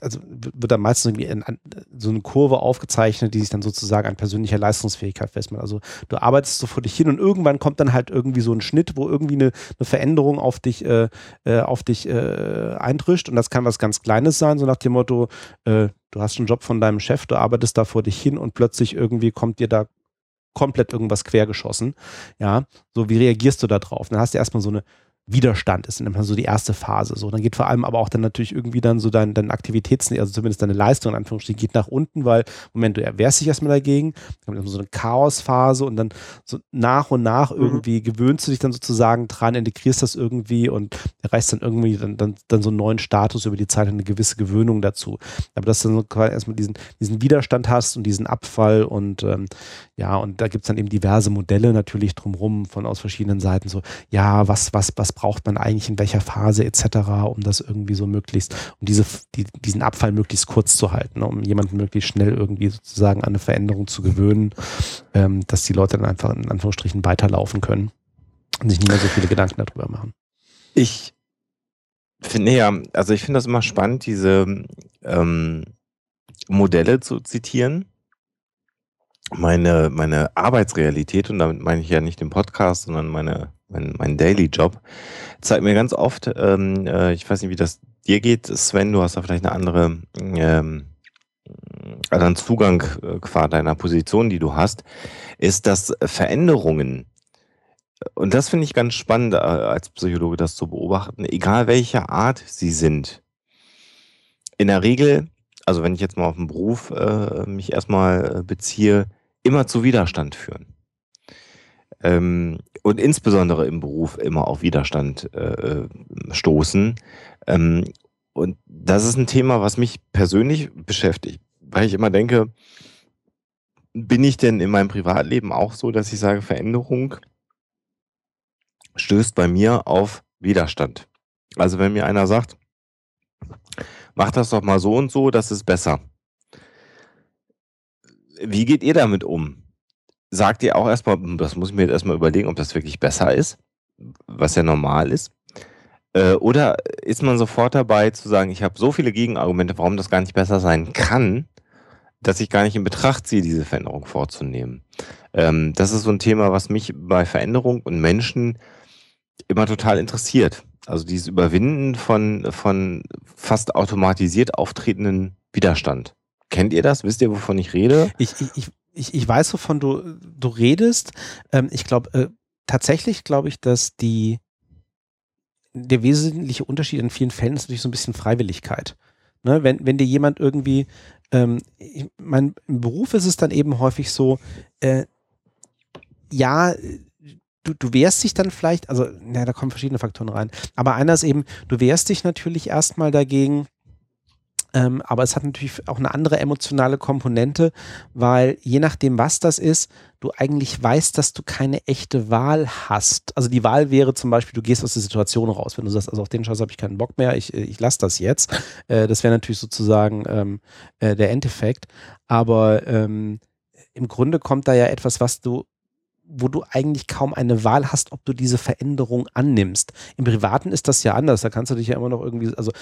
also wird dann meistens irgendwie in, in, so eine Kurve aufgezeichnet, die sich dann sozusagen an persönlicher Leistungsfähigkeit festmacht. Also du arbeitest so vor dich hin und irgendwann kommt dann halt irgendwie so ein Schnitt, wo irgendwie eine, eine Veränderung auf dich, äh, äh, auf dich äh, eintrischt und das kann was ganz Kleines sein, so nach dem Motto, äh, du hast einen Job von deinem Chef, du arbeitest da vor dich hin und plötzlich irgendwie kommt dir da komplett irgendwas quergeschossen. Ja, so wie reagierst du da drauf? Dann hast du erstmal so eine Widerstand ist dann so die erste Phase. So, dann geht vor allem aber auch dann natürlich irgendwie dann so dein, dein Aktivitäts, also zumindest deine Leistung in Anführungsstrichen geht nach unten, weil Moment, du erwehrst dich erstmal dagegen, dann kommt so eine Chaosphase und dann so nach und nach mhm. irgendwie gewöhnst du dich dann sozusagen dran, integrierst das irgendwie und erreichst dann irgendwie dann, dann, dann so einen neuen Status über die Zeit, eine gewisse Gewöhnung dazu. Aber dass du dann so quasi erstmal diesen, diesen Widerstand hast und diesen Abfall und ähm, ja, und da gibt es dann eben diverse Modelle natürlich drumrum von aus verschiedenen Seiten, so, ja, was, was, was braucht man eigentlich in welcher Phase etc., um das irgendwie so möglichst, um diese, die, diesen Abfall möglichst kurz zu halten, um jemanden möglichst schnell irgendwie sozusagen an eine Veränderung zu gewöhnen, ähm, dass die Leute dann einfach in Anführungsstrichen weiterlaufen können und sich nicht mehr so viele Gedanken darüber machen. Ich finde ja, also ich finde das immer spannend, diese ähm, Modelle zu zitieren meine, meine Arbeitsrealität, und damit meine ich ja nicht den Podcast, sondern meine, mein, mein Daily Job, zeigt mir ganz oft, ähm, äh, ich weiß nicht, wie das dir geht, Sven, du hast da vielleicht eine andere, ähm, anderen Zugang äh, qua deiner Position, die du hast, ist, dass Veränderungen, und das finde ich ganz spannend äh, als Psychologe, das zu beobachten, egal welcher Art sie sind, in der Regel also wenn ich jetzt mal auf den Beruf äh, mich erstmal äh, beziehe, immer zu Widerstand führen. Ähm, und insbesondere im Beruf immer auf Widerstand äh, stoßen. Ähm, und das ist ein Thema, was mich persönlich beschäftigt, weil ich immer denke, bin ich denn in meinem Privatleben auch so, dass ich sage, Veränderung stößt bei mir auf Widerstand. Also wenn mir einer sagt, mach das doch mal so und so, das ist besser. Wie geht ihr damit um? Sagt ihr auch erstmal, hm, das muss ich mir jetzt erstmal überlegen, ob das wirklich besser ist, was ja normal ist? Äh, oder ist man sofort dabei zu sagen, ich habe so viele Gegenargumente, warum das gar nicht besser sein kann, dass ich gar nicht in Betracht ziehe, diese Veränderung vorzunehmen? Ähm, das ist so ein Thema, was mich bei Veränderung und Menschen immer total interessiert. Also dieses Überwinden von, von fast automatisiert auftretenden Widerstand. Kennt ihr das? Wisst ihr, wovon ich rede? Ich, ich, ich, ich weiß, wovon du, du redest. Ähm, ich glaube, äh, tatsächlich glaube ich, dass die, der wesentliche Unterschied in vielen Fällen ist natürlich so ein bisschen Freiwilligkeit. Ne? Wenn, wenn dir jemand irgendwie, ähm, ich mein, im Beruf ist es dann eben häufig so, äh, ja, du, du wehrst dich dann vielleicht, also, ja, da kommen verschiedene Faktoren rein. Aber einer ist eben, du wehrst dich natürlich erstmal dagegen, ähm, aber es hat natürlich auch eine andere emotionale Komponente, weil je nachdem, was das ist, du eigentlich weißt, dass du keine echte Wahl hast. Also die Wahl wäre zum Beispiel, du gehst aus der Situation raus. Wenn du sagst, also auf den Scheiß habe ich keinen Bock mehr, ich, ich lasse das jetzt. Äh, das wäre natürlich sozusagen ähm, äh, der Endeffekt. Aber ähm, im Grunde kommt da ja etwas, was du wo du eigentlich kaum eine Wahl hast, ob du diese Veränderung annimmst. Im Privaten ist das ja anders. Da kannst du dich ja immer noch irgendwie, also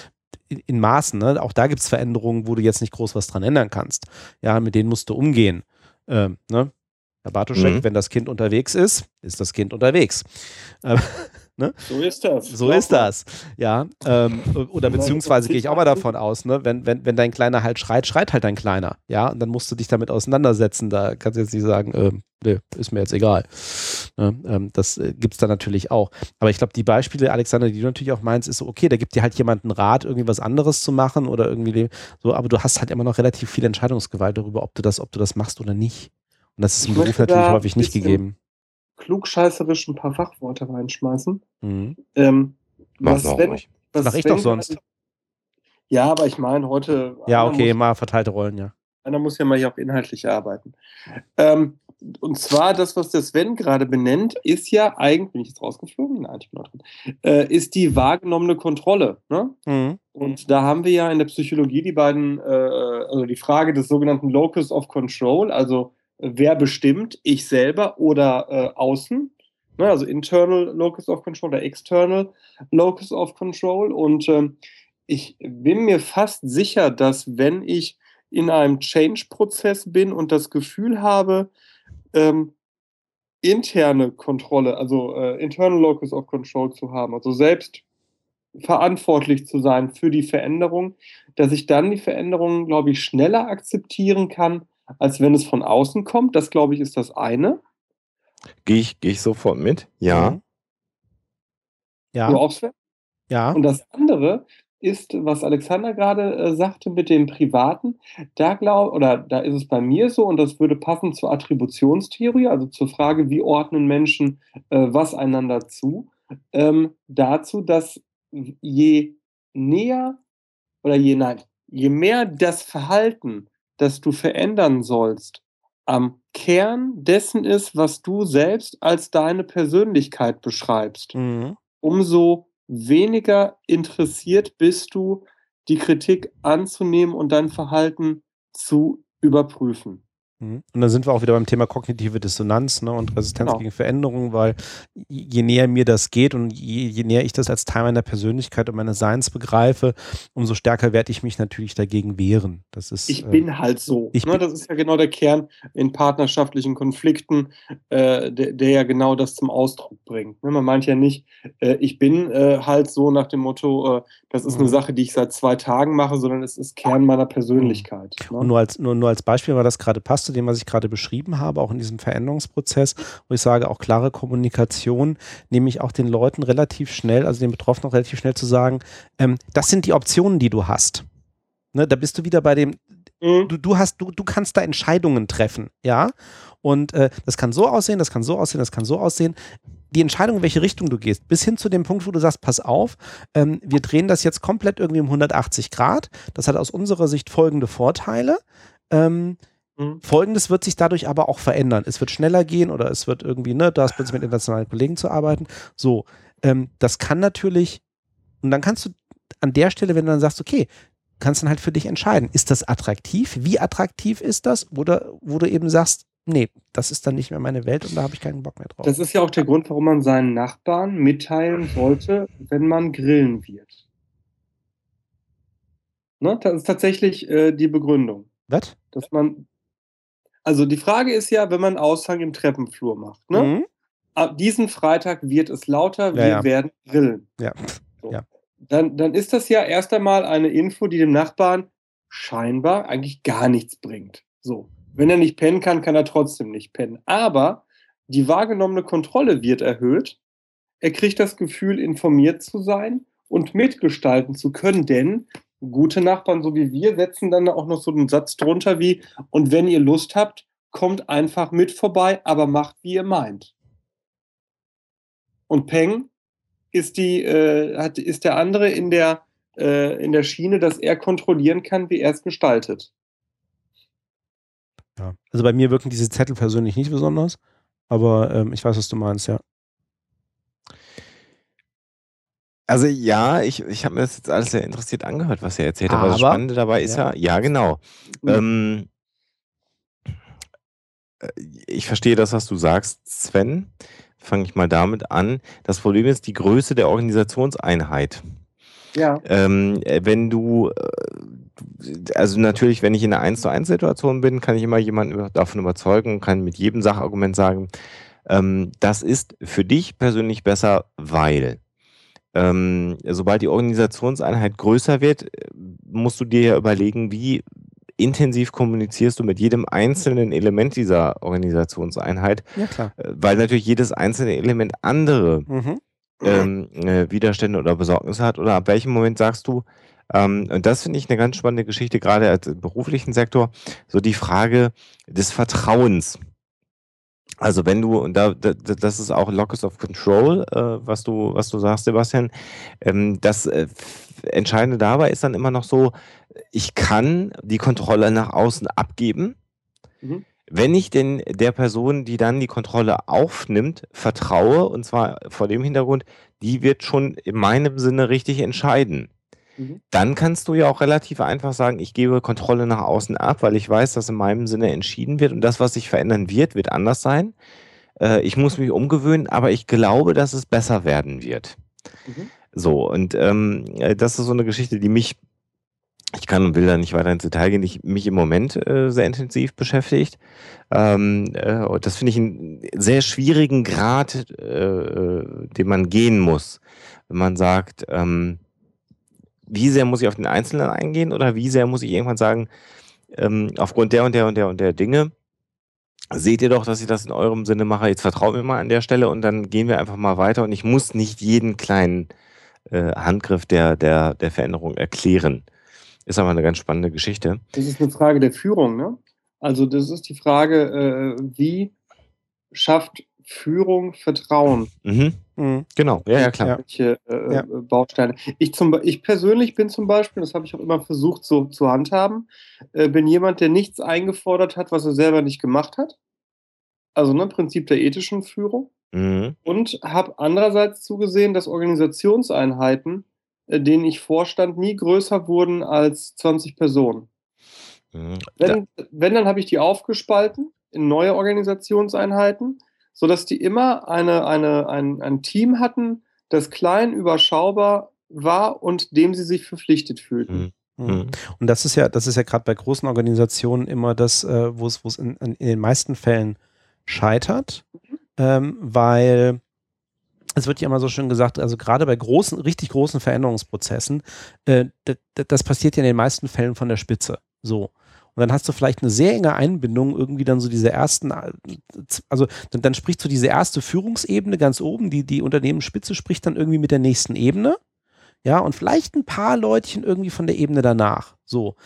in, in Maßen, ne? auch da gibt es Veränderungen, wo du jetzt nicht groß was dran ändern kannst. Ja, mit denen musst du umgehen. Ähm, ne? Herr Bartoschek, mhm. wenn das Kind unterwegs ist, ist das Kind unterwegs. Ähm, Ne? So ist das. So ist das. Ja. Ähm, oder beziehungsweise gehe ich auch mal davon aus, ne? wenn, wenn, wenn dein Kleiner halt schreit, schreit halt dein Kleiner. Ja, und dann musst du dich damit auseinandersetzen. Da kannst du jetzt nicht sagen, äh, nee, ist mir jetzt egal. Ne? Ähm, das äh, gibt es da natürlich auch. Aber ich glaube, die Beispiele, Alexander, die du natürlich auch meinst, ist so, okay, da gibt dir halt jemand einen Rat, irgendwie was anderes zu machen oder irgendwie so, aber du hast halt immer noch relativ viel Entscheidungsgewalt darüber, ob du das, ob du das machst oder nicht. Und das ist im Beruf natürlich häufig nicht gegeben klugscheißerisch ein paar Fachworte reinschmeißen. Mhm. Ähm, was Mach, wenn, was Mach ich doch sonst. Ja, aber ich meine, heute. Ja, okay, muss, mal verteilte Rollen, ja. Einer muss ja mal hier auch inhaltlich arbeiten. Ähm, und zwar das, was der Sven gerade benennt, ist ja eigentlich, bin ich jetzt rausgeflogen? Nein, ich bin noch drin, äh, ist die wahrgenommene Kontrolle. Ne? Mhm. Und da haben wir ja in der Psychologie die beiden, äh, also die Frage des sogenannten Locus of Control, also wer bestimmt, ich selber oder äh, außen, ne, also internal Locus of Control oder external Locus of Control. Und ähm, ich bin mir fast sicher, dass wenn ich in einem Change-Prozess bin und das Gefühl habe, ähm, interne Kontrolle, also äh, internal Locus of Control zu haben, also selbst verantwortlich zu sein für die Veränderung, dass ich dann die Veränderung, glaube ich, schneller akzeptieren kann, als wenn es von außen kommt. Das, glaube ich, ist das eine. Gehe ich, geh ich sofort mit? Ja. Mhm. Ja. Du auch, Sven? Ja. Und das andere ist, was Alexander gerade äh, sagte mit dem Privaten, da glaube oder da ist es bei mir so, und das würde passen zur Attributionstheorie, also zur Frage, wie ordnen Menschen äh, was einander zu, ähm, dazu, dass je näher oder je nein, je mehr das Verhalten, das du verändern sollst, am Kern dessen ist, was du selbst als deine Persönlichkeit beschreibst, Mhm. umso weniger interessiert bist du, die Kritik anzunehmen und dein Verhalten zu überprüfen. Mhm. Und dann sind wir auch wieder beim Thema kognitive Dissonanz ne, und Resistenz Genau. gegen Veränderungen, weil je näher mir das geht und je, je näher ich das als Teil meiner Persönlichkeit und meines Seins begreife, umso stärker werde ich mich natürlich dagegen wehren. Das ist, Ich äh, bin halt so. ich ne? bin- Das ist ja genau der Kern in partnerschaftlichen Konflikten, äh, der, der ja genau das zum Ausdruck bringt. Ne? Man meint ja nicht, äh, ich bin äh, halt so nach dem Motto, äh, das ist eine Mhm. Sache, die ich seit zwei Tagen mache, sondern es ist Kern meiner Persönlichkeit. Und Ne? nur als, nur, nur als Beispiel, weil das gerade passt zu dem, was ich gerade beschrieben habe, auch in diesem Veränderungsprozess, wo ich sage, auch klare Kommunikation, nämlich auch den Leuten relativ schnell, also den Betroffenen auch relativ schnell zu sagen, ähm, das sind die Optionen, die du hast. Ne, da bist du wieder bei dem, Mhm. du, du hast, du, du kannst da Entscheidungen treffen, ja. Und äh, das kann so aussehen, das kann so aussehen, das kann so aussehen. Die Entscheidung, in welche Richtung du gehst, bis hin zu dem Punkt, wo du sagst, pass auf, ähm, wir drehen das jetzt komplett irgendwie um 180 Grad. Das hat aus unserer Sicht folgende Vorteile. Ähm, Mhm. Folgendes wird sich dadurch aber auch verändern. Es wird schneller gehen oder es wird irgendwie, ne, da hast plötzlich mit internationalen Kollegen zu arbeiten. So, ähm, das kann natürlich, und dann kannst du an der Stelle, wenn du dann sagst, okay, kannst dann halt für dich entscheiden, ist das attraktiv? Wie attraktiv ist das? Oder wo du eben sagst, nee, das ist dann nicht mehr meine Welt und da habe ich keinen Bock mehr drauf. Das ist ja auch der Grund, warum man seinen Nachbarn mitteilen sollte, wenn man grillen wird. Ne? Das ist tatsächlich äh, die Begründung. Was? Dass man. Also die Frage ist ja, wenn man Aushang im Treppenflur macht. Ne? Mhm. Ab diesen Freitag wird es lauter, wir Ja, ja. werden grillen. Ja. So. Ja. Dann, dann ist das ja erst einmal eine Info, die dem Nachbarn scheinbar eigentlich gar nichts bringt. So. Wenn er nicht pennen kann, kann er trotzdem nicht pennen. Aber die wahrgenommene Kontrolle wird erhöht. Er kriegt das Gefühl, informiert zu sein und mitgestalten zu können, denn gute Nachbarn, so wie wir, setzen dann auch noch so einen Satz drunter wie, und wenn ihr Lust habt, kommt einfach mit vorbei, aber macht, wie ihr meint. Und Peng ist, die, äh, hat, ist der andere in der, äh, in der Schiene, dass er kontrollieren kann, wie er es gestaltet. Ja. Also bei mir wirken diese Zettel persönlich nicht besonders, aber ähm, ich weiß, was du meinst, ja. Also ja, ich, ich habe mir das jetzt alles sehr interessiert angehört, was er erzählt hat. Aber das Aber- Spannende dabei ist ja, ja, genau. Ähm, äh, ich verstehe das, was du sagst, Sven. Fange ich mal damit an. Das Problem ist die Größe der Organisationseinheit. Ja. Ähm, äh, wenn du, äh, also natürlich, wenn ich in einer 1 zu 1 Situation bin, kann ich immer jemanden davon überzeugen und kann mit jedem Sachargument sagen, ähm, das ist für dich persönlich besser, weil ähm, sobald die Organisationseinheit größer wird, äh, musst du dir ja überlegen, wie intensiv kommunizierst du mit jedem einzelnen Element dieser Organisationseinheit, Ja, klar. äh, weil natürlich jedes einzelne Element andere Mhm. ähm, äh, Widerstände oder Besorgnisse hat? Oder ab welchem Moment sagst du, ähm, und das finde ich eine ganz spannende Geschichte, gerade als im beruflichen Sektor, so die Frage des Vertrauens. Also wenn du, und da, da, das ist auch Locus of Control, äh, was du, was du sagst, Sebastian, ähm, das äh, Entscheidende dabei ist dann immer noch so, ich kann die Kontrolle nach außen abgeben, Mhm. wenn ich denn der Person, die dann die Kontrolle aufnimmt, vertraue, und zwar vor dem Hintergrund, die wird schon in meinem Sinne richtig entscheiden. Mhm. dann kannst du ja auch relativ einfach sagen, ich gebe Kontrolle nach außen ab, weil ich weiß, dass in meinem Sinne entschieden wird und das, was sich verändern wird, wird anders sein. Äh, ich muss mich umgewöhnen, aber ich glaube, dass es besser werden wird. Mhm. So, und ähm, äh, das ist so eine Geschichte, die mich ich kann und will da nicht weiter ins Detail gehen, die mich im Moment äh, sehr intensiv beschäftigt. Ähm, äh, das finde ich einen sehr schwierigen Grad, äh, den man gehen muss, wenn man sagt, ähm, wie sehr muss ich auf den Einzelnen eingehen oder wie sehr muss ich irgendwann sagen, ähm, aufgrund der und der und der und der Dinge, seht ihr doch, dass ich das in eurem Sinne mache, jetzt vertraut mir mal an der Stelle und dann gehen wir einfach mal weiter und ich muss nicht jeden kleinen äh, Handgriff der, der, der Veränderung erklären. Ist aber eine ganz spannende Geschichte. Das ist eine Frage der Führung, ne? Also das ist die Frage, äh, wie schafft Führung Vertrauen? Mhm. Mhm. Genau, ja, ja klar. Welche äh, ja. Bausteine. Ich, zum, ich persönlich bin zum Beispiel, das habe ich auch immer versucht so zu handhaben, äh, bin jemand, der nichts eingefordert hat, was er selber nicht gemacht hat. Also ne, Prinzip der ethischen Führung. Mhm. Und habe andererseits zugesehen, dass Organisationseinheiten äh, denen ich vorstand, nie größer wurden als 20 Personen. Mhm. Wenn, wenn, dann habe ich die aufgespalten in neue Organisationseinheiten, sodass die immer eine, eine, ein, ein Team hatten, das klein, überschaubar war und dem sie sich verpflichtet fühlten. Mhm. mhm. Und das ist ja, das ist ja gerade bei großen Organisationen immer das, äh, wo es in, in, den meisten Fällen scheitert, mhm. ähm, weil es wird ja immer so schön gesagt, also gerade bei großen, richtig großen Veränderungsprozessen, äh, das passiert ja in den meisten Fällen von der Spitze. So. Und dann hast du vielleicht eine sehr enge Einbindung, irgendwie dann so diese ersten, also dann, dann spricht so diese erste Führungsebene ganz oben, die, die Unternehmensspitze spricht dann irgendwie mit der nächsten Ebene. Ja, und vielleicht ein paar Leutchen irgendwie von der Ebene danach. So.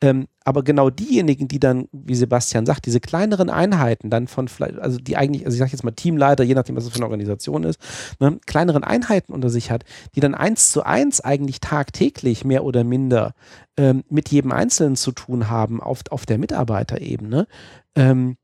Ähm, aber genau diejenigen, die dann, wie Sebastian sagt, diese kleineren Einheiten dann von vielleicht, also die eigentlich, also ich sage jetzt mal Teamleiter, je nachdem, was es für eine Organisation ist, ne, kleineren Einheiten unter sich hat, die dann eins zu eins eigentlich tagtäglich mehr oder minder ähm, mit jedem Einzelnen zu tun haben auf, auf der Mitarbeiterebene, ähm,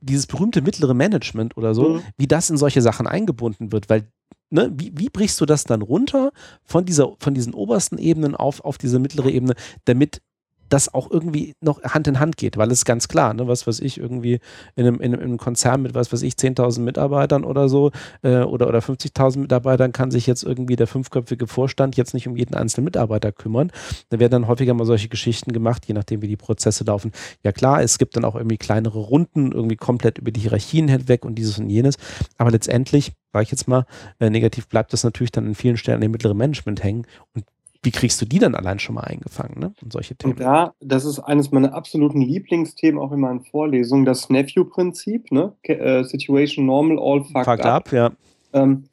dieses berühmte mittlere Management oder so, mhm. wie das in solche Sachen eingebunden wird, weil Ne, wie, wie, brichst du das dann runter von, dieser, von diesen obersten Ebenen auf, auf diese mittlere Ebene, damit das auch irgendwie noch Hand in Hand geht, weil es ganz klar, ne, was weiß ich, irgendwie in einem, in einem Konzern mit, was weiß ich, 10.000 Mitarbeitern oder so äh, oder, oder 50.000 Mitarbeitern kann sich jetzt irgendwie der fünfköpfige Vorstand jetzt nicht um jeden einzelnen Mitarbeiter kümmern. Da werden dann häufiger mal solche Geschichten gemacht, je nachdem, wie die Prozesse laufen. Ja klar, es gibt dann auch irgendwie kleinere Runden, irgendwie komplett über die Hierarchien hinweg und dieses und jenes, aber letztendlich, sage ich jetzt mal, äh, negativ bleibt das natürlich dann in vielen Stellen im mittleren Management hängen und wie kriegst du die dann allein schon mal eingefangen, ne? Und solche Themen. Und ja, das ist eines meiner absoluten Lieblingsthemen auch in meinen Vorlesungen, das Nephew-Prinzip, ne? Uh, Situation normal, all fucked, fucked up. up. ja. Ähm,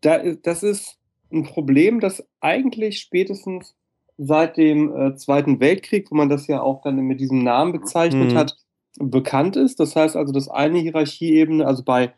da, das ist ein Problem, das eigentlich spätestens seit dem äh, Zweiten Weltkrieg, wo man das ja auch dann mit diesem Namen bezeichnet mhm. hat, bekannt ist. Das heißt also, dass eine Hierarchieebene, also bei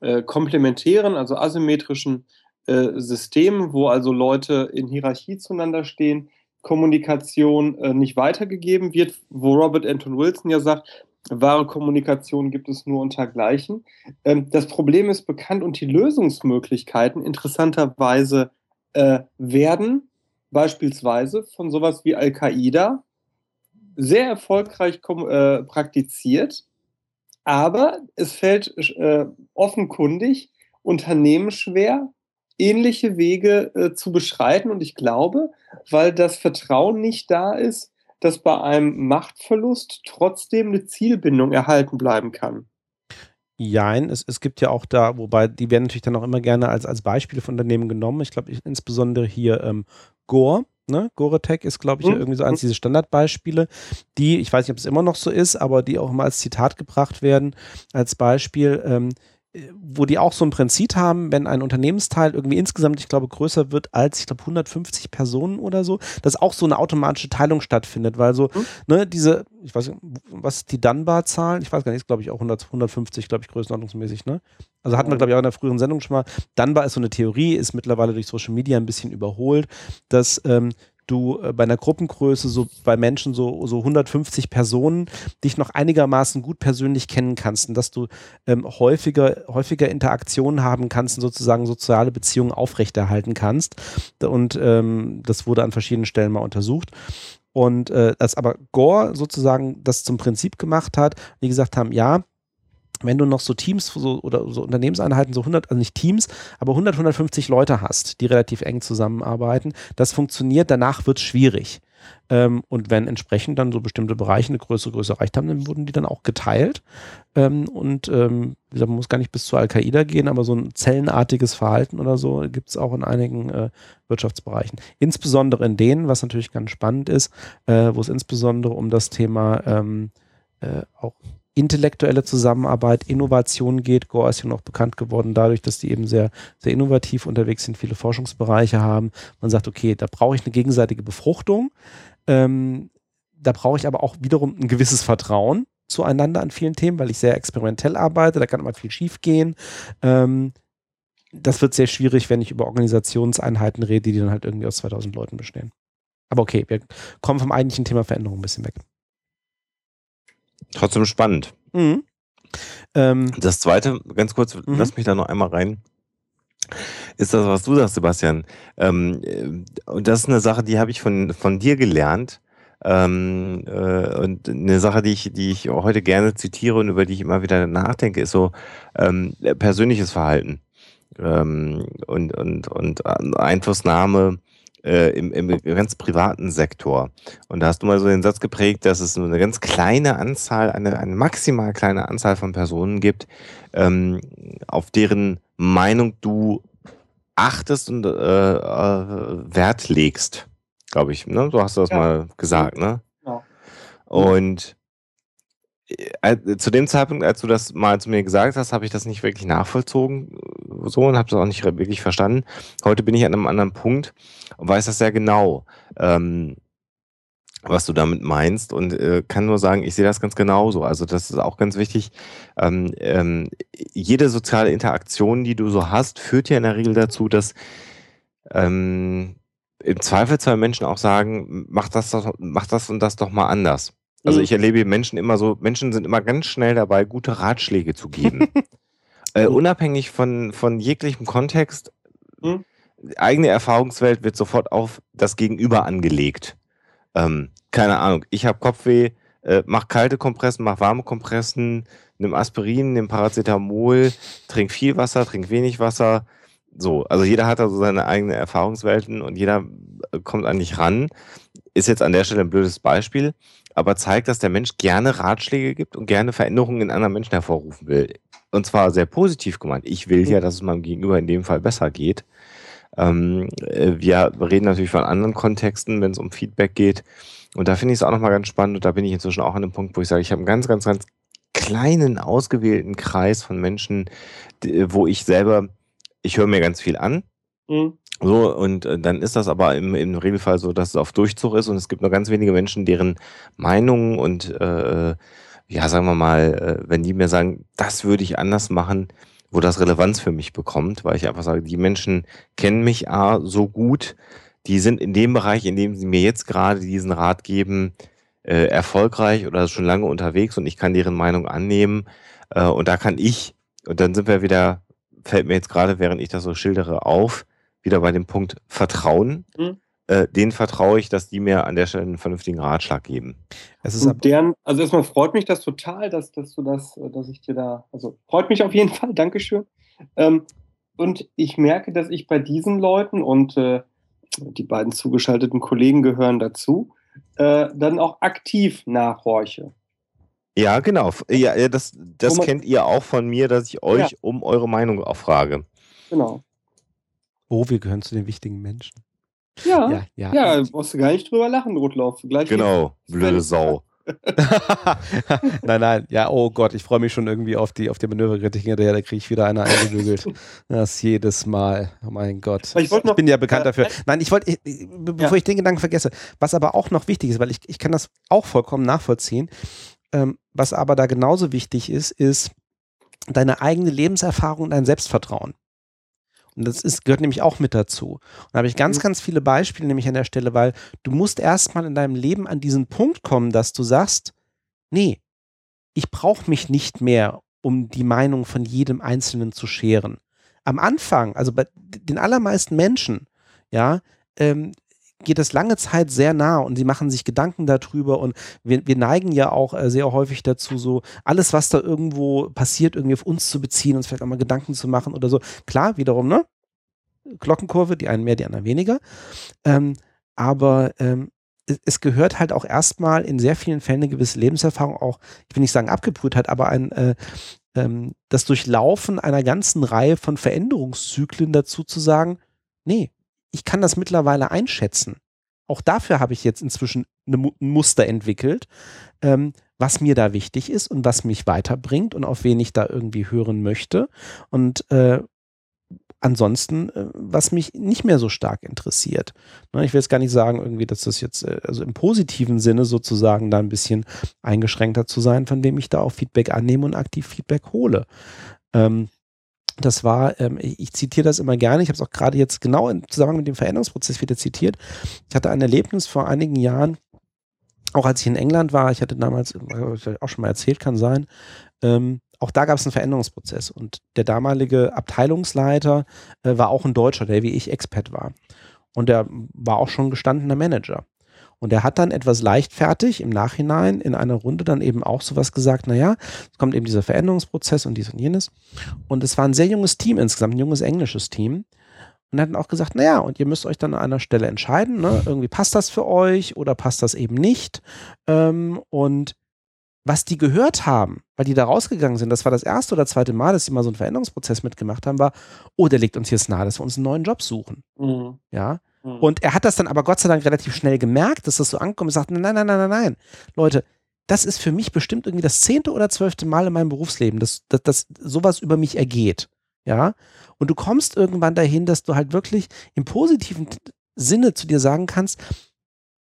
äh, komplementären, also asymmetrischen äh, System, wo also Leute in Hierarchie zueinander stehen, Kommunikation äh, nicht weitergegeben wird, wo Robert Anton Wilson ja sagt, wahre Kommunikation gibt es nur unter Gleichen. Ähm, das Problem ist bekannt und die Lösungsmöglichkeiten interessanterweise äh, werden beispielsweise von sowas wie Al-Qaida sehr erfolgreich äh, praktiziert, aber es fällt äh, offenkundig Unternehmen schwer, ähnliche Wege äh, zu beschreiten. Und ich glaube, weil das Vertrauen nicht da ist, dass bei einem Machtverlust trotzdem eine Zielbindung erhalten bleiben kann. Jein, es, es gibt ja auch da, wobei die werden natürlich dann auch immer gerne als, als Beispiele von Unternehmen genommen. Ich glaube, insbesondere hier ähm, Gore, ne? Gore-Tech ist, glaube ich, mhm. irgendwie so eines dieser Standardbeispiele, die, ich weiß nicht, ob es immer noch so ist, aber die auch immer als Zitat gebracht werden, als Beispiel. Ähm, wo die auch so ein Prinzip haben, wenn ein Unternehmensteil irgendwie insgesamt, ich glaube, größer wird als, ich glaube, 150 Personen oder so, dass auch so eine automatische Teilung stattfindet, weil so, mhm. ne, diese, ich weiß nicht, was ist die Dunbar-Zahl? Ich weiß gar nicht, ist glaube ich auch 100, 150, glaube ich, größenordnungsmäßig, ne? Also hatten wir, glaube ich, auch in der früheren Sendung schon mal. Dunbar ist so eine Theorie, ist mittlerweile durch Social Media ein bisschen überholt, dass ähm, du äh, bei einer Gruppengröße so bei Menschen so, so 150 Personen dich noch einigermaßen gut persönlich kennen kannst und dass du ähm, häufiger, häufiger Interaktionen haben kannst und sozusagen soziale Beziehungen aufrechterhalten kannst. Und ähm, das wurde an verschiedenen Stellen mal untersucht. Und äh, dass aber Gore sozusagen das zum Prinzip gemacht hat, die gesagt haben, ja, wenn du noch so Teams so, oder so Unternehmenseinheiten, so 100, also nicht Teams, aber 100, 150 Leute hast, die relativ eng zusammenarbeiten, das funktioniert, danach wird es schwierig. Ähm, und wenn entsprechend dann so bestimmte Bereiche eine größere Größe erreicht haben, dann wurden die dann auch geteilt. Ähm, und ähm, wie gesagt, man muss gar nicht bis zur Al-Qaida gehen, aber so ein zellenartiges Verhalten oder so gibt es auch in einigen äh, Wirtschaftsbereichen. Insbesondere in denen, was natürlich ganz spannend ist, äh, wo es insbesondere um das Thema ähm, äh, auch intellektuelle Zusammenarbeit, Innovation geht. Gore ist ja noch bekannt geworden dadurch, dass die eben sehr, sehr innovativ unterwegs sind, viele Forschungsbereiche haben. Man sagt, okay, da brauche ich eine gegenseitige Befruchtung. Ähm, da brauche ich aber auch wiederum ein gewisses Vertrauen zueinander an vielen Themen, weil ich sehr experimentell arbeite, da kann immer viel schief gehen. Ähm, das wird sehr schwierig, wenn ich über Organisationseinheiten rede, die dann halt irgendwie aus 2000 Leuten bestehen. Aber okay, wir kommen vom eigentlichen Thema Veränderung ein bisschen weg. Trotzdem spannend. Mhm. Ähm, das zweite, ganz kurz, mhm. lass mich da noch einmal rein. Ist das, was du sagst, Sebastian? Ähm, äh, und das ist eine Sache, die habe ich von, von dir gelernt. Ähm, äh, und eine Sache, die ich, die ich heute gerne zitiere und über die ich immer wieder nachdenke, ist so ähm, persönliches Verhalten ähm, und, und, und Einflussnahme äh, im, im ganz privaten Sektor. Und da hast du mal so den Satz geprägt, dass es nur eine ganz kleine Anzahl, eine, eine maximal kleine Anzahl von Personen gibt, ähm, auf deren Meinung du achtest und äh, äh, Wert legst, glaube ich. Ne? So hast du das ja. mal gesagt, ne? Ja. Und äh, zu dem Zeitpunkt, als du das mal zu mir gesagt hast, habe ich das nicht wirklich nachvollzogen äh, so und habe das auch nicht wirklich verstanden. Heute bin ich an einem anderen Punkt und weiß das sehr genau, ähm, was du damit meinst und äh, kann nur sagen, ich sehe das ganz genauso. Also das ist auch ganz wichtig. Ähm, ähm, jede soziale Interaktion, die du so hast, führt ja in der Regel dazu, dass ähm, im Zweifelsfall Menschen auch sagen, mach das, doch, mach das und das doch mal anders. Also mhm. ich erlebe Menschen immer so, Menschen sind immer ganz schnell dabei, gute Ratschläge zu geben. äh, unabhängig von, von jeglichem Kontext, mhm. eigene Erfahrungswelt wird sofort auf das Gegenüber angelegt. Ähm, keine Ahnung, ich habe Kopfweh, äh, mach kalte Kompressen, mach warme Kompressen, nimm Aspirin, nimm Paracetamol, trink viel Wasser, trink wenig Wasser. So, also jeder hat da so seine eigenen Erfahrungswelten und jeder äh, kommt an dich ran. Ist jetzt an der Stelle ein blödes Beispiel aber zeigt, dass der Mensch gerne Ratschläge gibt und gerne Veränderungen in anderen Menschen hervorrufen will. Und zwar sehr positiv gemeint. Ich will ja, dass es meinem Gegenüber in dem Fall besser geht. Ähm, äh, wir reden natürlich von anderen Kontexten, wenn es um Feedback geht. Und da finde ich es auch nochmal ganz spannend. Und da bin ich inzwischen auch an dem Punkt, wo ich sage, ich habe einen ganz, ganz, ganz kleinen, ausgewählten Kreis von Menschen, wo ich selber, ich höre mir ganz viel an. Mhm. So, und äh, dann ist das aber im, im Regelfall so, dass es auf Durchzug ist und es gibt nur ganz wenige Menschen, deren Meinungen und äh, ja, sagen wir mal, äh, wenn die mir sagen, das würde ich anders machen, wo das Relevanz für mich bekommt, weil ich einfach sage, die Menschen kennen mich A, so gut, die sind in dem Bereich, in dem sie mir jetzt gerade diesen Rat geben, äh, erfolgreich oder schon lange unterwegs und ich kann deren Meinung annehmen äh, und da kann ich, und dann sind wir wieder, fällt mir jetzt gerade, während ich das so schildere, auf, wieder bei dem Punkt Vertrauen. Mhm. Äh, denen vertraue ich, dass die mir an der Stelle einen vernünftigen Ratschlag geben. Es ist deren, also erstmal freut mich das total, dass, dass du das, dass ich dir da, also freut mich auf jeden Fall, Dankeschön. Ähm, und ich merke, dass ich bei diesen Leuten und äh, die beiden zugeschalteten Kollegen gehören dazu, äh, dann auch aktiv nachhorche. Ja, genau. Ja, das, das kennt ihr auch von mir, dass ich euch ja. um eure Meinung auch frage. Genau. Oh, wir gehören zu den wichtigen Menschen. Ja, ja, ja. ja brauchst du gar nicht drüber lachen, Rotlauf. Gleich genau, blöde Sau. nein, nein, ja, oh Gott, ich freue mich schon irgendwie auf die, auf die Manöverkritik hinterher, da kriege ich wieder einer eingebügelt. Das jedes Mal. Oh mein Gott. Ich, ich bin ja bekannt äh, dafür. Nein, ich wollte, bevor ja. ich den Gedanken vergesse, was aber auch noch wichtig ist, weil ich, ich kann das auch vollkommen nachvollziehen, ähm, was aber da genauso wichtig ist, ist deine eigene Lebenserfahrung und dein Selbstvertrauen. Und das ist, gehört nämlich auch mit dazu. Und da habe ich ganz, ganz viele Beispiele nämlich an der Stelle, weil du musst erstmal in deinem Leben an diesen Punkt kommen, dass du sagst, nee, ich brauche mich nicht mehr, um die Meinung von jedem Einzelnen zu scheren. Am Anfang, also bei den allermeisten Menschen, ja, ähm, geht es lange Zeit sehr nah und sie machen sich Gedanken darüber und wir, wir neigen ja auch äh, sehr häufig dazu, so alles, was da irgendwo passiert, irgendwie auf uns zu beziehen, uns vielleicht auch mal Gedanken zu machen oder so. Klar, wiederum, ne? Glockenkurve, die einen mehr, die anderen weniger. Ähm, aber ähm, es, gehört halt auch erstmal in sehr vielen Fällen eine gewisse Lebenserfahrung auch, ich will nicht sagen Abgebrühtheit, aber ein, äh, ähm, das Durchlaufen einer ganzen Reihe von Veränderungszyklen dazu zu sagen, nee, ich kann das mittlerweile einschätzen. Auch dafür habe ich jetzt inzwischen ein Muster entwickelt, ähm, was mir da wichtig ist und was mich weiterbringt und auf wen ich da irgendwie hören möchte. Und äh, ansonsten, äh, was mich nicht mehr so stark interessiert. Ne, ich will jetzt gar nicht sagen, irgendwie, dass das jetzt, äh, also im positiven Sinne sozusagen da ein bisschen eingeschränkter zu sein, von dem ich da auch Feedback annehme und aktiv Feedback hole. Ähm, das war, ähm, ich, ich, zitiere das immer gerne, ich habe es auch gerade jetzt genau im Zusammenhang mit dem Veränderungsprozess wieder zitiert. Ich hatte ein Erlebnis vor einigen Jahren, auch als ich in England war, ich hatte damals, auch schon mal erzählt, kann sein, ähm, auch da gab es einen Veränderungsprozess und der damalige Abteilungsleiter äh, war auch ein Deutscher, der wie ich Expat war. Und der war auch schon gestandener Manager. Und er hat dann etwas leichtfertig im Nachhinein in einer Runde dann eben auch sowas gesagt, naja, es kommt eben dieser Veränderungsprozess und dies und jenes. Und es war ein sehr junges Team insgesamt, ein junges englisches Team. Und er hat dann auch gesagt, naja, und ihr müsst euch dann an einer Stelle entscheiden, ne? irgendwie passt das für euch oder passt das eben nicht. Ähm, und was die gehört haben, weil die da rausgegangen sind, das war das erste oder zweite Mal, dass sie mal so einen Veränderungsprozess mitgemacht haben, war, oh, der liegt uns jetzt nahe, dass wir uns einen neuen Job suchen. Mhm. Ja. Mhm. Und er hat das dann aber Gott sei Dank relativ schnell gemerkt, dass das so ankommt und sagt, nein, nein, nein, nein, nein, Leute, das ist für mich bestimmt irgendwie das zehnte oder zwölfte Mal in meinem Berufsleben, dass, dass, dass sowas über mich ergeht. Ja. Und du kommst irgendwann dahin, dass du halt wirklich im positiven Sinne zu dir sagen kannst,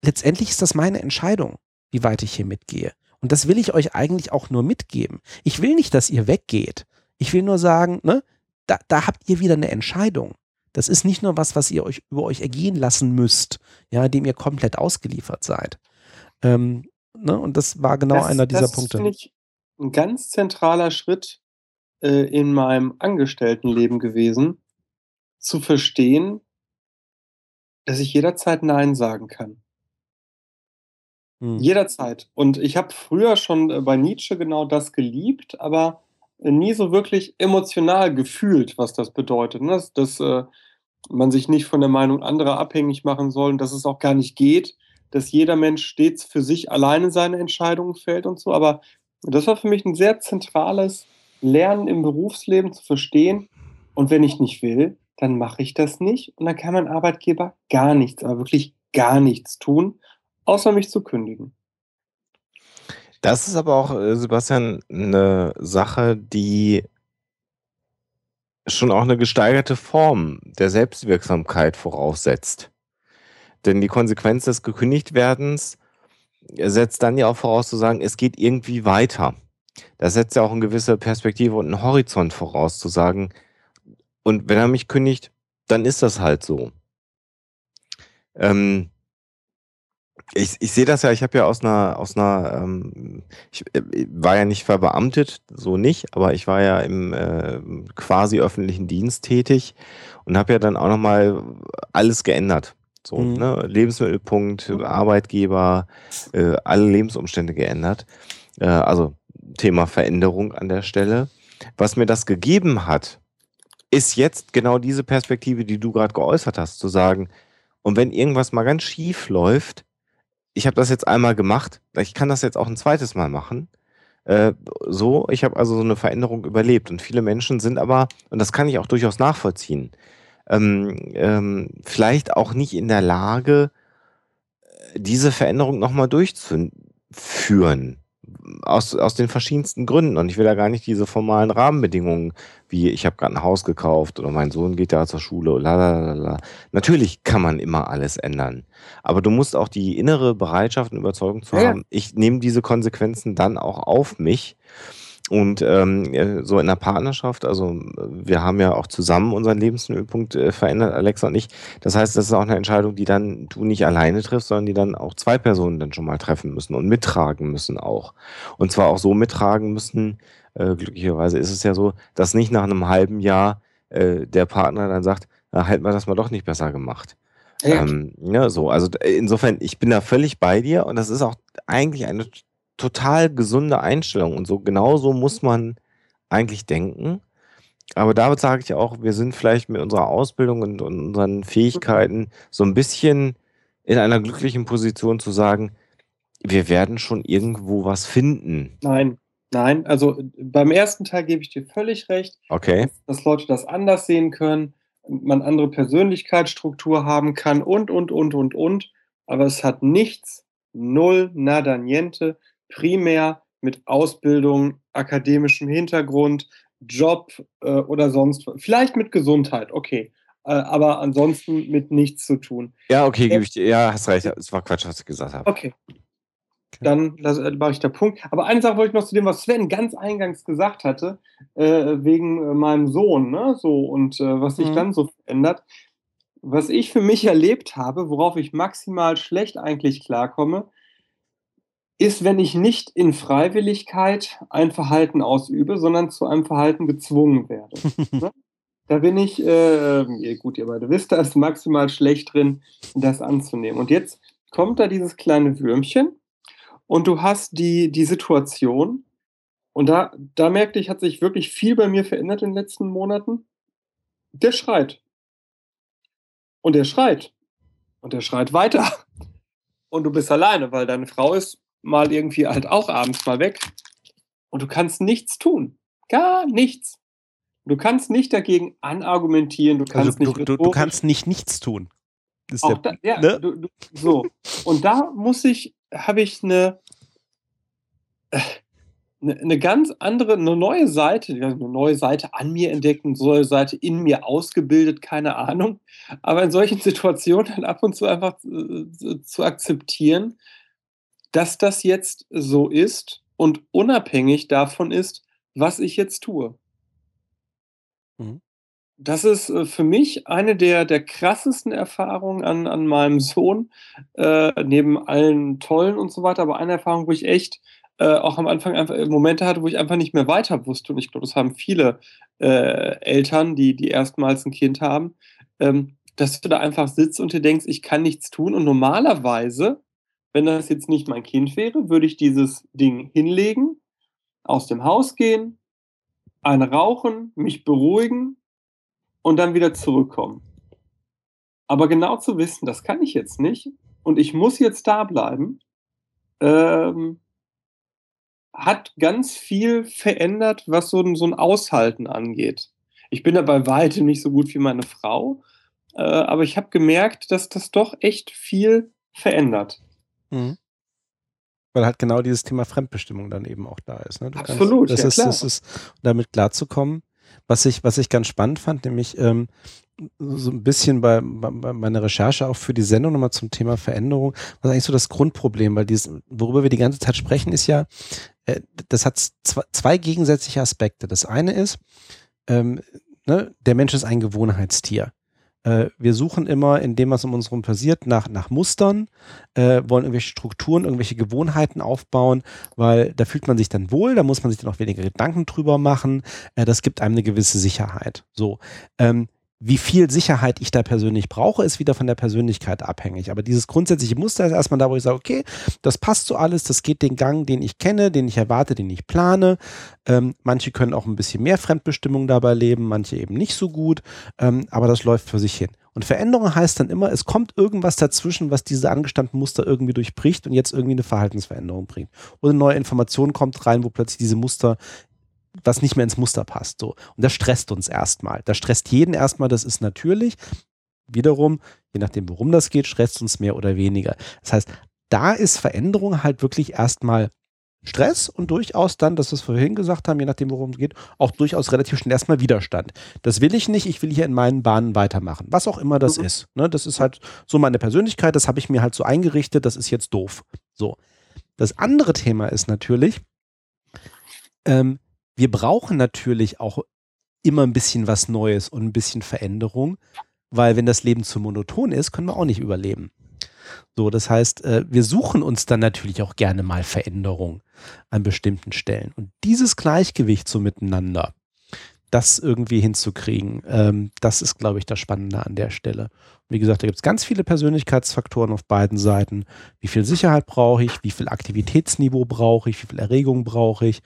letztendlich ist das meine Entscheidung, wie weit ich hier mitgehe. Und das will ich euch eigentlich auch nur mitgeben. Ich will nicht, dass ihr weggeht. Ich will nur sagen, ne, da, da habt ihr wieder eine Entscheidung. Das ist nicht nur was, was ihr euch über euch ergehen lassen müsst, ja, dem ihr komplett ausgeliefert seid. Ähm, ne, und das war genau das, einer dieser das Punkte. Das ist ein ganz zentraler Schritt äh, in meinem Angestelltenleben gewesen, zu verstehen, dass ich jederzeit Nein sagen kann. Hm. Jederzeit. Und ich habe früher schon äh, bei Nietzsche genau das geliebt, aber nie so wirklich emotional gefühlt, was das bedeutet. Ne? Dass, dass äh, man sich nicht von der Meinung anderer abhängig machen soll und dass es auch gar nicht geht, dass jeder Mensch stets für sich alleine seine Entscheidungen fällt und so. Aber das war für mich ein sehr zentrales Lernen im Berufsleben zu verstehen. Und wenn ich nicht will, dann mache ich das nicht. Und dann kann mein Arbeitgeber gar nichts, aber wirklich gar nichts tun, außer mich zu kündigen. Das ist aber auch, äh, Sebastian, eine Sache, die schon auch eine gesteigerte Form der Selbstwirksamkeit voraussetzt. Denn die Konsequenz des Gekündigtwerdens setzt dann ja auch voraus zu sagen, es geht irgendwie weiter. Das setzt ja auch eine gewisse Perspektive und einen Horizont voraus, zu sagen, und wenn er mich kündigt, dann ist das halt so. Ähm, ich, ich sehe das ja, ich habe ja aus einer, aus einer, ähm, ich äh, war ja nicht verbeamtet, so nicht, aber ich war ja im äh, quasi öffentlichen Dienst tätig und habe ja dann auch nochmal alles geändert. So, mhm. ne? Lebensmittelpunkt, Arbeitgeber, äh, alle Lebensumstände geändert. Äh, also Thema Veränderung an der Stelle. Was mir das gegeben hat, ist jetzt genau diese Perspektive, die du gerade geäußert hast, zu sagen, und wenn irgendwas mal ganz schief läuft, ich habe das jetzt einmal gemacht, ich kann das jetzt auch ein zweites Mal machen. Äh, so, ich habe also so eine Veränderung überlebt. Und viele Menschen sind aber, und das kann ich auch durchaus nachvollziehen, ähm, ähm, vielleicht auch nicht in der Lage, diese Veränderung nochmal durchzuführen aus, aus den verschiedensten Gründen. Und ich will da gar nicht diese formalen Rahmenbedingungen, wie ich habe gerade ein Haus gekauft oder mein Sohn geht da zur Schule, lalalala. Natürlich kann man immer alles ändern. Aber du musst auch die innere Bereitschaft und Überzeugung zu ja. haben, ich nehme diese Konsequenzen dann auch auf mich. Und ähm, äh, so in der Partnerschaft, also wir haben ja auch zusammen unseren Lebensmittelpunkt äh, verändert, Alexa und ich. Das heißt, das ist auch eine Entscheidung, die dann du nicht alleine triffst, sondern die dann auch zwei Personen dann schon mal treffen müssen und mittragen müssen auch. Und zwar auch so mittragen müssen, äh, glücklicherweise ist es ja so, dass nicht nach einem halben Jahr äh, der Partner dann sagt, na, halt mal das mal doch nicht besser gemacht. Ja. Ähm, ja, so. Also insofern, ich bin da völlig bei dir und das ist auch eigentlich eine total gesunde Einstellung und so genau so muss man eigentlich denken. Aber damit sage ich auch, wir sind vielleicht mit unserer Ausbildung und, und unseren Fähigkeiten so ein bisschen in einer glücklichen Position zu sagen, wir werden schon irgendwo was finden. Nein, nein. Also beim ersten Teil gebe ich dir völlig recht. Okay. Dass, dass Leute das anders sehen können, man andere Persönlichkeitsstruktur haben kann und, und, und, und, und. Aber es hat nichts, null, nada, niente primär mit Ausbildung, akademischem Hintergrund, Job äh, oder sonst, vielleicht mit Gesundheit, okay. Äh, aber ansonsten mit nichts zu tun. Ja, okay, gebe ich dir. Ja, hast recht. Es war Quatsch, was ich gesagt habe. Okay. Dann äh, mache ich der Punkt. Aber eine Sache wollte ich noch zu dem, was Sven ganz eingangs gesagt hatte, äh, wegen äh, meinem Sohn, ne? So, und äh, was sich mhm. dann so verändert. Was ich für mich erlebt habe, worauf ich maximal schlecht eigentlich klarkomme, ist, wenn ich nicht in Freiwilligkeit ein Verhalten ausübe, sondern zu einem Verhalten gezwungen werde. Ne? Da bin ich, äh, gut, ihr beide wisst, da ist maximal schlecht drin, das anzunehmen. Und jetzt kommt da dieses kleine Würmchen und du hast die, die Situation, und da, da merkte ich, hat sich wirklich viel bei mir verändert in den letzten Monaten. Der schreit. Und der schreit. Und der schreit weiter. Und du bist alleine, weil deine Frau ist mal irgendwie halt auch abends mal weg und du kannst nichts tun. Gar nichts. Du kannst nicht dagegen anargumentieren, du kannst also, nicht. Du, du, kannst nicht nichts tun. Der, da, ja, ne? du, du, so. Und da muss ich, habe ich eine, eine, eine, ganz andere, eine neue Seite, eine neue Seite an mir entdeckt, eine neue Seite in mir ausgebildet, keine Ahnung. Aber in solchen Situationen dann ab und zu einfach äh, zu akzeptieren, dass das jetzt so ist und unabhängig davon ist, was ich jetzt tue. Mhm. Das ist äh, für mich eine der, der krassesten Erfahrungen an, an meinem Sohn, äh, neben allen tollen und so weiter, aber eine Erfahrung, wo ich echt äh, auch am Anfang einfach Momente hatte, wo ich einfach nicht mehr weiter wusste. Und ich glaube, das haben viele äh, Eltern, die, die erstmals ein Kind haben, ähm, dass du da einfach sitzt und dir denkst, ich kann nichts tun. Und normalerweise wenn das jetzt nicht mein Kind wäre, würde ich dieses Ding hinlegen, aus dem Haus gehen, eine rauchen, mich beruhigen und dann wieder zurückkommen. Aber genau zu wissen, das kann ich jetzt nicht und ich muss jetzt da bleiben, ähm, hat ganz viel verändert, was so ein, so ein Aushalten angeht. Ich bin da bei weitem nicht so gut wie meine Frau, äh, aber ich habe gemerkt, dass das doch echt viel verändert. Mhm. Weil halt genau dieses Thema Fremdbestimmung dann eben auch da ist. Ne? Absolut, kannst, das, ja, ist, klar. das ist, damit klarzukommen. Was ich, was ich ganz spannend fand, nämlich ähm, so ein bisschen bei, bei, bei, meiner Recherche auch für die Sendung nochmal zum Thema Veränderung, was eigentlich so das Grundproblem, weil dieses, worüber wir die ganze Zeit sprechen, ist ja, äh, das hat zwei, zwei, gegensätzliche Aspekte. Das eine ist, ähm, ne, der Mensch ist ein Gewohnheitstier. Äh, wir suchen immer in dem, was um uns herum passiert, nach, nach Mustern, äh, wollen irgendwelche Strukturen, irgendwelche Gewohnheiten aufbauen, weil da fühlt man sich dann wohl, da muss man sich dann auch weniger Gedanken drüber machen. Äh, das gibt einem eine gewisse Sicherheit. So. Ähm, wie viel Sicherheit ich da persönlich brauche, ist wieder von der Persönlichkeit abhängig. Aber dieses grundsätzliche Muster ist erstmal da, wo ich sage, okay, das passt so alles, das geht den Gang, den ich kenne, den ich erwarte, den ich plane. Ähm, manche können auch ein bisschen mehr Fremdbestimmung dabei leben, manche eben nicht so gut, ähm, aber das läuft für sich hin. Und Veränderung heißt dann immer, es kommt irgendwas dazwischen, was diese angestammten Muster irgendwie durchbricht und jetzt irgendwie eine Verhaltensveränderung bringt. Oder neue Information kommt rein, wo plötzlich diese Muster was nicht mehr ins Muster passt. So. Und das stresst uns erstmal. Das stresst jeden erstmal, das ist natürlich. Wiederum, je nachdem, worum das geht, stresst uns mehr oder weniger. Das heißt, da ist Veränderung halt wirklich erstmal Stress und durchaus dann, dass wir es vorhin gesagt haben, je nachdem, worum es geht, auch durchaus relativ schnell erstmal Widerstand. Das will ich nicht, ich will hier in meinen Bahnen weitermachen. Was auch immer das mhm. ist. Ne? Das ist halt so meine Persönlichkeit, das habe ich mir halt so eingerichtet, das ist jetzt doof. So. Das andere Thema ist natürlich, ähm, wir brauchen natürlich auch immer ein bisschen was Neues und ein bisschen Veränderung, weil wenn das Leben zu monoton ist, können wir auch nicht überleben. So, das heißt, äh, wir suchen uns dann natürlich auch gerne mal Veränderung an bestimmten Stellen. Und dieses Gleichgewicht so miteinander, das irgendwie hinzukriegen, ähm, das ist, glaube ich, das Spannende an der Stelle. Wie gesagt, da gibt es ganz viele Persönlichkeitsfaktoren auf beiden Seiten. Wie viel Sicherheit brauche ich? Wie viel Aktivitätsniveau brauche ich? Wie viel Erregung brauche ich?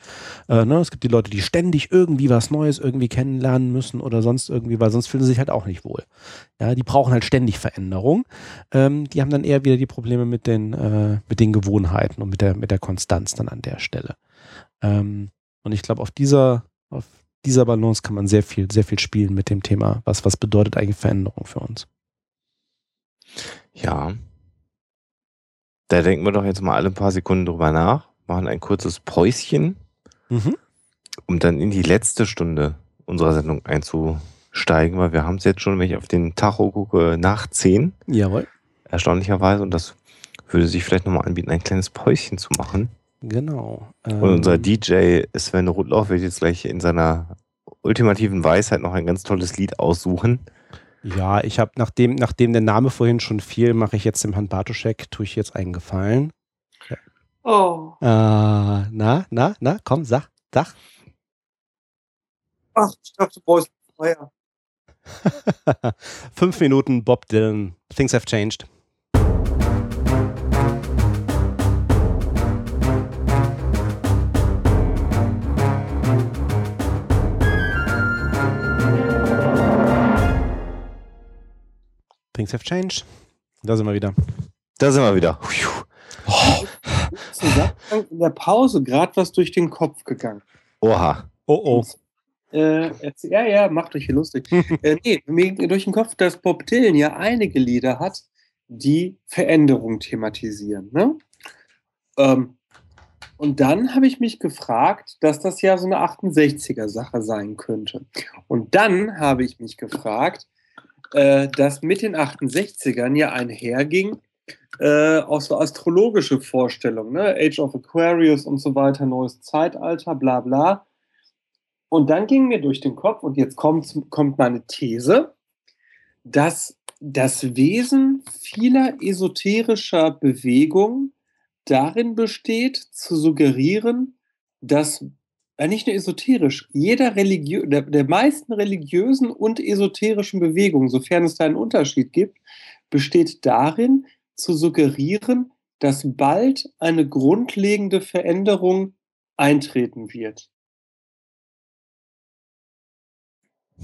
Äh, ne? Es gibt die Leute, die ständig irgendwie was Neues irgendwie kennenlernen müssen oder sonst irgendwie, weil sonst fühlen sie sich halt auch nicht wohl. Ja, die brauchen halt ständig Veränderung. Ähm, die haben dann eher wieder die Probleme mit den, äh, mit den Gewohnheiten und mit der, mit der Konstanz dann an der Stelle. Ähm, und ich glaube, auf dieser, auf dieser Balance kann man sehr viel, sehr viel spielen mit dem Thema. Was, was bedeutet eigentlich Veränderung für uns? Ja. Da denken wir doch jetzt mal alle ein paar Sekunden drüber nach, machen ein kurzes Päuschen, mhm. um dann in die letzte Stunde unserer Sendung einzusteigen, weil wir haben es jetzt schon, wenn ich auf den Tacho gucke, nach 10. Jawohl. Erstaunlicherweise. Und das würde sich vielleicht nochmal anbieten, ein kleines Päuschen zu machen. Genau. Und unser ähm, DJ Sven Rudloff wird jetzt gleich in seiner ultimativen Weisheit noch ein ganz tolles Lied aussuchen. Ja, ich habe, nachdem, nachdem der Name vorhin schon fiel, mache ich jetzt dem Herrn Bartoschek, tue ich jetzt einen Gefallen. Oh. Äh, na, na, na, komm, sag, sag. Ach, ich dachte, du Feuer. Fünf Minuten Bob Dylan. Things have changed. Things have changed. Da sind wir wieder. Da sind wir wieder. Oh. In der Pause gerade was durch den Kopf gegangen. Oha. Oh oh. Äh, ja, ja, macht euch hier lustig. äh, nee, mir ging durch den Kopf, dass Bob Dylan ja einige Lieder hat, die Veränderung thematisieren. Ne? Ähm, und dann habe ich mich gefragt, dass das ja so eine 68er-Sache sein könnte. Und dann habe ich mich gefragt, äh, das mit den 68ern ja einherging, äh, auch so astrologische Vorstellungen, ne? Age of Aquarius und so weiter, neues Zeitalter, bla bla. Und dann ging mir durch den Kopf, und jetzt kommt, kommt meine These, dass das Wesen vieler esoterischer Bewegungen darin besteht, zu suggerieren, dass nicht nur esoterisch, jeder Religiö der, der meisten religiösen und esoterischen Bewegungen, sofern es da einen Unterschied gibt, besteht darin, zu suggerieren, dass bald eine grundlegende Veränderung eintreten wird.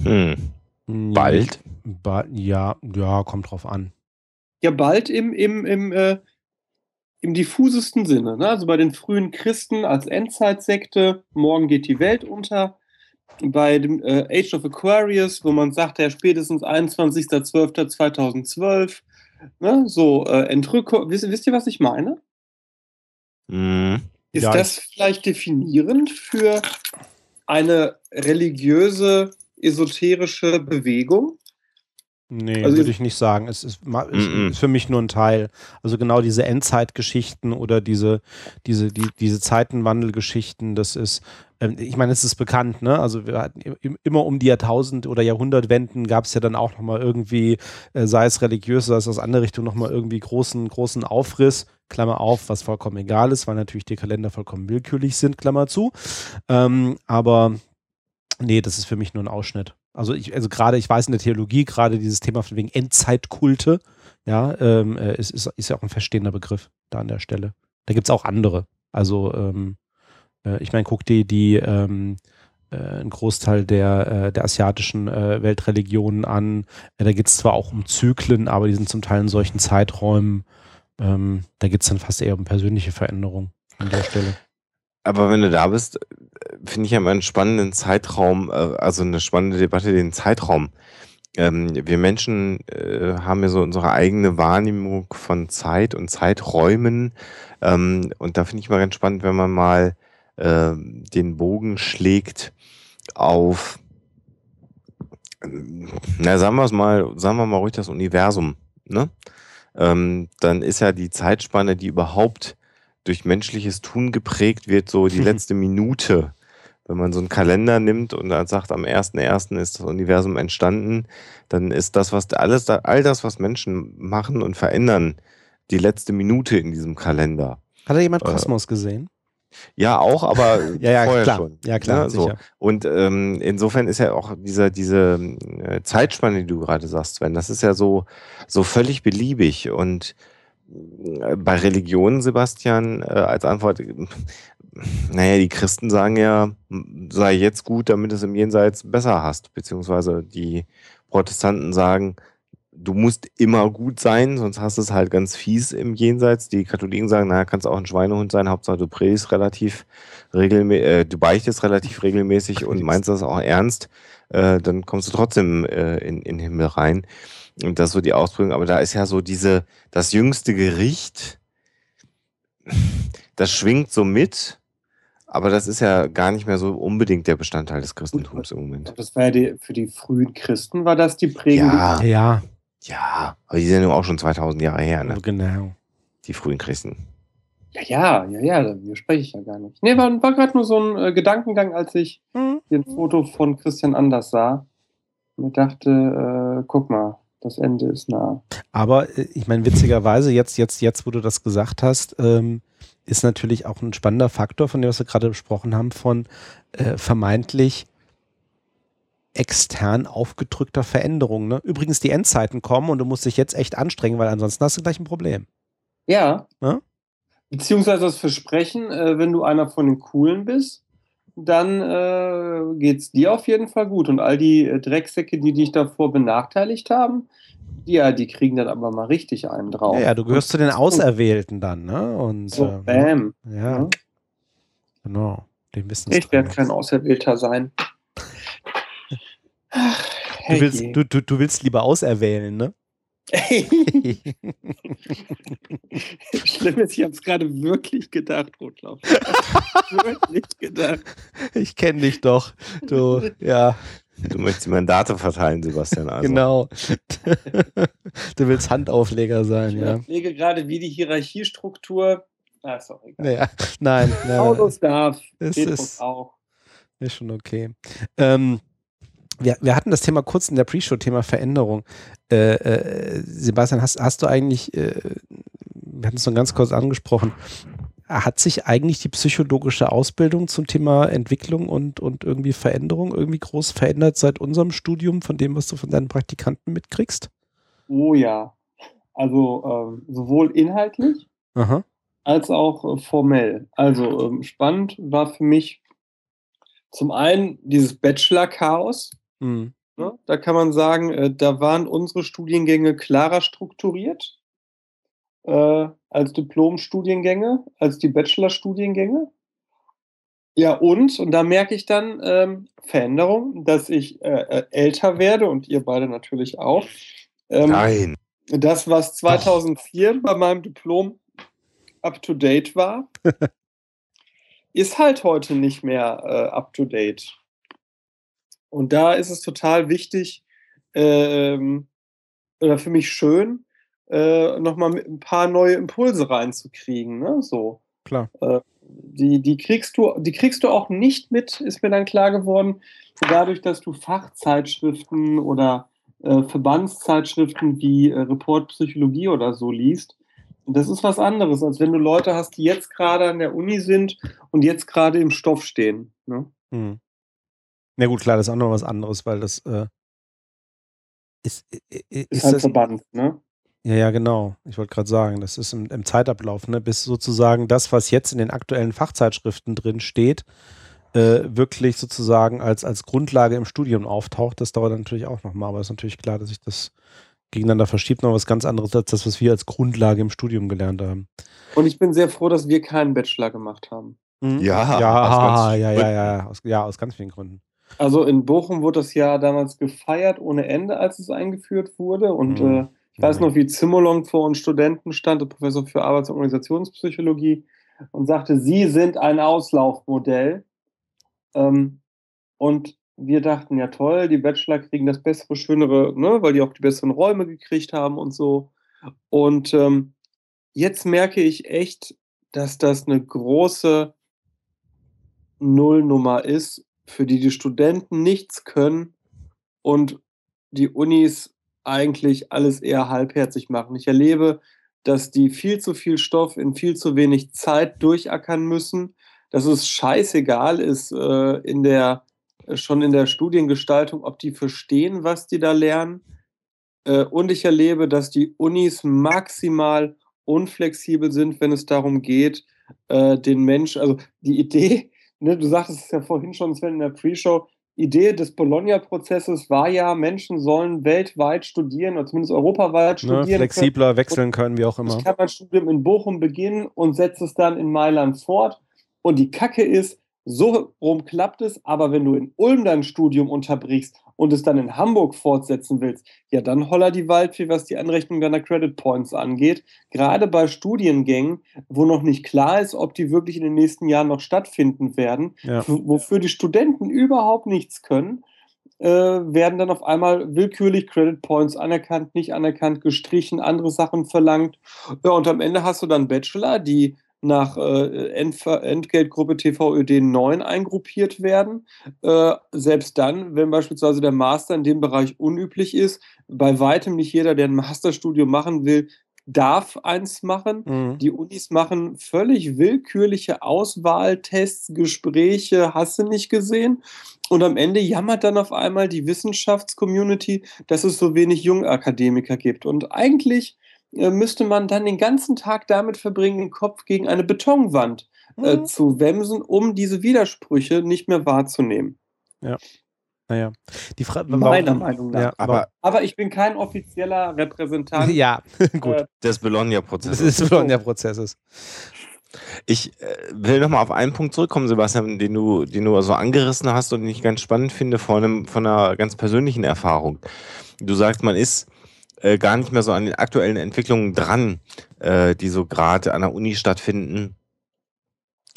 Hm. Bald? Ba ja, ja, kommt drauf an. Ja, bald im, im, im äh, im diffusesten Sinne. Ne? Also bei den frühen Christen als Endzeitsekte, morgen geht die Welt unter. Bei dem äh, Age of Aquarius, wo man sagt, ja, spätestens 21.12.2012, ne? so äh, Entrückung. Wisst, wisst, ihr, was ich meine? Mm, Ist ja, das vielleicht definierend für eine religiöse, esoterische Bewegung? Nee, also würde ich nicht sagen. Es ist, ist, ist, für mich nur ein Teil. Also genau diese Endzeitgeschichten oder diese, diese, die, diese Zeitenwandelgeschichten, das ist, ähm, ich meine, es ist bekannt, ne? Also wir hatten immer um die Jahrtausend- oder Jahrhundertwenden gab es ja dann auch nochmal irgendwie, äh, sei es religiös, sei es aus andere Richtung, nochmal irgendwie großen, großen Aufriss. Klammer auf, was vollkommen egal ist, weil natürlich die Kalender vollkommen willkürlich sind, Klammer zu. Ähm, aber nee, das ist für mich nur ein Ausschnitt. Also ich, also gerade, ich weiß in der Theologie, gerade dieses Thema von wegen Endzeitkulte, ja, ähm, äh, ist, ist, ist ja auch ein verstehender Begriff da an der Stelle. Da gibt es auch andere. Also, ähm, äh, ich meine, guck dir die, ähm, äh, einen Großteil der, äh, der asiatischen äh, Weltreligionen an. Äh, da geht es zwar auch um Zyklen, aber die sind zum Teil in solchen Zeiträumen. Ähm, da geht es dann fast eher um persönliche Veränderungen an der Stelle. Aber wenn du da bist, finde ich ja immer einen spannenden Zeitraum, äh, also eine spannende Debatte, den Zeitraum. Ähm, wir Menschen äh, haben ja so unsere eigene Wahrnehmung von Zeit und Zeiträumen. Ähm, und da finde ich mal ganz spannend, wenn man mal äh, den Bogen schlägt auf, na sagen wir es mal, sagen wir mal ruhig das Universum. Ne? Ähm, dann ist ja die Zeitspanne, die überhaupt durch menschliches Tun geprägt wird, so die letzte Minute wenn man so einen Kalender nimmt und dann sagt, am 1.1. ist das Universum entstanden, dann ist das, was alles, all das, was Menschen machen und verändern, die letzte Minute in diesem Kalender. Hat da jemand äh, Kosmos äh, gesehen? Ja, auch, aber ja, ja, vorher klar. schon. Ja, klar. Ne? So. Und ähm, insofern ist ja auch dieser, diese äh, Zeitspanne, die du gerade sagst, Sven, das ist ja so, so völlig beliebig. Und äh, bei Religionen, Sebastian, äh, als Antwort, naja, die Christen sagen ja, sei jetzt gut, damit es im Jenseits besser hast. Beziehungsweise die Protestanten sagen, du musst immer gut sein, sonst hast du es halt ganz fies im Jenseits. Die Katholiken sagen, naja, kannst auch ein Schweinehund sein, Hauptsache du predigst relativ regelmäßig, äh, du beichtest relativ regelmäßig und meinst das auch ernst, äh, dann kommst du trotzdem äh, in, in den Himmel rein. Und das ist so die Ausprägung. Aber da ist ja so diese, das jüngste Gericht, das schwingt so mit. Aber das ist ja gar nicht mehr so unbedingt der Bestandteil des Christentums im Moment. Das war ja die, für die frühen Christen, war das die Prägung? Ja, ja. Ja, aber die sind ja auch schon 2000 Jahre her, ne? Genau. Die frühen Christen. Ja, ja, ja, ja, da spreche ich ja gar nicht. Nee, war, war gerade nur so ein äh, Gedankengang, als ich mhm. ein Foto von Christian Anders sah. Und ich dachte, äh, guck mal, das Ende ist nah. Aber äh, ich meine, witzigerweise, jetzt, jetzt, jetzt, wo du das gesagt hast, ähm, ist natürlich auch ein spannender Faktor, von dem was wir gerade besprochen haben, von äh, vermeintlich extern aufgedrückter Veränderung. Ne? Übrigens, die Endzeiten kommen und du musst dich jetzt echt anstrengen, weil ansonsten hast du gleich ein Problem. Ja. ja? Beziehungsweise das Versprechen, äh, wenn du einer von den Coolen bist, dann äh, geht es dir auf jeden Fall gut. Und all die äh, Drecksäcke, die dich davor benachteiligt haben, ja, die kriegen dann aber mal richtig einen drauf. Ja, ja du gehörst zu den Auserwählten dann, ne? Und, so, äh, bam. Ja. ja. Genau. Den ich werde kein Auserwählter sein. Ach, du, willst, du, du, du willst lieber auserwählen, ne? Schlimm ist, ich habe es gerade wirklich gedacht, Rotlauf. wirklich gedacht. Ich kenne dich doch. Du, ja. Du möchtest Mandate verteilen, Sebastian. Also. Genau. Du willst Handaufleger sein, ich ja. Ich lege gerade, wie die Hierarchiestruktur. Ah, egal. Naja, nein. nein Paulus darf. Es ist, auch. Ist schon okay. Ähm, wir, wir hatten das Thema kurz in der Pre-Show, Thema Veränderung. Äh, äh, Sebastian, hast, hast du eigentlich, äh, wir hatten es noch ganz kurz angesprochen, hat sich eigentlich die psychologische Ausbildung zum Thema Entwicklung und, und irgendwie Veränderung irgendwie groß verändert seit unserem Studium, von dem, was du von deinen Praktikanten mitkriegst? Oh ja. Also ähm, sowohl inhaltlich Aha. als auch äh, formell. Also ähm, spannend war für mich zum einen dieses Bachelor-Chaos. Mhm. Ne? Da kann man sagen, äh, da waren unsere Studiengänge klarer strukturiert äh, als Diplom-Studiengänge, als die Bachelor-Studiengänge. Ja, und, und da merke ich dann ähm, Veränderung, dass ich äh, äh älter werde und ihr beide natürlich auch. Ähm, Nein. Das, was 2004 Doch. bei meinem Diplom up to date war, ist halt heute nicht mehr äh, up to date. Und da ist es total wichtig, ähm, oder für mich schön, äh, nochmal ein paar neue Impulse reinzukriegen. Ne? So. Klar. Äh, die, die, kriegst du, die kriegst du auch nicht mit, ist mir dann klar geworden, dadurch, dass du Fachzeitschriften oder äh, Verbandszeitschriften wie äh, Report Psychologie oder so liest. Das ist was anderes, als wenn du Leute hast, die jetzt gerade an der Uni sind und jetzt gerade im Stoff stehen. Ne? Hm. Na gut, klar, das ist auch noch was anderes, weil das äh, ist, ist, ist halt das, Verband, ne? Ja, ja, genau. Ich wollte gerade sagen, das ist im, im, Zeitablauf, ne? bis sozusagen das, was jetzt in den aktuellen Fachzeitschriften drin steht, äh, wirklich sozusagen als, als Grundlage im Studium auftaucht. Das dauert natürlich auch nochmal, aber es ist natürlich klar, dass sich das gegeneinander verschiebt, noch was ganz anderes als das, was wir als Grundlage im Studium gelernt haben. Und ich bin sehr froh, dass wir keinen Bachelor gemacht haben. Mhm. Ja, ja, ja, ja, ja, aus, ja, aus ganz vielen Gründen. Also in Bochum wurde das ja damals gefeiert ohne Ende, als es eingeführt wurde. Und mhm. äh, ich weiß noch, wie Zimmerlong vor uns Studenten stand, der Professor für Arbeits- und Organisationspsychologie, und sagte, Sie sind ein Auslaufmodell. Ähm, und wir dachten, ja toll, die Bachelor kriegen das bessere, schönere, ne, weil die auch die besseren Räume gekriegt haben und so. Und ähm, jetzt merke ich echt, dass das eine große Nullnummer ist, für die die Studenten nichts können und die Unis eigentlich alles eher halbherzig machen. Ich erlebe, dass die viel zu viel Stoff in viel zu wenig Zeit durchackern müssen, dass es scheißegal ist äh, in der, äh, schon in der Studiengestaltung, ob die verstehen, was die da lernen. Äh, und ich erlebe, dass die Unis maximal unflexibel sind, wenn es darum geht, äh, den Menschen, also die Idee, ne, du sagtest es ja vorhin schon, Sven, in der Pre-Show, Idee des Bologna-Prozesses war ja, Menschen sollen weltweit studieren oder zumindest europaweit ne, studieren. Ne, flexibler können. wechseln können, wie auch immer. Ich kann mein Studium in Bochum beginnen und setze es dann in Mailand fort. Und die Kacke ist, so rum klappt es, aber wenn du in Ulm dein Studium unterbrichst und es dann in Hamburg fortsetzen willst, ja, dann holler die Waldfee, was die Anrechnung deiner Credit Points angeht. Gerade bei Studiengängen, wo noch nicht klar ist, ob die wirklich in den nächsten Jahren noch stattfinden werden, ja. wofür die Studenten überhaupt nichts können, äh, werden dann auf einmal willkürlich Credit Points anerkannt, nicht anerkannt, gestrichen, andere Sachen verlangt. Ja, und am Ende hast du dann Bachelor, die nach äh, Entgeltgruppe TVÖD 9 eingruppiert werden. Äh, selbst dann, wenn beispielsweise der Master in dem Bereich unüblich ist, bei weitem nicht jeder, der ein Masterstudium machen will, darf eins machen. Mhm. Die Unis machen völlig willkürliche Auswahltests, Gespräche, hast du nicht gesehen. Und am Ende jammert dann auf einmal die Wissenschaftscommunity, dass es so wenig Jungakademiker gibt. Und eigentlich müsste man dann den ganzen Tag damit verbringen, den Kopf gegen eine Betonwand äh, mhm. zu wemsen, um diese Widersprüche nicht mehr wahrzunehmen. Ja. Naja, die Frage meiner Meinung nach. Ja, aber, aber ich bin kein offizieller Repräsentant. Ja, gut. Äh, des Bologna-Prozesses. Des Bologna-Prozesses. Ich äh, will nochmal auf einen Punkt zurückkommen, Sebastian, den du, den du so angerissen hast und den ich ganz spannend finde von, einem, von einer ganz persönlichen Erfahrung. Du sagst, man ist äh, gar nicht mehr so an den aktuellen Entwicklungen dran, äh, die so gerade an der Uni stattfinden.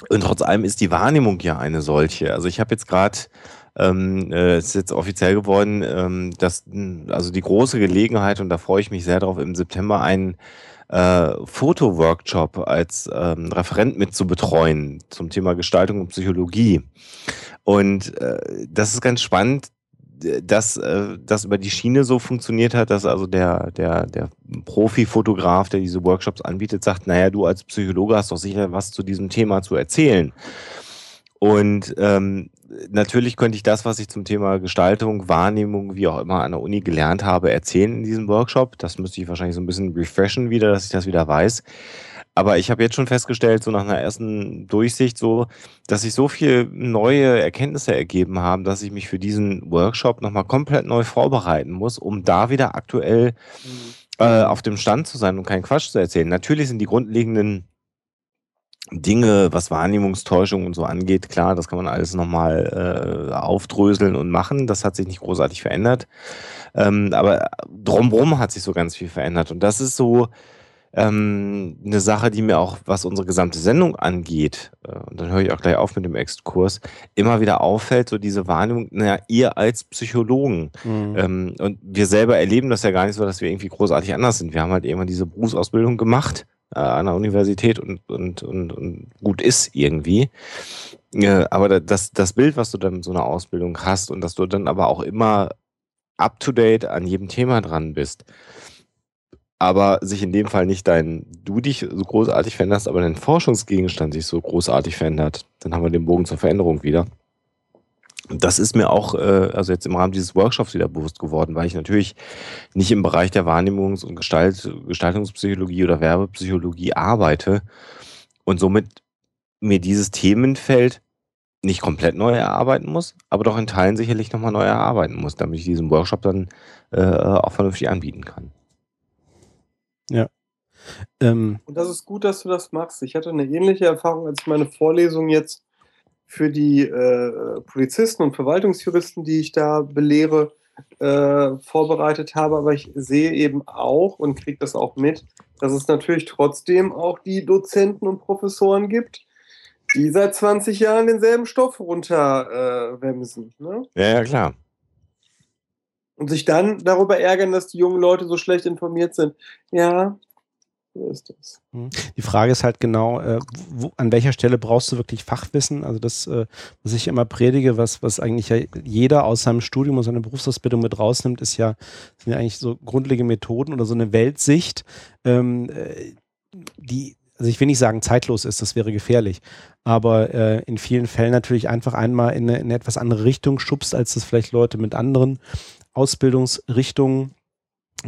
Und trotz allem ist die Wahrnehmung ja eine solche. Also ich habe jetzt gerade, ähm, äh, ist jetzt offiziell geworden, ähm, dass also die große Gelegenheit, und da freue ich mich sehr drauf, im September einen äh, Fotoworkshop als ähm, Referent mit zu betreuen zum Thema Gestaltung und Psychologie. Und äh, das ist ganz spannend, dass äh, das über die Schiene so funktioniert hat, dass also der, der, der Profi-Fotograf, der diese Workshops anbietet, sagt, naja, du als Psychologe hast doch sicher was zu diesem Thema zu erzählen. Und ähm, natürlich könnte ich das, was ich zum Thema Gestaltung, Wahrnehmung, wie auch immer an der Uni gelernt habe, erzählen in diesem Workshop. Das müsste ich wahrscheinlich so ein bisschen refreshen wieder, dass ich das wieder weiß. Aber ich habe jetzt schon festgestellt, so nach einer ersten Durchsicht, so, dass sich so viel neue Erkenntnisse ergeben haben, dass ich mich für diesen Workshop nochmal komplett neu vorbereiten muss, um da wieder aktuell mhm. äh, auf dem Stand zu sein und keinen Quatsch zu erzählen. Natürlich sind die grundlegenden Dinge, was Wahrnehmungstäuschung und so angeht, klar, das kann man alles nochmal äh, aufdröseln und machen. Das hat sich nicht großartig verändert. Ähm, aber drumherum hat sich so ganz viel verändert. Und das ist so, ähm, eine Sache, die mir auch, was unsere gesamte Sendung angeht, äh, und dann höre ich auch gleich auf mit dem Exkurs, immer wieder auffällt, so diese Wahrnehmung, naja, ihr als Psychologen. Mhm. Ähm, und wir selber erleben das ja gar nicht so, dass wir irgendwie großartig anders sind. Wir haben halt irgendwann diese Berufsausbildung gemacht äh, an der Universität und, und, und, und gut ist irgendwie. Äh, aber das, das Bild, was du dann mit so einer Ausbildung hast und dass du dann aber auch immer up to date an jedem Thema dran bist, aber sich in dem Fall nicht dein, du dich so großartig veränderst, aber dein Forschungsgegenstand sich so großartig verändert, dann haben wir den Bogen zur Veränderung wieder. Das ist mir auch, äh, also jetzt im Rahmen dieses Workshops wieder bewusst geworden, weil ich natürlich nicht im Bereich der Wahrnehmungs- und Gestalt, Gestaltungspsychologie oder Werbepsychologie arbeite und somit mir dieses Themenfeld nicht komplett neu erarbeiten muss, aber doch in Teilen sicherlich nochmal neu erarbeiten muss, damit ich diesen Workshop dann äh, auch vernünftig anbieten kann. Ja. Ähm, Und das ist gut, dass du das machst. Ich hatte eine ähnliche Erfahrung, als ich meine Vorlesung jetzt für die äh, Polizisten und Verwaltungsjuristen, die ich da belehre, äh, vorbereitet habe. Aber ich sehe eben auch und kriege das auch mit, dass es natürlich trotzdem auch die Dozenten und Professoren gibt, die seit 20 Jahren denselben Stoff runterwemsen. Äh, ne? Ja, ja, klar. Und sich dann darüber ärgern, dass die jungen Leute so schlecht informiert sind. Ja, So ist das. Mhm. Die Frage ist halt genau, äh, wo, an welcher Stelle brauchst du wirklich Fachwissen? Also das, äh, was ich immer predige, was, was eigentlich ja jeder aus seinem Studium und seiner Berufsausbildung mit rausnimmt, ist ja, sind ja eigentlich so grundlegende Methoden oder so eine Weltsicht, ähm, äh, die, also ich will nicht sagen zeitlos ist, das wäre gefährlich, aber äh, in vielen Fällen natürlich einfach einmal in eine, in eine etwas andere Richtung schubst, als das vielleicht Leute mit anderen Ausbildungsrichtungen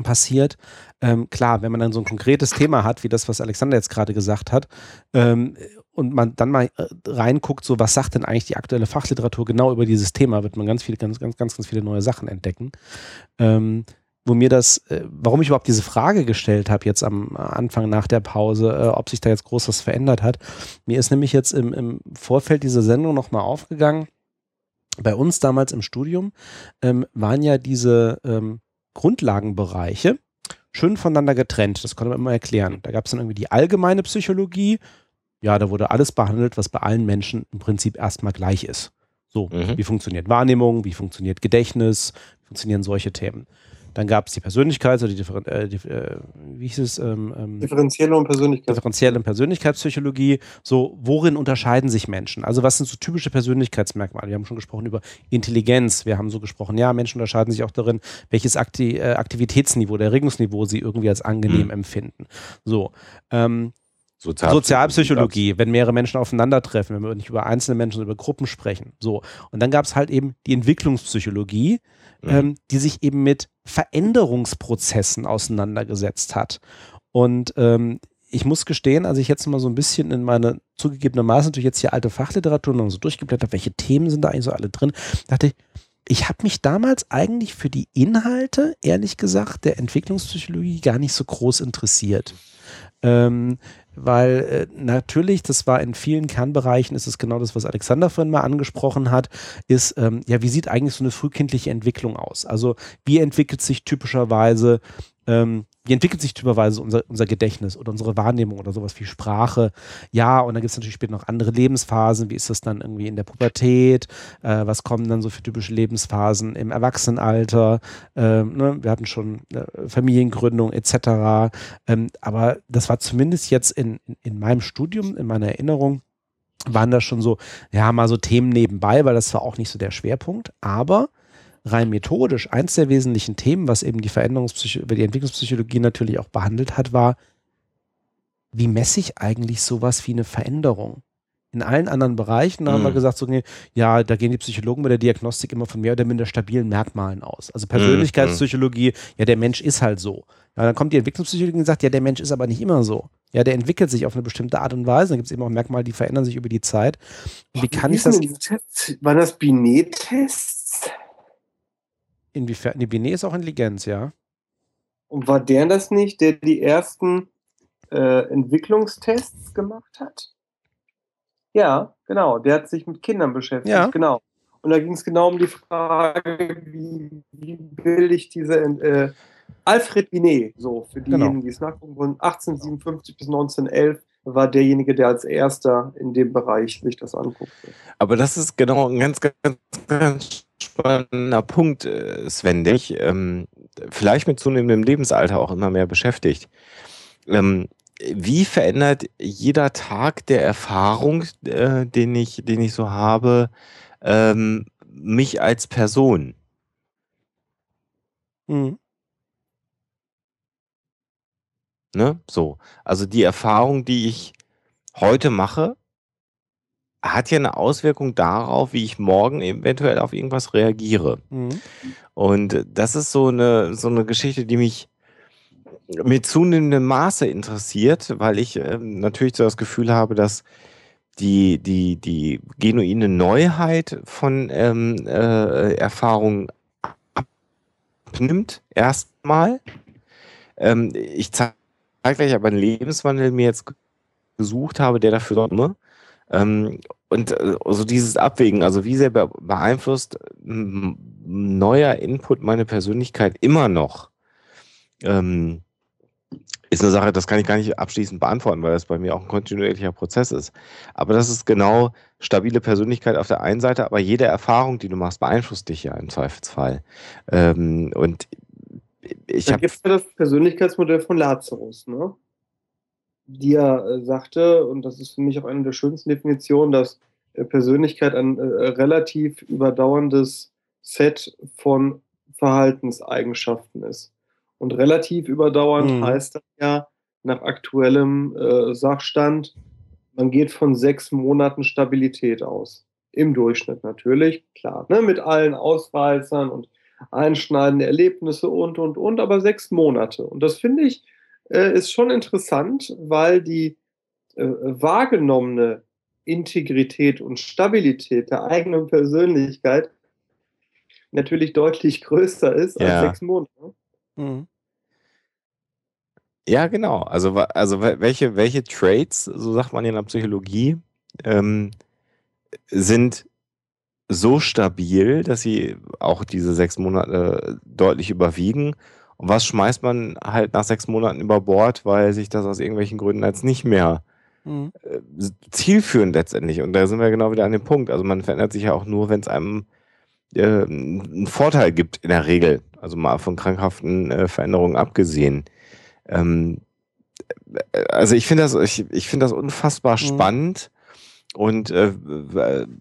passiert. Ähm, klar, wenn man dann so ein konkretes Thema hat, wie das, was Alexander jetzt gerade gesagt hat, ähm, und man dann mal äh, reinguckt, so was sagt denn eigentlich die aktuelle Fachliteratur genau über dieses Thema, wird man ganz viele, ganz, ganz, ganz, ganz viele neue Sachen entdecken. Ähm, wo mir das, äh, warum ich überhaupt diese Frage gestellt habe, jetzt am Anfang nach der Pause, äh, ob sich da jetzt groß was verändert hat. Mir ist nämlich jetzt im, im Vorfeld dieser Sendung nochmal aufgegangen, bei uns damals im Studium ähm, waren ja diese ähm, Grundlagenbereiche schön voneinander getrennt. Das konnte man immer erklären. Da gab es dann irgendwie die allgemeine Psychologie. Ja, da wurde alles behandelt, was bei allen Menschen im Prinzip erstmal gleich ist. So, mhm. wie funktioniert Wahrnehmung, wie funktioniert Gedächtnis, wie funktionieren solche Themen. Dann gab es die Persönlichkeit, also die, Differen äh, die äh, wie hieß es? Ähm, ähm, Differenzielle und Persönlichkeit. Differenzielle und Persönlichkeitspsychologie. So, worin unterscheiden sich Menschen? Also, was sind so typische Persönlichkeitsmerkmale? Wir haben schon gesprochen über Intelligenz. Wir haben so gesprochen, ja, Menschen unterscheiden sich auch darin, welches Akti äh, Aktivitätsniveau, der Erregungsniveau sie irgendwie als angenehm mhm. empfinden. So. Ähm, Sozialpsychologie, Sozialpsychologie wenn mehrere Menschen aufeinandertreffen, wenn wir nicht über einzelne Menschen, sondern über Gruppen sprechen. So. Und dann gab es halt eben die Entwicklungspsychologie, mhm. ähm, die sich eben mit Veränderungsprozessen auseinandergesetzt hat. Und ähm, ich muss gestehen, als ich jetzt mal so ein bisschen in meine zugegebenermaßen natürlich jetzt hier alte Fachliteratur noch so durchgeblättert, welche Themen sind da eigentlich so alle drin, dachte ich, ich habe mich damals eigentlich für die Inhalte, ehrlich gesagt, der Entwicklungspsychologie gar nicht so groß interessiert. Ähm, weil äh, natürlich, das war in vielen Kernbereichen, ist es genau das, was Alexander vorhin mal angesprochen hat, ist, ähm, ja, wie sieht eigentlich so eine frühkindliche Entwicklung aus? Also wie entwickelt sich typischerweise ähm, wie entwickelt sich typischerweise unser, unser Gedächtnis oder unsere Wahrnehmung oder sowas wie Sprache? Ja, und dann gibt es natürlich später noch andere Lebensphasen. Wie ist das dann irgendwie in der Pubertät? Äh, was kommen dann so für typische Lebensphasen im Erwachsenenalter? Ähm, ne? Wir hatten schon äh, Familiengründung etc. Ähm, aber das war zumindest jetzt in, in, in meinem Studium, in meiner Erinnerung, waren das schon so, ja, mal so Themen nebenbei, weil das war auch nicht so der Schwerpunkt. Aber rein methodisch, eins der wesentlichen Themen, was eben die Veränderungspsychologie, über die Entwicklungspsychologie natürlich auch behandelt hat, war, wie messe ich eigentlich sowas wie eine Veränderung? In allen anderen Bereichen mhm. haben wir mhm. gesagt, so, ja, da gehen die Psychologen bei der Diagnostik immer von mehr oder minder stabilen Merkmalen aus. Also Persönlichkeitspsychologie, mhm. ja, der Mensch ist halt so. Ja, dann kommt die Entwicklungspsychologie und sagt, ja, der Mensch ist aber nicht immer so. Ja, der entwickelt sich auf eine bestimmte Art und Weise. Dann gibt es eben auch Merkmale, die verändern sich über die Zeit. Wie kann ich das? Waren das Binet-Tests? Inwiefern? Die Binet ist auch Intelligenz, ja. Und war der das nicht, der die ersten äh, Entwicklungstests gemacht hat? Ja, genau. Der hat sich mit Kindern beschäftigt. Ja. Genau. Und da ging es genau um die Frage, wie, wie bilde ich diese äh, Alfred Binet, so für diejenigen, genau. die es nachgucken wollen, 1857 bis 1911 war derjenige, der als erster in dem Bereich sich das anguckte. Aber das ist genau ein ganz, ganz, ganz spannender Punkt, äh, Sven, der mich ähm, vielleicht mit zunehmendem Lebensalter auch immer mehr beschäftigt. Ähm, wie verändert jeder Tag der Erfahrung, äh, den, ich, den ich so habe, ähm, mich als Person? Mhm. Ne? So. Also die Erfahrung, die ich heute mache, hat ja eine Auswirkung darauf, wie ich morgen eventuell auf irgendwas reagiere. Mhm. Und das ist so eine, so eine Geschichte, die mich mit zunehmendem Maße interessiert, weil ich äh, natürlich so das Gefühl habe, dass die, die, die genuine Neuheit von ähm, äh, Erfahrungen abnimmt, erstmal. Ähm, ich zeige gleich aber einen Lebenswandel mir jetzt gesucht habe, der dafür sorgt, ähm, und äh, so dieses Abwägen, also wie sehr beeinflusst neuer Input meine Persönlichkeit immer noch, ähm, ist eine Sache, das kann ich gar nicht abschließend beantworten, weil das bei mir auch ein kontinuierlicher Prozess ist. Aber das ist genau stabile Persönlichkeit auf der einen Seite, aber jede Erfahrung, die du machst, beeinflusst dich ja im Zweifelsfall. Ähm, und ich habe. Gibt es ja das Persönlichkeitsmodell von Lazarus, ne? Die er äh, sagte, und das ist für mich auch eine der schönsten Definitionen, dass äh, Persönlichkeit ein äh, relativ überdauerndes Set von Verhaltenseigenschaften ist. Und relativ überdauernd mhm. heißt das ja nach aktuellem äh, Sachstand, man geht von sechs Monaten Stabilität aus. Im Durchschnitt natürlich, klar, ne, mit allen Ausreißern und einschneidende Erlebnisse und, und, und, aber sechs Monate. Und das finde ich äh, ist schon interessant, weil die äh, wahrgenommene Integrität und Stabilität der eigenen Persönlichkeit natürlich deutlich größer ist ja. als sechs Monate. Mhm. Ja, genau. Also, also welche, welche Traits, so sagt man in der Psychologie, ähm, sind so stabil, dass sie auch diese sechs Monate deutlich überwiegen. Und was schmeißt man halt nach sechs Monaten über Bord, weil sich das aus irgendwelchen Gründen als nicht mehr mhm. äh, zielführend letztendlich. Und da sind wir genau wieder an dem Punkt. Also man verändert sich ja auch nur, wenn es einem äh, einen Vorteil gibt in der Regel. Also mal von krankhaften äh, Veränderungen abgesehen. Ähm, äh, also ich finde das, ich, ich finde das unfassbar mhm. spannend und äh,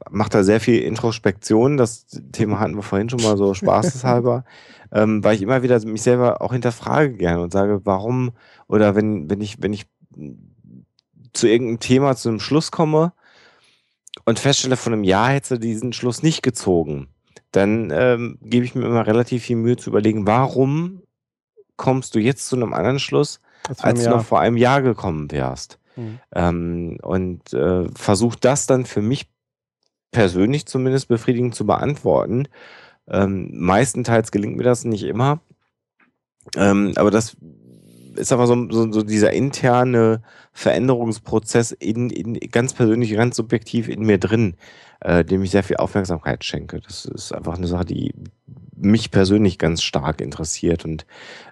macht da sehr viel Introspektion. Das Thema hatten wir vorhin schon mal so spaßeshalber, ähm, weil ich immer wieder mich selber auch hinterfrage gerne und sage, warum oder wenn, wenn ich, wenn ich zu irgendeinem Thema zu einem Schluss komme und feststelle, von einem Jahr hätte du diesen Schluss nicht gezogen, dann ähm, gebe ich mir immer relativ viel Mühe zu überlegen, warum kommst du jetzt zu einem anderen Schluss, als du noch vor einem Jahr gekommen wärst. Mhm. Ähm, und äh, versucht das dann für mich persönlich zumindest befriedigend zu beantworten. Ähm, meistenteils gelingt mir das nicht immer. Ähm, aber das ist aber so, so, so, dieser interne Veränderungsprozess in, in ganz persönlich, ganz subjektiv in mir drin, äh, dem ich sehr viel Aufmerksamkeit schenke. Das ist einfach eine Sache, die mich persönlich ganz stark interessiert und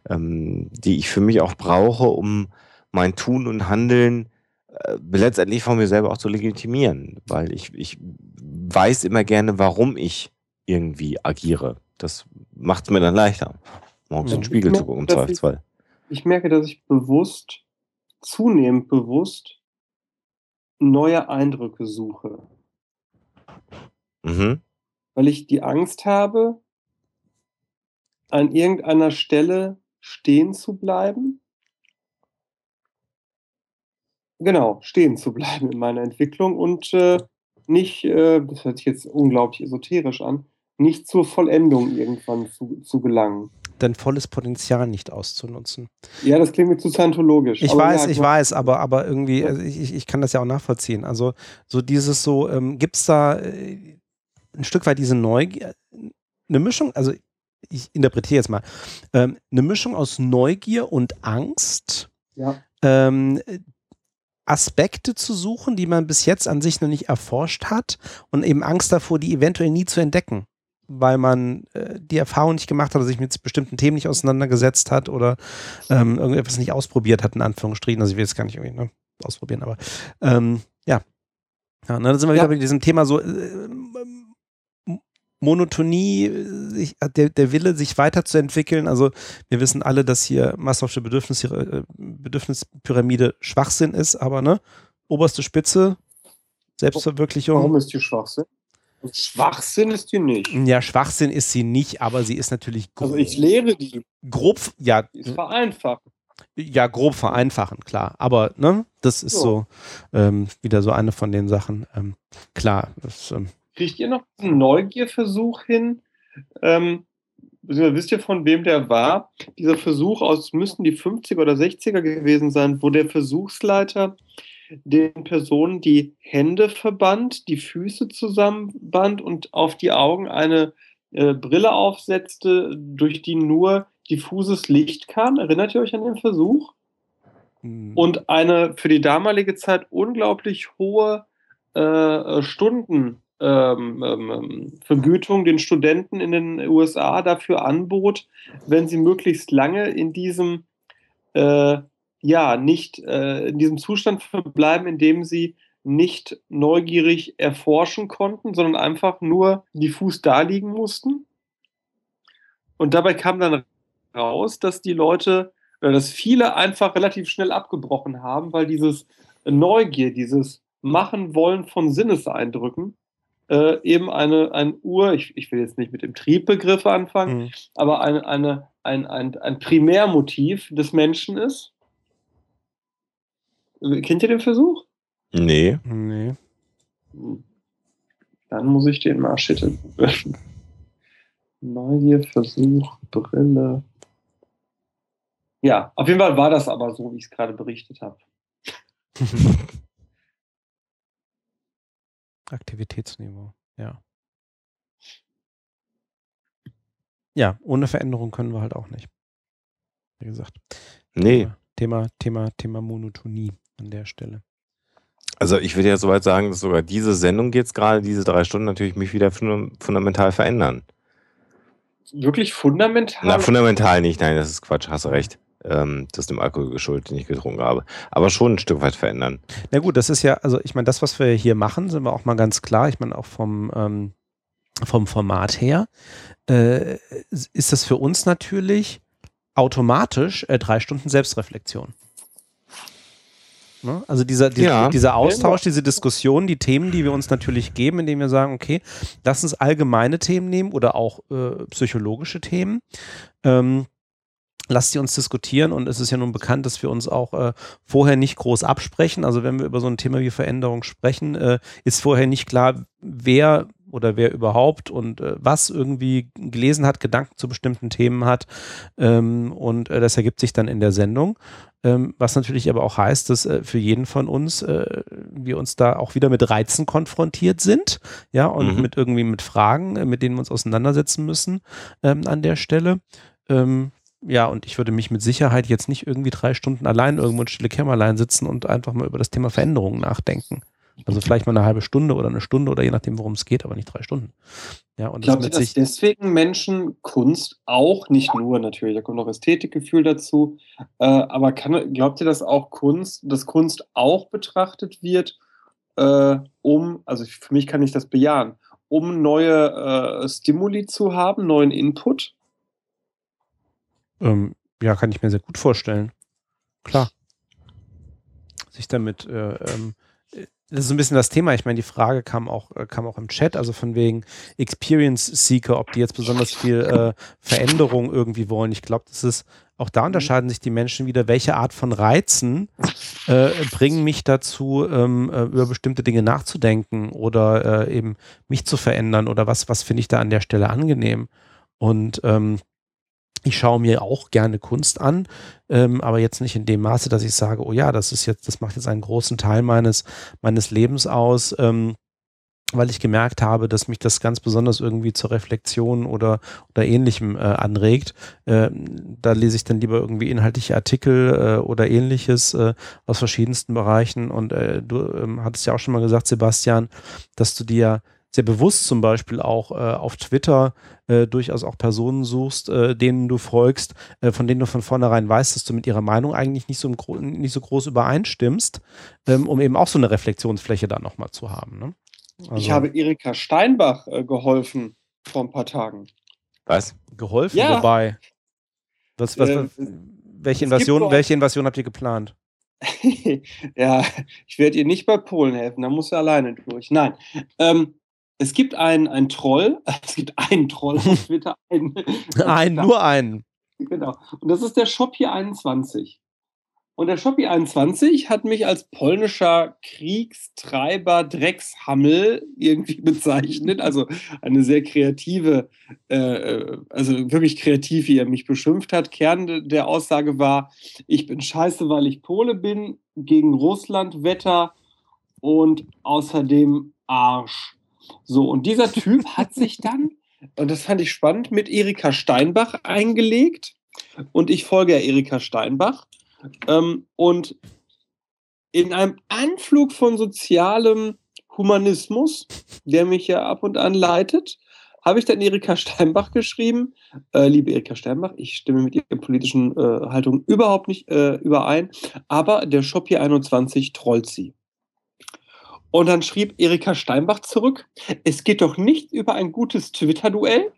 ähm, die ich für mich auch brauche, um mein Tun und Handeln äh, letztendlich von mir selber auch zu legitimieren, weil ich, ich weiß immer gerne, warum ich irgendwie agiere. Das macht es mir dann leichter, morgens ja. in den Spiegel merke, zu gucken, im Zweifelsfall. Ich, ich merke, dass ich bewusst, zunehmend bewusst, neue Eindrücke suche. Mhm. Weil ich die Angst habe, an irgendeiner Stelle stehen zu bleiben Genau, stehen zu bleiben in meiner Entwicklung und äh, nicht, äh, das hört sich jetzt unglaublich esoterisch an, nicht zur Vollendung irgendwann zu, zu gelangen. Dein volles Potenzial nicht auszunutzen. Ja, das klingt mir zu scientologisch. Ich weiß, ja, ich weiß, aber, aber irgendwie, also ich, ich kann das ja auch nachvollziehen. Also so dieses so, ähm, gibt es da äh, ein Stück weit diese Neugier, eine Mischung, also ich interpretiere jetzt mal, ähm, eine Mischung aus Neugier und Angst, ja. ähm, Aspekte zu suchen, die man bis jetzt an sich noch nicht erforscht hat und eben Angst davor, die eventuell nie zu entdecken, weil man äh, die Erfahrung nicht gemacht hat oder sich mit bestimmten Themen nicht auseinandergesetzt hat oder ähm, irgendetwas nicht ausprobiert hat, in Anführungsstrichen. Also ich will jetzt gar nicht irgendwie ne, ausprobieren, aber ähm, ja. Ja, ne, dann sind wir ja. wieder bei diesem Thema so, äh, Monotonie, sich, der, der Wille, sich weiterzuentwickeln. Also wir wissen alle, dass hier Maslow'sche Bedürfnis, äh, Bedürfnispyramide Schwachsinn ist, aber ne, oberste Spitze, Selbstverwirklichung. Warum ist die Schwachsinn? Schwachsinn ist die nicht. Ja, Schwachsinn ist sie nicht, aber sie ist natürlich grob. Also ich lehre die. Grob, ja. Die ist vereinfachen. Ja, grob vereinfachen, klar. Aber ne, das ist so, so ähm, wieder so eine von den Sachen. Ähm, klar, das, ähm, Kriegt ihr noch einen Neugierversuch hin? Ähm, wisst ihr, von wem der war? Dieser Versuch aus, müssten die 50er oder 60er gewesen sein, wo der Versuchsleiter den Personen die Hände verband, die Füße zusammenband und auf die Augen eine äh, Brille aufsetzte, durch die nur diffuses Licht kam. Erinnert ihr euch an den Versuch? Mhm. Und eine für die damalige Zeit unglaublich hohe äh, Stunden ähm, ähm, ähm, Vergütung den Studenten in den USA dafür anbot, wenn sie möglichst lange in diesem äh, ja nicht äh, in diesem Zustand verbleiben, in dem sie nicht neugierig erforschen konnten, sondern einfach nur diffus daliegen mussten. Und dabei kam dann raus, dass die Leute oder dass viele einfach relativ schnell abgebrochen haben, weil dieses Neugier, dieses Machen wollen von Sinneseindrücken äh, eben eine, ein Ur, ich, ich will jetzt nicht mit dem Triebbegriff anfangen, mhm. aber eine, eine, ein, ein, ein Primärmotiv des Menschen ist. Kennt ihr den Versuch? Nee. Nee. Dann muss ich den mal schütteln. Neugier, Versuch, Brille. Ja, auf jeden Fall war das aber so, wie ich es gerade berichtet habe. Aktivitätsniveau, ja. Ja, ohne Veränderung können wir halt auch nicht. Wie gesagt. Nee. Thema, Thema, Thema Monotonie an der Stelle. Also ich würde ja soweit sagen, dass sogar diese Sendung jetzt gerade, diese drei Stunden, natürlich mich wieder fundamental verändern. Wirklich fundamental? Na, fundamental nicht, nein, das ist Quatsch, hast du recht. Ähm, das ist dem Alkohol geschuldet, den ich getrunken habe. Aber schon ein Stück weit verändern. Na gut, das ist ja, also ich meine, das, was wir hier machen, sind wir auch mal ganz klar. Ich meine, auch vom, ähm, vom Format her äh, ist das für uns natürlich automatisch äh, drei Stunden Selbstreflexion. Ne? Also dieser, dieser, ja. dieser Austausch, diese Diskussion, die Themen, die wir uns natürlich geben, indem wir sagen, okay, lass uns allgemeine Themen nehmen oder auch äh, psychologische Themen. Ähm, lasst sie uns diskutieren und es ist ja nun bekannt, dass wir uns auch äh, vorher nicht groß absprechen. Also wenn wir über so ein Thema wie Veränderung sprechen, äh, ist vorher nicht klar, wer oder wer überhaupt und äh, was irgendwie gelesen hat, Gedanken zu bestimmten Themen hat. Ähm, und äh, das ergibt sich dann in der Sendung. Ähm, was natürlich aber auch heißt, dass äh, für jeden von uns äh, wir uns da auch wieder mit Reizen konfrontiert sind, ja, und mhm. mit irgendwie mit Fragen, äh, mit denen wir uns auseinandersetzen müssen ähm, an der Stelle. Ähm, ja, und ich würde mich mit Sicherheit jetzt nicht irgendwie drei Stunden allein irgendwo in stille Kämmerlein sitzen und einfach mal über das Thema Veränderungen nachdenken. Also vielleicht mal eine halbe Stunde oder eine Stunde oder je nachdem, worum es geht, aber nicht drei Stunden. Ja, und Glaubt ihr, dass deswegen Menschen Kunst auch, nicht nur natürlich, da kommt noch Ästhetikgefühl dazu, äh, aber kann, glaubt ihr, dass auch Kunst, dass Kunst auch betrachtet wird, äh, um, also für mich kann ich das bejahen, um neue äh, Stimuli zu haben, neuen Input? Ähm, ja, kann ich mir sehr gut vorstellen. Klar. Sich damit äh, ähm, das ist ein bisschen das Thema. Ich meine, die Frage kam auch, äh, kam auch im Chat, also von wegen Experience Seeker, ob die jetzt besonders viel äh, Veränderung irgendwie wollen. Ich glaube, das ist, auch da unterscheiden sich die Menschen wieder, welche Art von Reizen äh, bringen mich dazu, ähm, äh, über bestimmte Dinge nachzudenken oder äh, eben mich zu verändern oder was, was finde ich da an der Stelle angenehm. Und ähm, ich schaue mir auch gerne Kunst an, ähm, aber jetzt nicht in dem Maße, dass ich sage, oh ja, das ist jetzt, das macht jetzt einen großen Teil meines, meines Lebens aus, ähm, weil ich gemerkt habe, dass mich das ganz besonders irgendwie zur Reflexion oder, oder ähnlichem äh, anregt. Äh, da lese ich dann lieber irgendwie inhaltliche Artikel äh, oder ähnliches äh, aus verschiedensten Bereichen. Und äh, du ähm, hattest ja auch schon mal gesagt, Sebastian, dass du dir sehr bewusst zum Beispiel auch äh, auf Twitter äh, durchaus auch Personen suchst, äh, denen du folgst, äh, von denen du von vornherein weißt, dass du mit ihrer Meinung eigentlich nicht so, nicht so groß übereinstimmst, ähm, um eben auch so eine Reflexionsfläche da nochmal zu haben. Ne? Also, ich habe Erika Steinbach äh, geholfen vor ein paar Tagen. Was? Geholfen? Ja. Wobei? Was, was, was äh, welche, Invasion, welche Invasion habt ihr geplant? ja, ich werde ihr nicht bei Polen helfen, da muss er alleine durch. Nein. Ähm, es gibt einen, einen Troll, es gibt einen Troll auf Twitter. Einen, einen nur einen. Genau. Und das ist der Shoppi 21. Und der Shoppi 21 hat mich als polnischer Kriegstreiber Dreckshammel irgendwie bezeichnet. Also eine sehr kreative, äh, also wirklich kreativ, wie er mich beschimpft hat. Kern der Aussage war, ich bin scheiße, weil ich Pole bin, gegen Russland Wetter und außerdem Arsch. So, und dieser Typ hat sich dann, und das fand ich spannend, mit Erika Steinbach eingelegt. Und ich folge ja Erika Steinbach. Ähm, und in einem Anflug von sozialem Humanismus, der mich ja ab und an leitet, habe ich dann Erika Steinbach geschrieben. Äh, liebe Erika Steinbach, ich stimme mit Ihrer politischen äh, Haltung überhaupt nicht äh, überein, aber der Shop hier 21 trollt Sie. Und dann schrieb Erika Steinbach zurück, es geht doch nicht über ein gutes Twitter-Duell.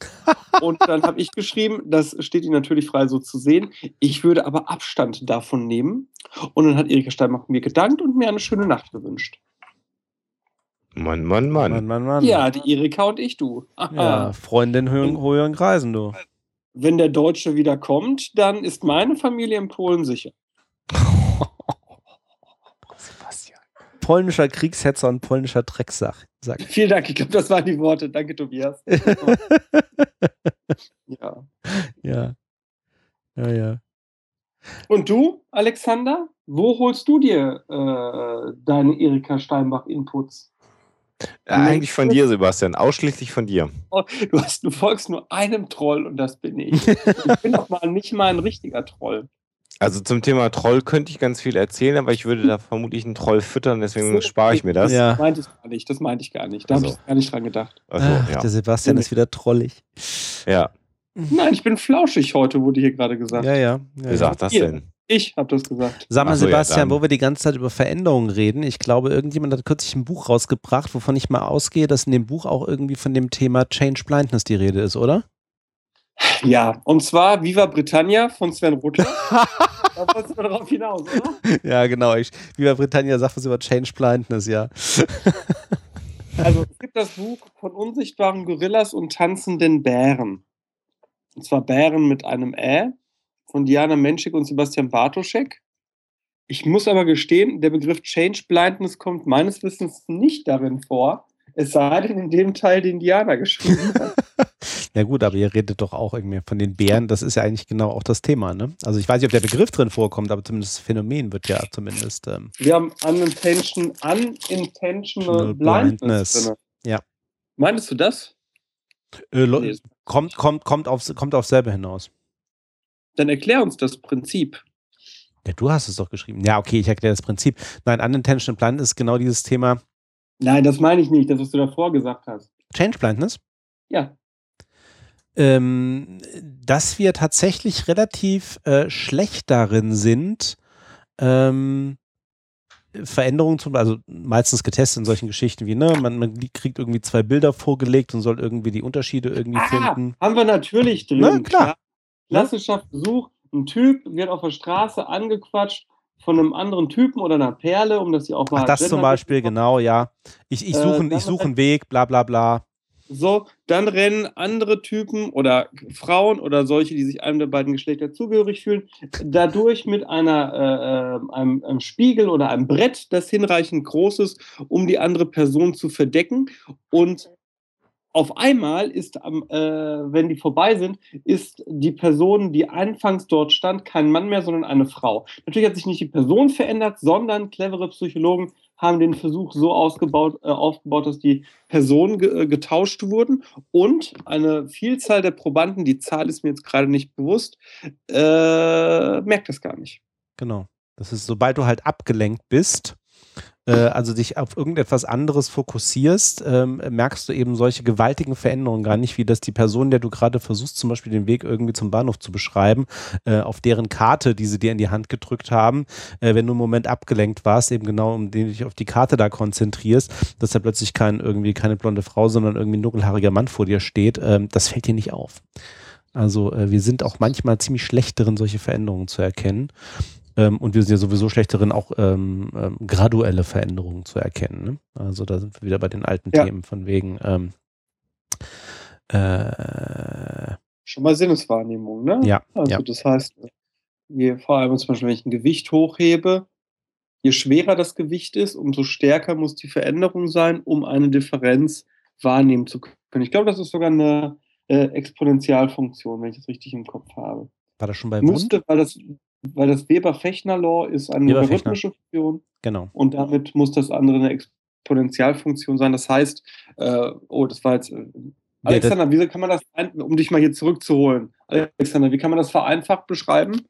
Und dann habe ich geschrieben, das steht Ihnen natürlich frei so zu sehen. Ich würde aber Abstand davon nehmen. Und dann hat Erika Steinbach mir gedankt und mir eine schöne Nacht gewünscht. Mann, Mann, Mann. Mann, Mann, Mann. Ja, die Erika und ich, du. Aha. Ja, Freundin höheren, höheren Kreisen, du. Wenn der Deutsche wieder kommt, dann ist meine Familie in Polen sicher. Polnischer Kriegshetzer und polnischer Drecksack. Sagt. Vielen Dank, ich glaube, das waren die Worte. Danke, Tobias. ja. Ja. Ja, ja. Und du, Alexander, wo holst du dir äh, deine Erika Steinbach-Inputs? Ja, eigentlich von dir, Sebastian. Ausschließlich von dir. Oh, du, hast, du folgst nur einem Troll und das bin ich. Ich bin doch mal nicht mal ein richtiger Troll. Also zum Thema Troll könnte ich ganz viel erzählen, aber ich würde da vermutlich einen Troll füttern, deswegen So, spare ich mir das. Ja. Das meinte ich gar nicht. Das meinte ich gar nicht. Da habe Also. ich gar nicht dran gedacht. Also, Ach, ja. Der Sebastian Nee. ist wieder trollig. ja. Nein, ich bin flauschig heute, wurde hier gerade gesagt. Ja, ja. ja, Wer ja. sagt das denn? Ich habe das gesagt. Sag mal, so, ja, Sebastian, dann. wo wir die ganze Zeit über Veränderungen reden, ich glaube, irgendjemand hat kürzlich ein Buch rausgebracht, wovon ich mal ausgehe, dass in dem Buch auch irgendwie von dem Thema Change Blindness die Rede ist, oder? Ja, und zwar Viva Britannia von Sven Rutler. da wolltest du darauf hinaus, oder? ja, genau. Ich, Viva Britannia sagt was über Change Blindness, ja. Also es gibt das Buch von unsichtbaren Gorillas und tanzenden Bären. Und zwar Bären mit einem Ä von Diana Menschik und Sebastian Bartoschek. Ich muss aber gestehen, der Begriff Change Blindness kommt meines Wissens nicht darin vor. Es sei denn in dem Teil, den Diana geschrieben hat. Ja gut, aber ihr redet doch auch irgendwie von den Bären, das ist ja eigentlich genau auch das Thema, ne? Also ich weiß nicht, ob der Begriff drin vorkommt, aber zumindest das Phänomen wird ja zumindest, ähm, Wir haben unintention, unintentional Blindness. Blindness. Ja. Meintest du das? äh, Nee. kommt, kommt, kommt, aufs, kommt aufs selbe hinaus. Dann erklär uns das Prinzip. Ja, du hast es doch geschrieben. Ja, okay, ich erkläre das Prinzip. Nein, Unintentional Blindness ist genau dieses Thema Nein, das meine ich nicht, das, was du davor gesagt hast. Change Blindness. Ja. Ähm, dass wir tatsächlich relativ äh, schlecht darin sind, ähm, Veränderungen zum also meistens getestet in solchen Geschichten wie, ne, man, man kriegt irgendwie zwei Bilder vorgelegt und soll irgendwie die Unterschiede irgendwie Ah, finden. haben wir natürlich drin. Na, klar. Klassischer Versuch, ein Typ wird auf der Straße angequatscht von einem anderen Typen oder einer Perle, um das sie auch mal Ach, das zum Beispiel, genau, ja. Ich, ich Äh, suche dann ich such einen Weg, bla bla bla. So, dann rennen andere Typen oder Frauen oder solche, die sich einem der beiden Geschlechter zugehörig fühlen, dadurch mit einer, äh, äh, einem, einem Spiegel oder einem Brett, das hinreichend groß ist, um die andere Person zu verdecken. Und auf einmal ist, äh, wenn die vorbei sind, ist die Person, die anfangs dort stand, kein Mann mehr, sondern eine Frau. Natürlich hat sich nicht die Person verändert, sondern clevere Psychologen haben den Versuch so ausgebaut, äh, aufgebaut, dass die Personen ge äh, getauscht wurden und eine Vielzahl der Probanden, die Zahl ist mir jetzt gerade nicht bewusst, äh, merkt das gar nicht. Genau. Das ist, sobald du halt abgelenkt bist, äh, also dich auf irgendetwas anderes fokussierst, ähm, merkst du eben solche gewaltigen Veränderungen gar nicht, wie dass die Person, der du gerade versuchst, zum Beispiel den Weg irgendwie zum Bahnhof zu beschreiben, äh, auf deren Karte, die sie dir in die Hand gedrückt haben, äh, wenn du einen Moment abgelenkt warst, eben genau, um den du dich auf die Karte da konzentrierst, dass da plötzlich kein, irgendwie keine blonde Frau, sondern irgendwie ein dunkelhaariger Mann vor dir steht, ähm, das fällt dir nicht auf. Also äh, wir sind auch manchmal ziemlich schlecht darin, solche Veränderungen zu erkennen. Ähm, und wir sind ja sowieso schlecht darin, auch ähm, ähm, graduelle Veränderungen zu erkennen. Ne? Also da sind wir wieder bei den alten Ja. Themen von wegen ähm, äh, Schon mal Sinneswahrnehmung, ne? Ja, Also ja. das heißt, je, vor allem zum Beispiel, wenn ich ein Gewicht hochhebe, je schwerer das Gewicht ist, umso stärker muss die Veränderung sein, um eine Differenz wahrnehmen zu können. Ich glaube, das ist sogar eine äh, Exponentialfunktion, wenn ich das richtig im Kopf habe. war das schon bei Wund? Müsste, weil das, weil das Weber-Fechner-Law ist eine Weber-Fechner. logarithmische Funktion Genau. und damit muss das andere eine Exponentialfunktion sein. Das heißt, äh, oh, das war jetzt. Äh, Alexander, wie kann man das, um dich mal hier zurückzuholen? Alexander, wie kann man das vereinfacht beschreiben?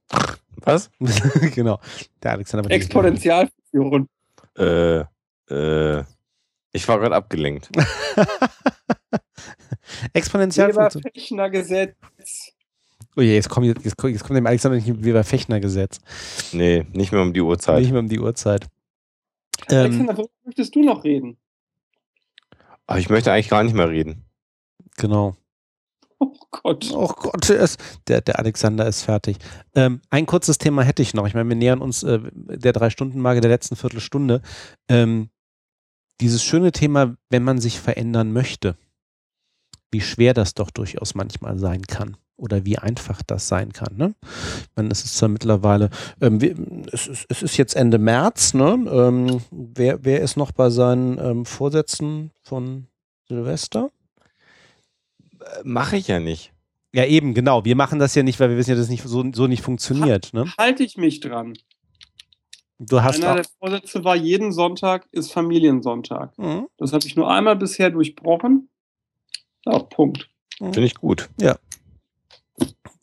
Was? genau. Der Alexander Exponentialfunktion. Äh, äh, ich war gerade abgelenkt. Exponentialfunktion. Weber-Fechner-Gesetz. Oh je, jetzt kommt, jetzt, kommt jetzt kommt dem Alexander nicht Weber-Fechner-Gesetz. Nee, nicht mehr um die Uhrzeit. Nicht mehr um die Uhrzeit. Ähm, Alexander, worüber möchtest du noch reden? Aber ich möchte eigentlich gar nicht mehr reden. genau. Oh Gott. Oh Gott, der, ist, der, der Alexander ist fertig. Ähm, ein kurzes Thema hätte ich noch. Ich meine, wir nähern uns äh, der Drei-Stunden-Marke der letzten Viertelstunde. Ähm, dieses schöne Thema, wenn man sich verändern möchte, wie schwer das doch durchaus manchmal sein kann oder wie einfach das sein kann. Ne? Ich meine, es ist zwar mittlerweile, ähm, wir, es, ist, es, ist, jetzt Ende März, ne? Ähm, wer, wer ist noch bei seinen ähm, Vorsätzen von Silvester? Mache ich ja nicht. Ja, eben, genau. Wir machen das ja nicht, weil wir wissen ja, dass es nicht, so, so nicht funktioniert. Ne? Halte ich mich dran. Du hast Einer der Vorsätze war, jeden Sonntag ist Familiensonntag. Mhm. Das habe ich nur einmal bisher durchbrochen. Ja, Punkt. Finde ich gut. Ja.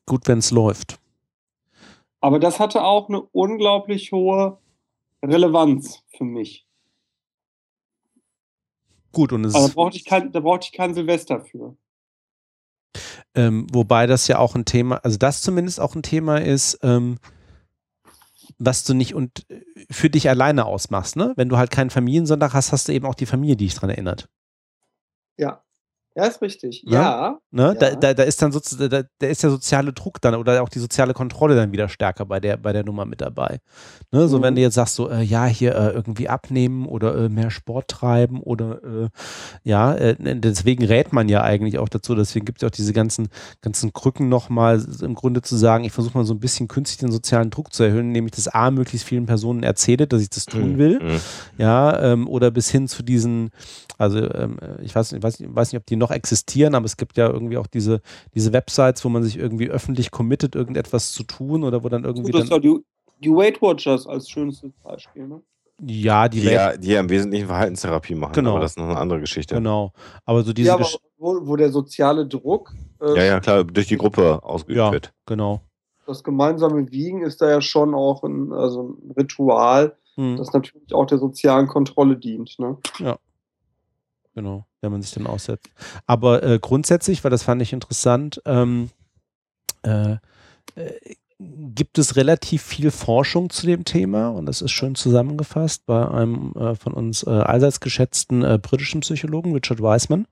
Gut, wenn es läuft. Aber das hatte auch eine unglaublich hohe Relevanz für mich. Gut, und es Also ist, da brauchte ich kein, da brauchte ich kein Silvester für. ähm, wobei das ja auch ein Thema, also das zumindest auch ein Thema ist, ähm, was du nicht und äh, für dich alleine ausmachst, ne? Wenn du halt keinen Familiensonntag hast, hast du eben auch die Familie, die dich dran erinnert. Ja. Ja, ist richtig. Ja. Ja. Ne? Da, Ja. da, da ist dann sozusagen, da, da ist der soziale Druck dann oder auch die soziale Kontrolle dann wieder stärker bei der, bei der Nummer mit dabei. Ne? So, Mhm. wenn du jetzt sagst, so, äh, ja, hier äh, irgendwie abnehmen oder äh, mehr Sport treiben oder äh, ja, äh, deswegen rät man ja eigentlich auch dazu, deswegen gibt es auch diese ganzen, ganzen Krücken nochmal im Grunde zu sagen, ich versuche mal so ein bisschen künstlich den sozialen Druck zu erhöhen, indem ich das A möglichst vielen Personen erzähle, dass ich das tun will Mhm. ja, ähm, oder bis hin zu diesen, also ähm, ich weiß, ich weiß, ich weiß nicht, ob die noch existieren, aber es gibt ja irgendwie auch diese, diese Websites, wo man sich irgendwie öffentlich committet, irgendetwas zu tun oder wo dann irgendwie Gut, das war dann, die, die Weight Watchers als schönstes Beispiel. Ne? ja, die Die, ja, die ja im Wesentlichen Verhaltenstherapie machen, Genau. aber das ist noch eine andere Geschichte. genau, aber so diese, ja, aber wo, wo der soziale Druck, äh, Ja, ja, klar, durch die Gruppe ausgeübt Ja. wird. genau, das gemeinsame Wiegen ist da ja schon auch ein, also ein Ritual, Hm, das natürlich auch der sozialen Kontrolle dient. Ne? genau, wenn man sich dann aussetzt. Aber äh, grundsätzlich, weil das fand ich interessant, ähm, äh, äh, gibt es relativ viel Forschung zu dem Thema und das ist schön zusammengefasst bei einem äh, von uns äh, allseits geschätzten äh, britischen Psychologen, Richard Wiseman,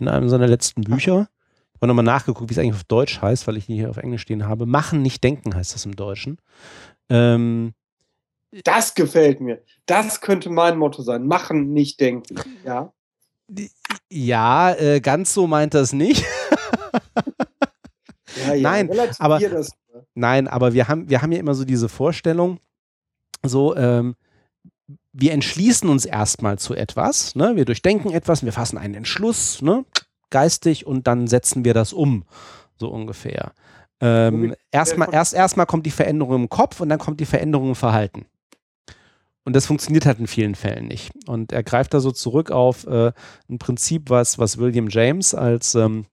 in einem seiner letzten Bücher. Ich habe nochmal nachgeguckt, wie es eigentlich auf Deutsch heißt, weil ich ihn hier auf Englisch stehen habe. Machen, nicht denken heißt das im Deutschen. Ähm, Das gefällt mir. Das könnte mein Motto sein. Machen, nicht denken. Ja. Ja, äh, ganz so meint das nicht. ja, ja. Nein, aber- das. Nein, aber wir haben, wir haben ja immer so diese Vorstellung, so, ähm, wir entschließen uns erstmal zu etwas, ne? wir durchdenken etwas, wir fassen einen Entschluss, ne? geistig, und dann setzen wir das um, so ungefähr. Ähm, erstmal, erst, erstmal kommt die Veränderung im Kopf und dann kommt die Veränderung im Verhalten. Und das funktioniert halt in vielen Fällen nicht. Und er greift da so zurück auf äh, ein Prinzip, was, was William James als ähm,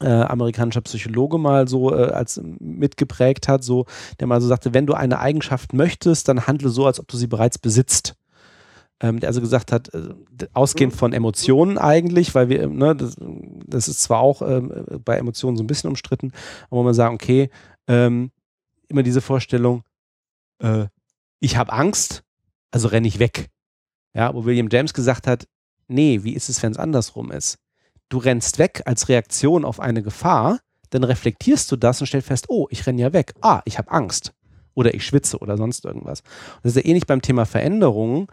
äh, amerikanischer Psychologe mal so äh, als mitgeprägt hat, so der mal so sagte, wenn du eine Eigenschaft möchtest, dann handle so, als ob du sie bereits besitzt. Ähm, der also gesagt hat, äh, ausgehend von Emotionen eigentlich, weil wir, ne, das, das ist zwar auch ähm, bei Emotionen so ein bisschen umstritten, aber man sagen, okay, ähm, immer diese Vorstellung, äh, ich habe Angst, also renne ich weg. Ja, wo William James gesagt hat, nee, wie ist es, wenn es andersrum ist? Du rennst weg als Reaktion auf eine Gefahr, dann reflektierst du das und stellst fest, oh, ich renne ja weg. Ah, ich habe Angst. Oder ich schwitze oder sonst irgendwas. Und das ist ja ähnlich beim Thema Veränderungen.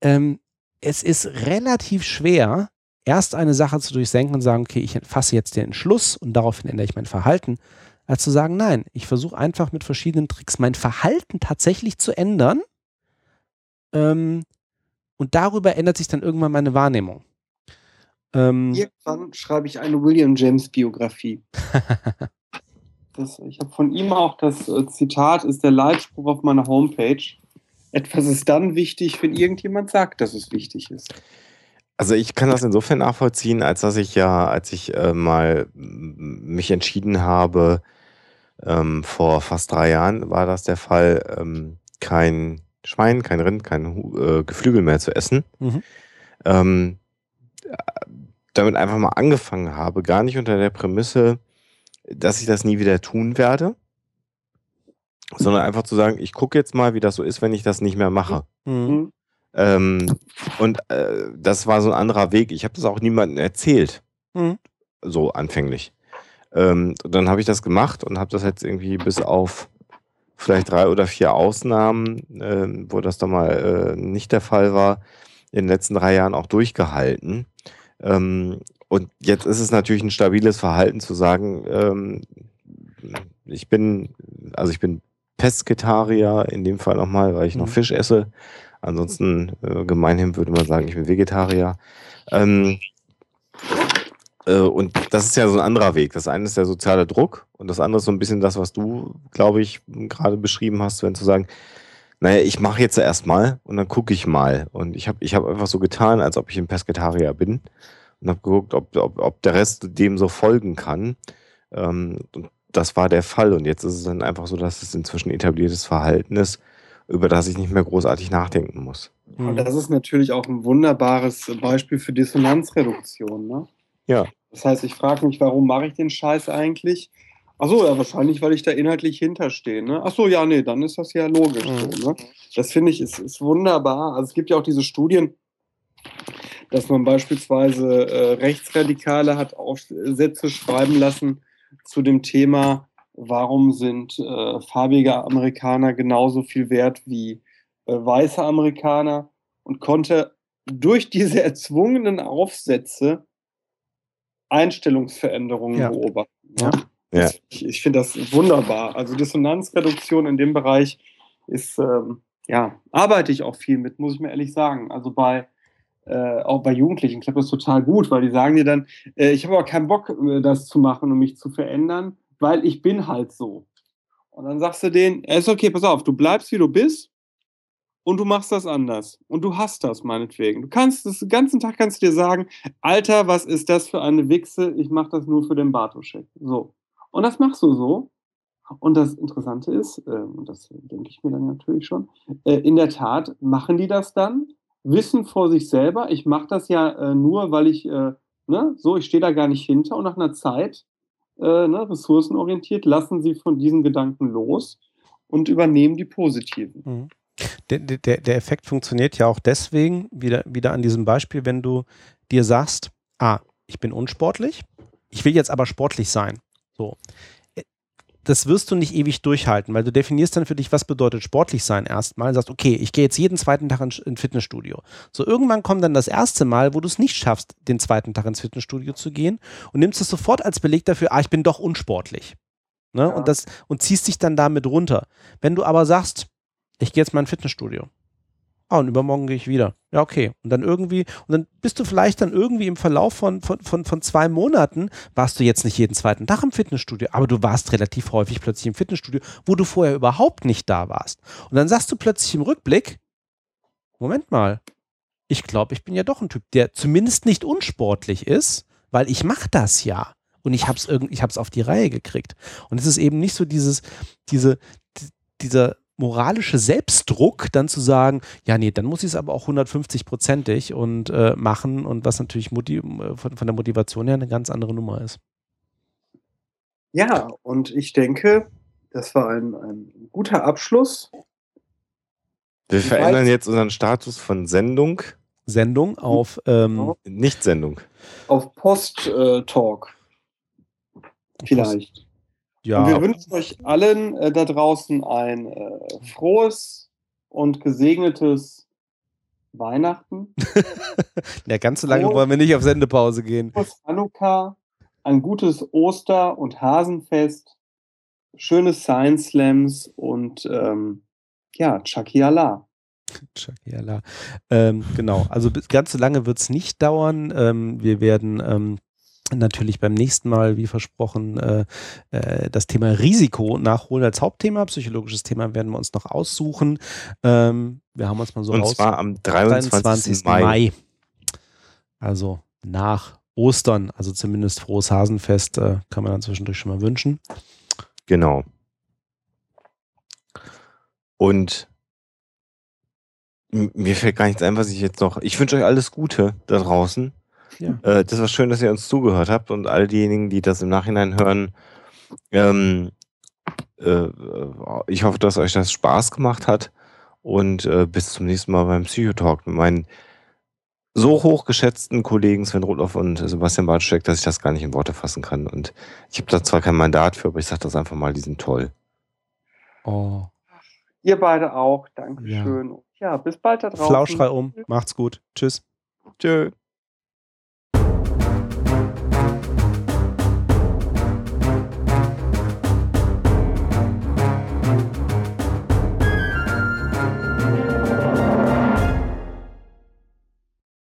Ähm, es ist relativ schwer, erst eine Sache zu durchsenken und sagen, okay, ich fasse jetzt den Entschluss und daraufhin ändere ich mein Verhalten, als zu sagen, nein, ich versuche einfach mit verschiedenen Tricks mein Verhalten tatsächlich zu ändern. Ähm, und darüber ändert sich dann irgendwann meine Wahrnehmung. Ähm, Irgendwann schreibe ich eine William James Biografie. Das, ich habe von ihm auch das äh, Zitat, ist der Leitspruch auf meiner Homepage. Etwas ist dann wichtig, wenn irgendjemand sagt, dass es wichtig ist. Also ich kann das insofern nachvollziehen, als dass ich ja, als ich äh, mal mich entschieden habe, ähm, vor fast drei Jahren war das der Fall, ähm, kein Schwein, kein Rind, kein äh, Geflügel mehr zu essen. Mhm. Ähm, äh, damit einfach mal angefangen habe, gar nicht unter der Prämisse, dass ich das nie wieder tun werde, sondern einfach zu sagen, ich gucke jetzt mal, wie das so ist, wenn ich das nicht mehr mache. Mhm. Hm? Ähm, und äh, das war so ein anderer Weg. Ich habe das auch niemandem erzählt, Mhm. so anfänglich. Ähm, dann habe ich das gemacht und habe das jetzt irgendwie bis auf vielleicht drei oder vier Ausnahmen, äh, wo das dann mal äh, nicht der Fall war, in den letzten drei Jahren auch durchgehalten. Ähm, und jetzt ist es natürlich ein stabiles Verhalten zu sagen, ähm, ich bin, also ich bin Pesketarier in dem Fall nochmal, weil ich noch Mhm. Fisch esse. Ansonsten äh, gemeinhin würde man sagen, ich bin Vegetarier. Ähm, äh, und das ist ja so ein anderer Weg. Das eine ist der soziale Druck und das andere ist so ein bisschen das, was du, glaube ich, gerade beschrieben hast, wenn zu sagen, naja, ich mache jetzt erstmal und dann gucke ich mal. Und ich habe ich hab einfach so getan, als ob ich ein Pesketarier bin und habe geguckt, ob, ob, ob der Rest dem so folgen kann. Ähm, und das war der Fall. Und jetzt ist es dann einfach so, dass es inzwischen etabliertes Verhalten ist, über das ich nicht mehr großartig nachdenken muss. Mhm. Und das ist natürlich auch ein wunderbares Beispiel für Dissonanzreduktion. Ne? Ja. Das heißt, ich frage mich, warum mache ich den Scheiß eigentlich? Achso, ja, wahrscheinlich, weil ich da inhaltlich hinterstehe. Ne? Achso, ja, nee, dann ist das ja logisch. Mhm. So, ne? Das finde ich ist, ist wunderbar. Also es gibt ja auch diese Studien, dass man beispielsweise äh, Rechtsradikale hat Aufsätze schreiben lassen zu dem Thema, warum sind äh, farbige Amerikaner genauso viel wert wie äh, weiße Amerikaner und konnte durch diese erzwungenen Aufsätze Einstellungsveränderungen Ja. beobachten. Ja. Ne? Ja. Das, ich ich finde das wunderbar. Also Dissonanzreduktion in dem Bereich ist, ähm, ja, arbeite ich auch viel mit, muss ich mir ehrlich sagen. Also bei, äh, auch bei Jugendlichen klappt das total gut, weil die sagen dir dann, äh, ich habe aber keinen Bock, äh, das zu machen und mich zu verändern, weil ich bin halt so. Und dann sagst du denen, es ist okay, pass auf, du bleibst wie du bist und du machst das anders. Und du hast das meinetwegen. Du kannst das den ganzen Tag kannst du dir sagen, Alter, was ist das für eine Wichse? Ich mache das nur für den Bartoschek. So. Und das machst du so. Und das Interessante ist, äh, und das denke ich mir dann natürlich schon, äh, in der Tat machen die das dann, wissen vor sich selber, ich mache das ja äh, nur, weil ich, äh, ne, so, ich stehe da gar nicht hinter und nach einer Zeit, äh, ne, ressourcenorientiert, lassen sie von diesen Gedanken los und übernehmen die positiven. Mhm. Der, der, der Effekt funktioniert ja auch deswegen, wieder, wieder an diesem Beispiel, wenn du dir sagst, ah, ich bin unsportlich, ich will jetzt aber sportlich sein. So. Das wirst du nicht ewig durchhalten, weil du definierst dann für dich, was bedeutet sportlich sein erstmal. Sagst, okay, ich gehe jetzt jeden zweiten Tag ins in Fitnessstudio. So, irgendwann kommt dann das erste Mal, wo du es nicht schaffst, den zweiten Tag ins Fitnessstudio zu gehen und nimmst es sofort als Beleg dafür, ah, ich bin doch unsportlich. Ne? Ja. Und, das, und ziehst dich dann damit runter. Wenn du aber sagst, ich gehe jetzt mal ins Fitnessstudio. Ah, und übermorgen gehe ich wieder. Ja, okay. Und dann irgendwie, und dann bist du vielleicht dann irgendwie im Verlauf von, von, von, von zwei Monaten, warst du jetzt nicht jeden zweiten Tag im Fitnessstudio, aber du warst relativ häufig plötzlich im Fitnessstudio, wo du vorher überhaupt nicht da warst. Und dann sagst du plötzlich im Rückblick, Moment mal, ich glaube, ich bin ja doch ein Typ, der zumindest nicht unsportlich ist, weil ich mache das ja. Und ich habe es ich hab's auf die Reihe gekriegt. Und es ist eben nicht so dieses, diese, die- dieser moralische Selbstdruck, dann zu sagen, ja, nee, dann muss ich es aber auch 150-prozentig und äh, machen und was natürlich motiv äh, von, von der Motivation her eine ganz andere Nummer ist. Ja, und ich denke, das war ein, ein guter Abschluss. Wir Ich verändern weiß- jetzt unseren Status von Sendung, Sendung auf ähm. Nicht-Sendung. auf Post-Talk. Vielleicht. Und wir ja, wünschen euch allen äh, da draußen ein äh, frohes und gesegnetes Weihnachten, ja, ganz so lange wollen wir nicht auf Sendepause gehen. frohes Hanukkah, ein gutes Oster- und Hasenfest, schöne Science Slams und ähm, ja, Chucky Allah. Chakiala. Ähm, genau, also bis, ganz so lange wird es nicht dauern. Ähm, wir werden ähm, natürlich beim nächsten Mal, wie versprochen, äh, äh, das Thema Risiko nachholen als Hauptthema. Psychologisches Thema werden wir uns noch aussuchen. Ähm, wir haben uns mal so Und raus. zwar am 23. 23. Mai. Mai. Also nach Ostern, also zumindest frohes Hasenfest, äh, kann man dann zwischendurch schon mal wünschen. Genau. Und mir fällt gar nichts ein, was ich jetzt noch. Ich wünsche euch alles Gute da draußen. Ja. Äh, das war schön, dass ihr uns zugehört habt und all diejenigen, die das im Nachhinein hören. Ähm, äh, ich hoffe, dass euch das Spaß gemacht hat und äh, bis zum nächsten Mal beim Psychotalk mit meinen so hochgeschätzten Kollegen Sven Rudloff und Sebastian Bartschek, dass ich das gar nicht in Worte fassen kann. Und ich habe da zwar kein Mandat für, aber ich sage das einfach mal, die sind toll. Oh. Ihr beide auch. Dankeschön. Ja, ja bis bald da draußen. Flauschrei um. Macht's gut. Tschüss. Tschö.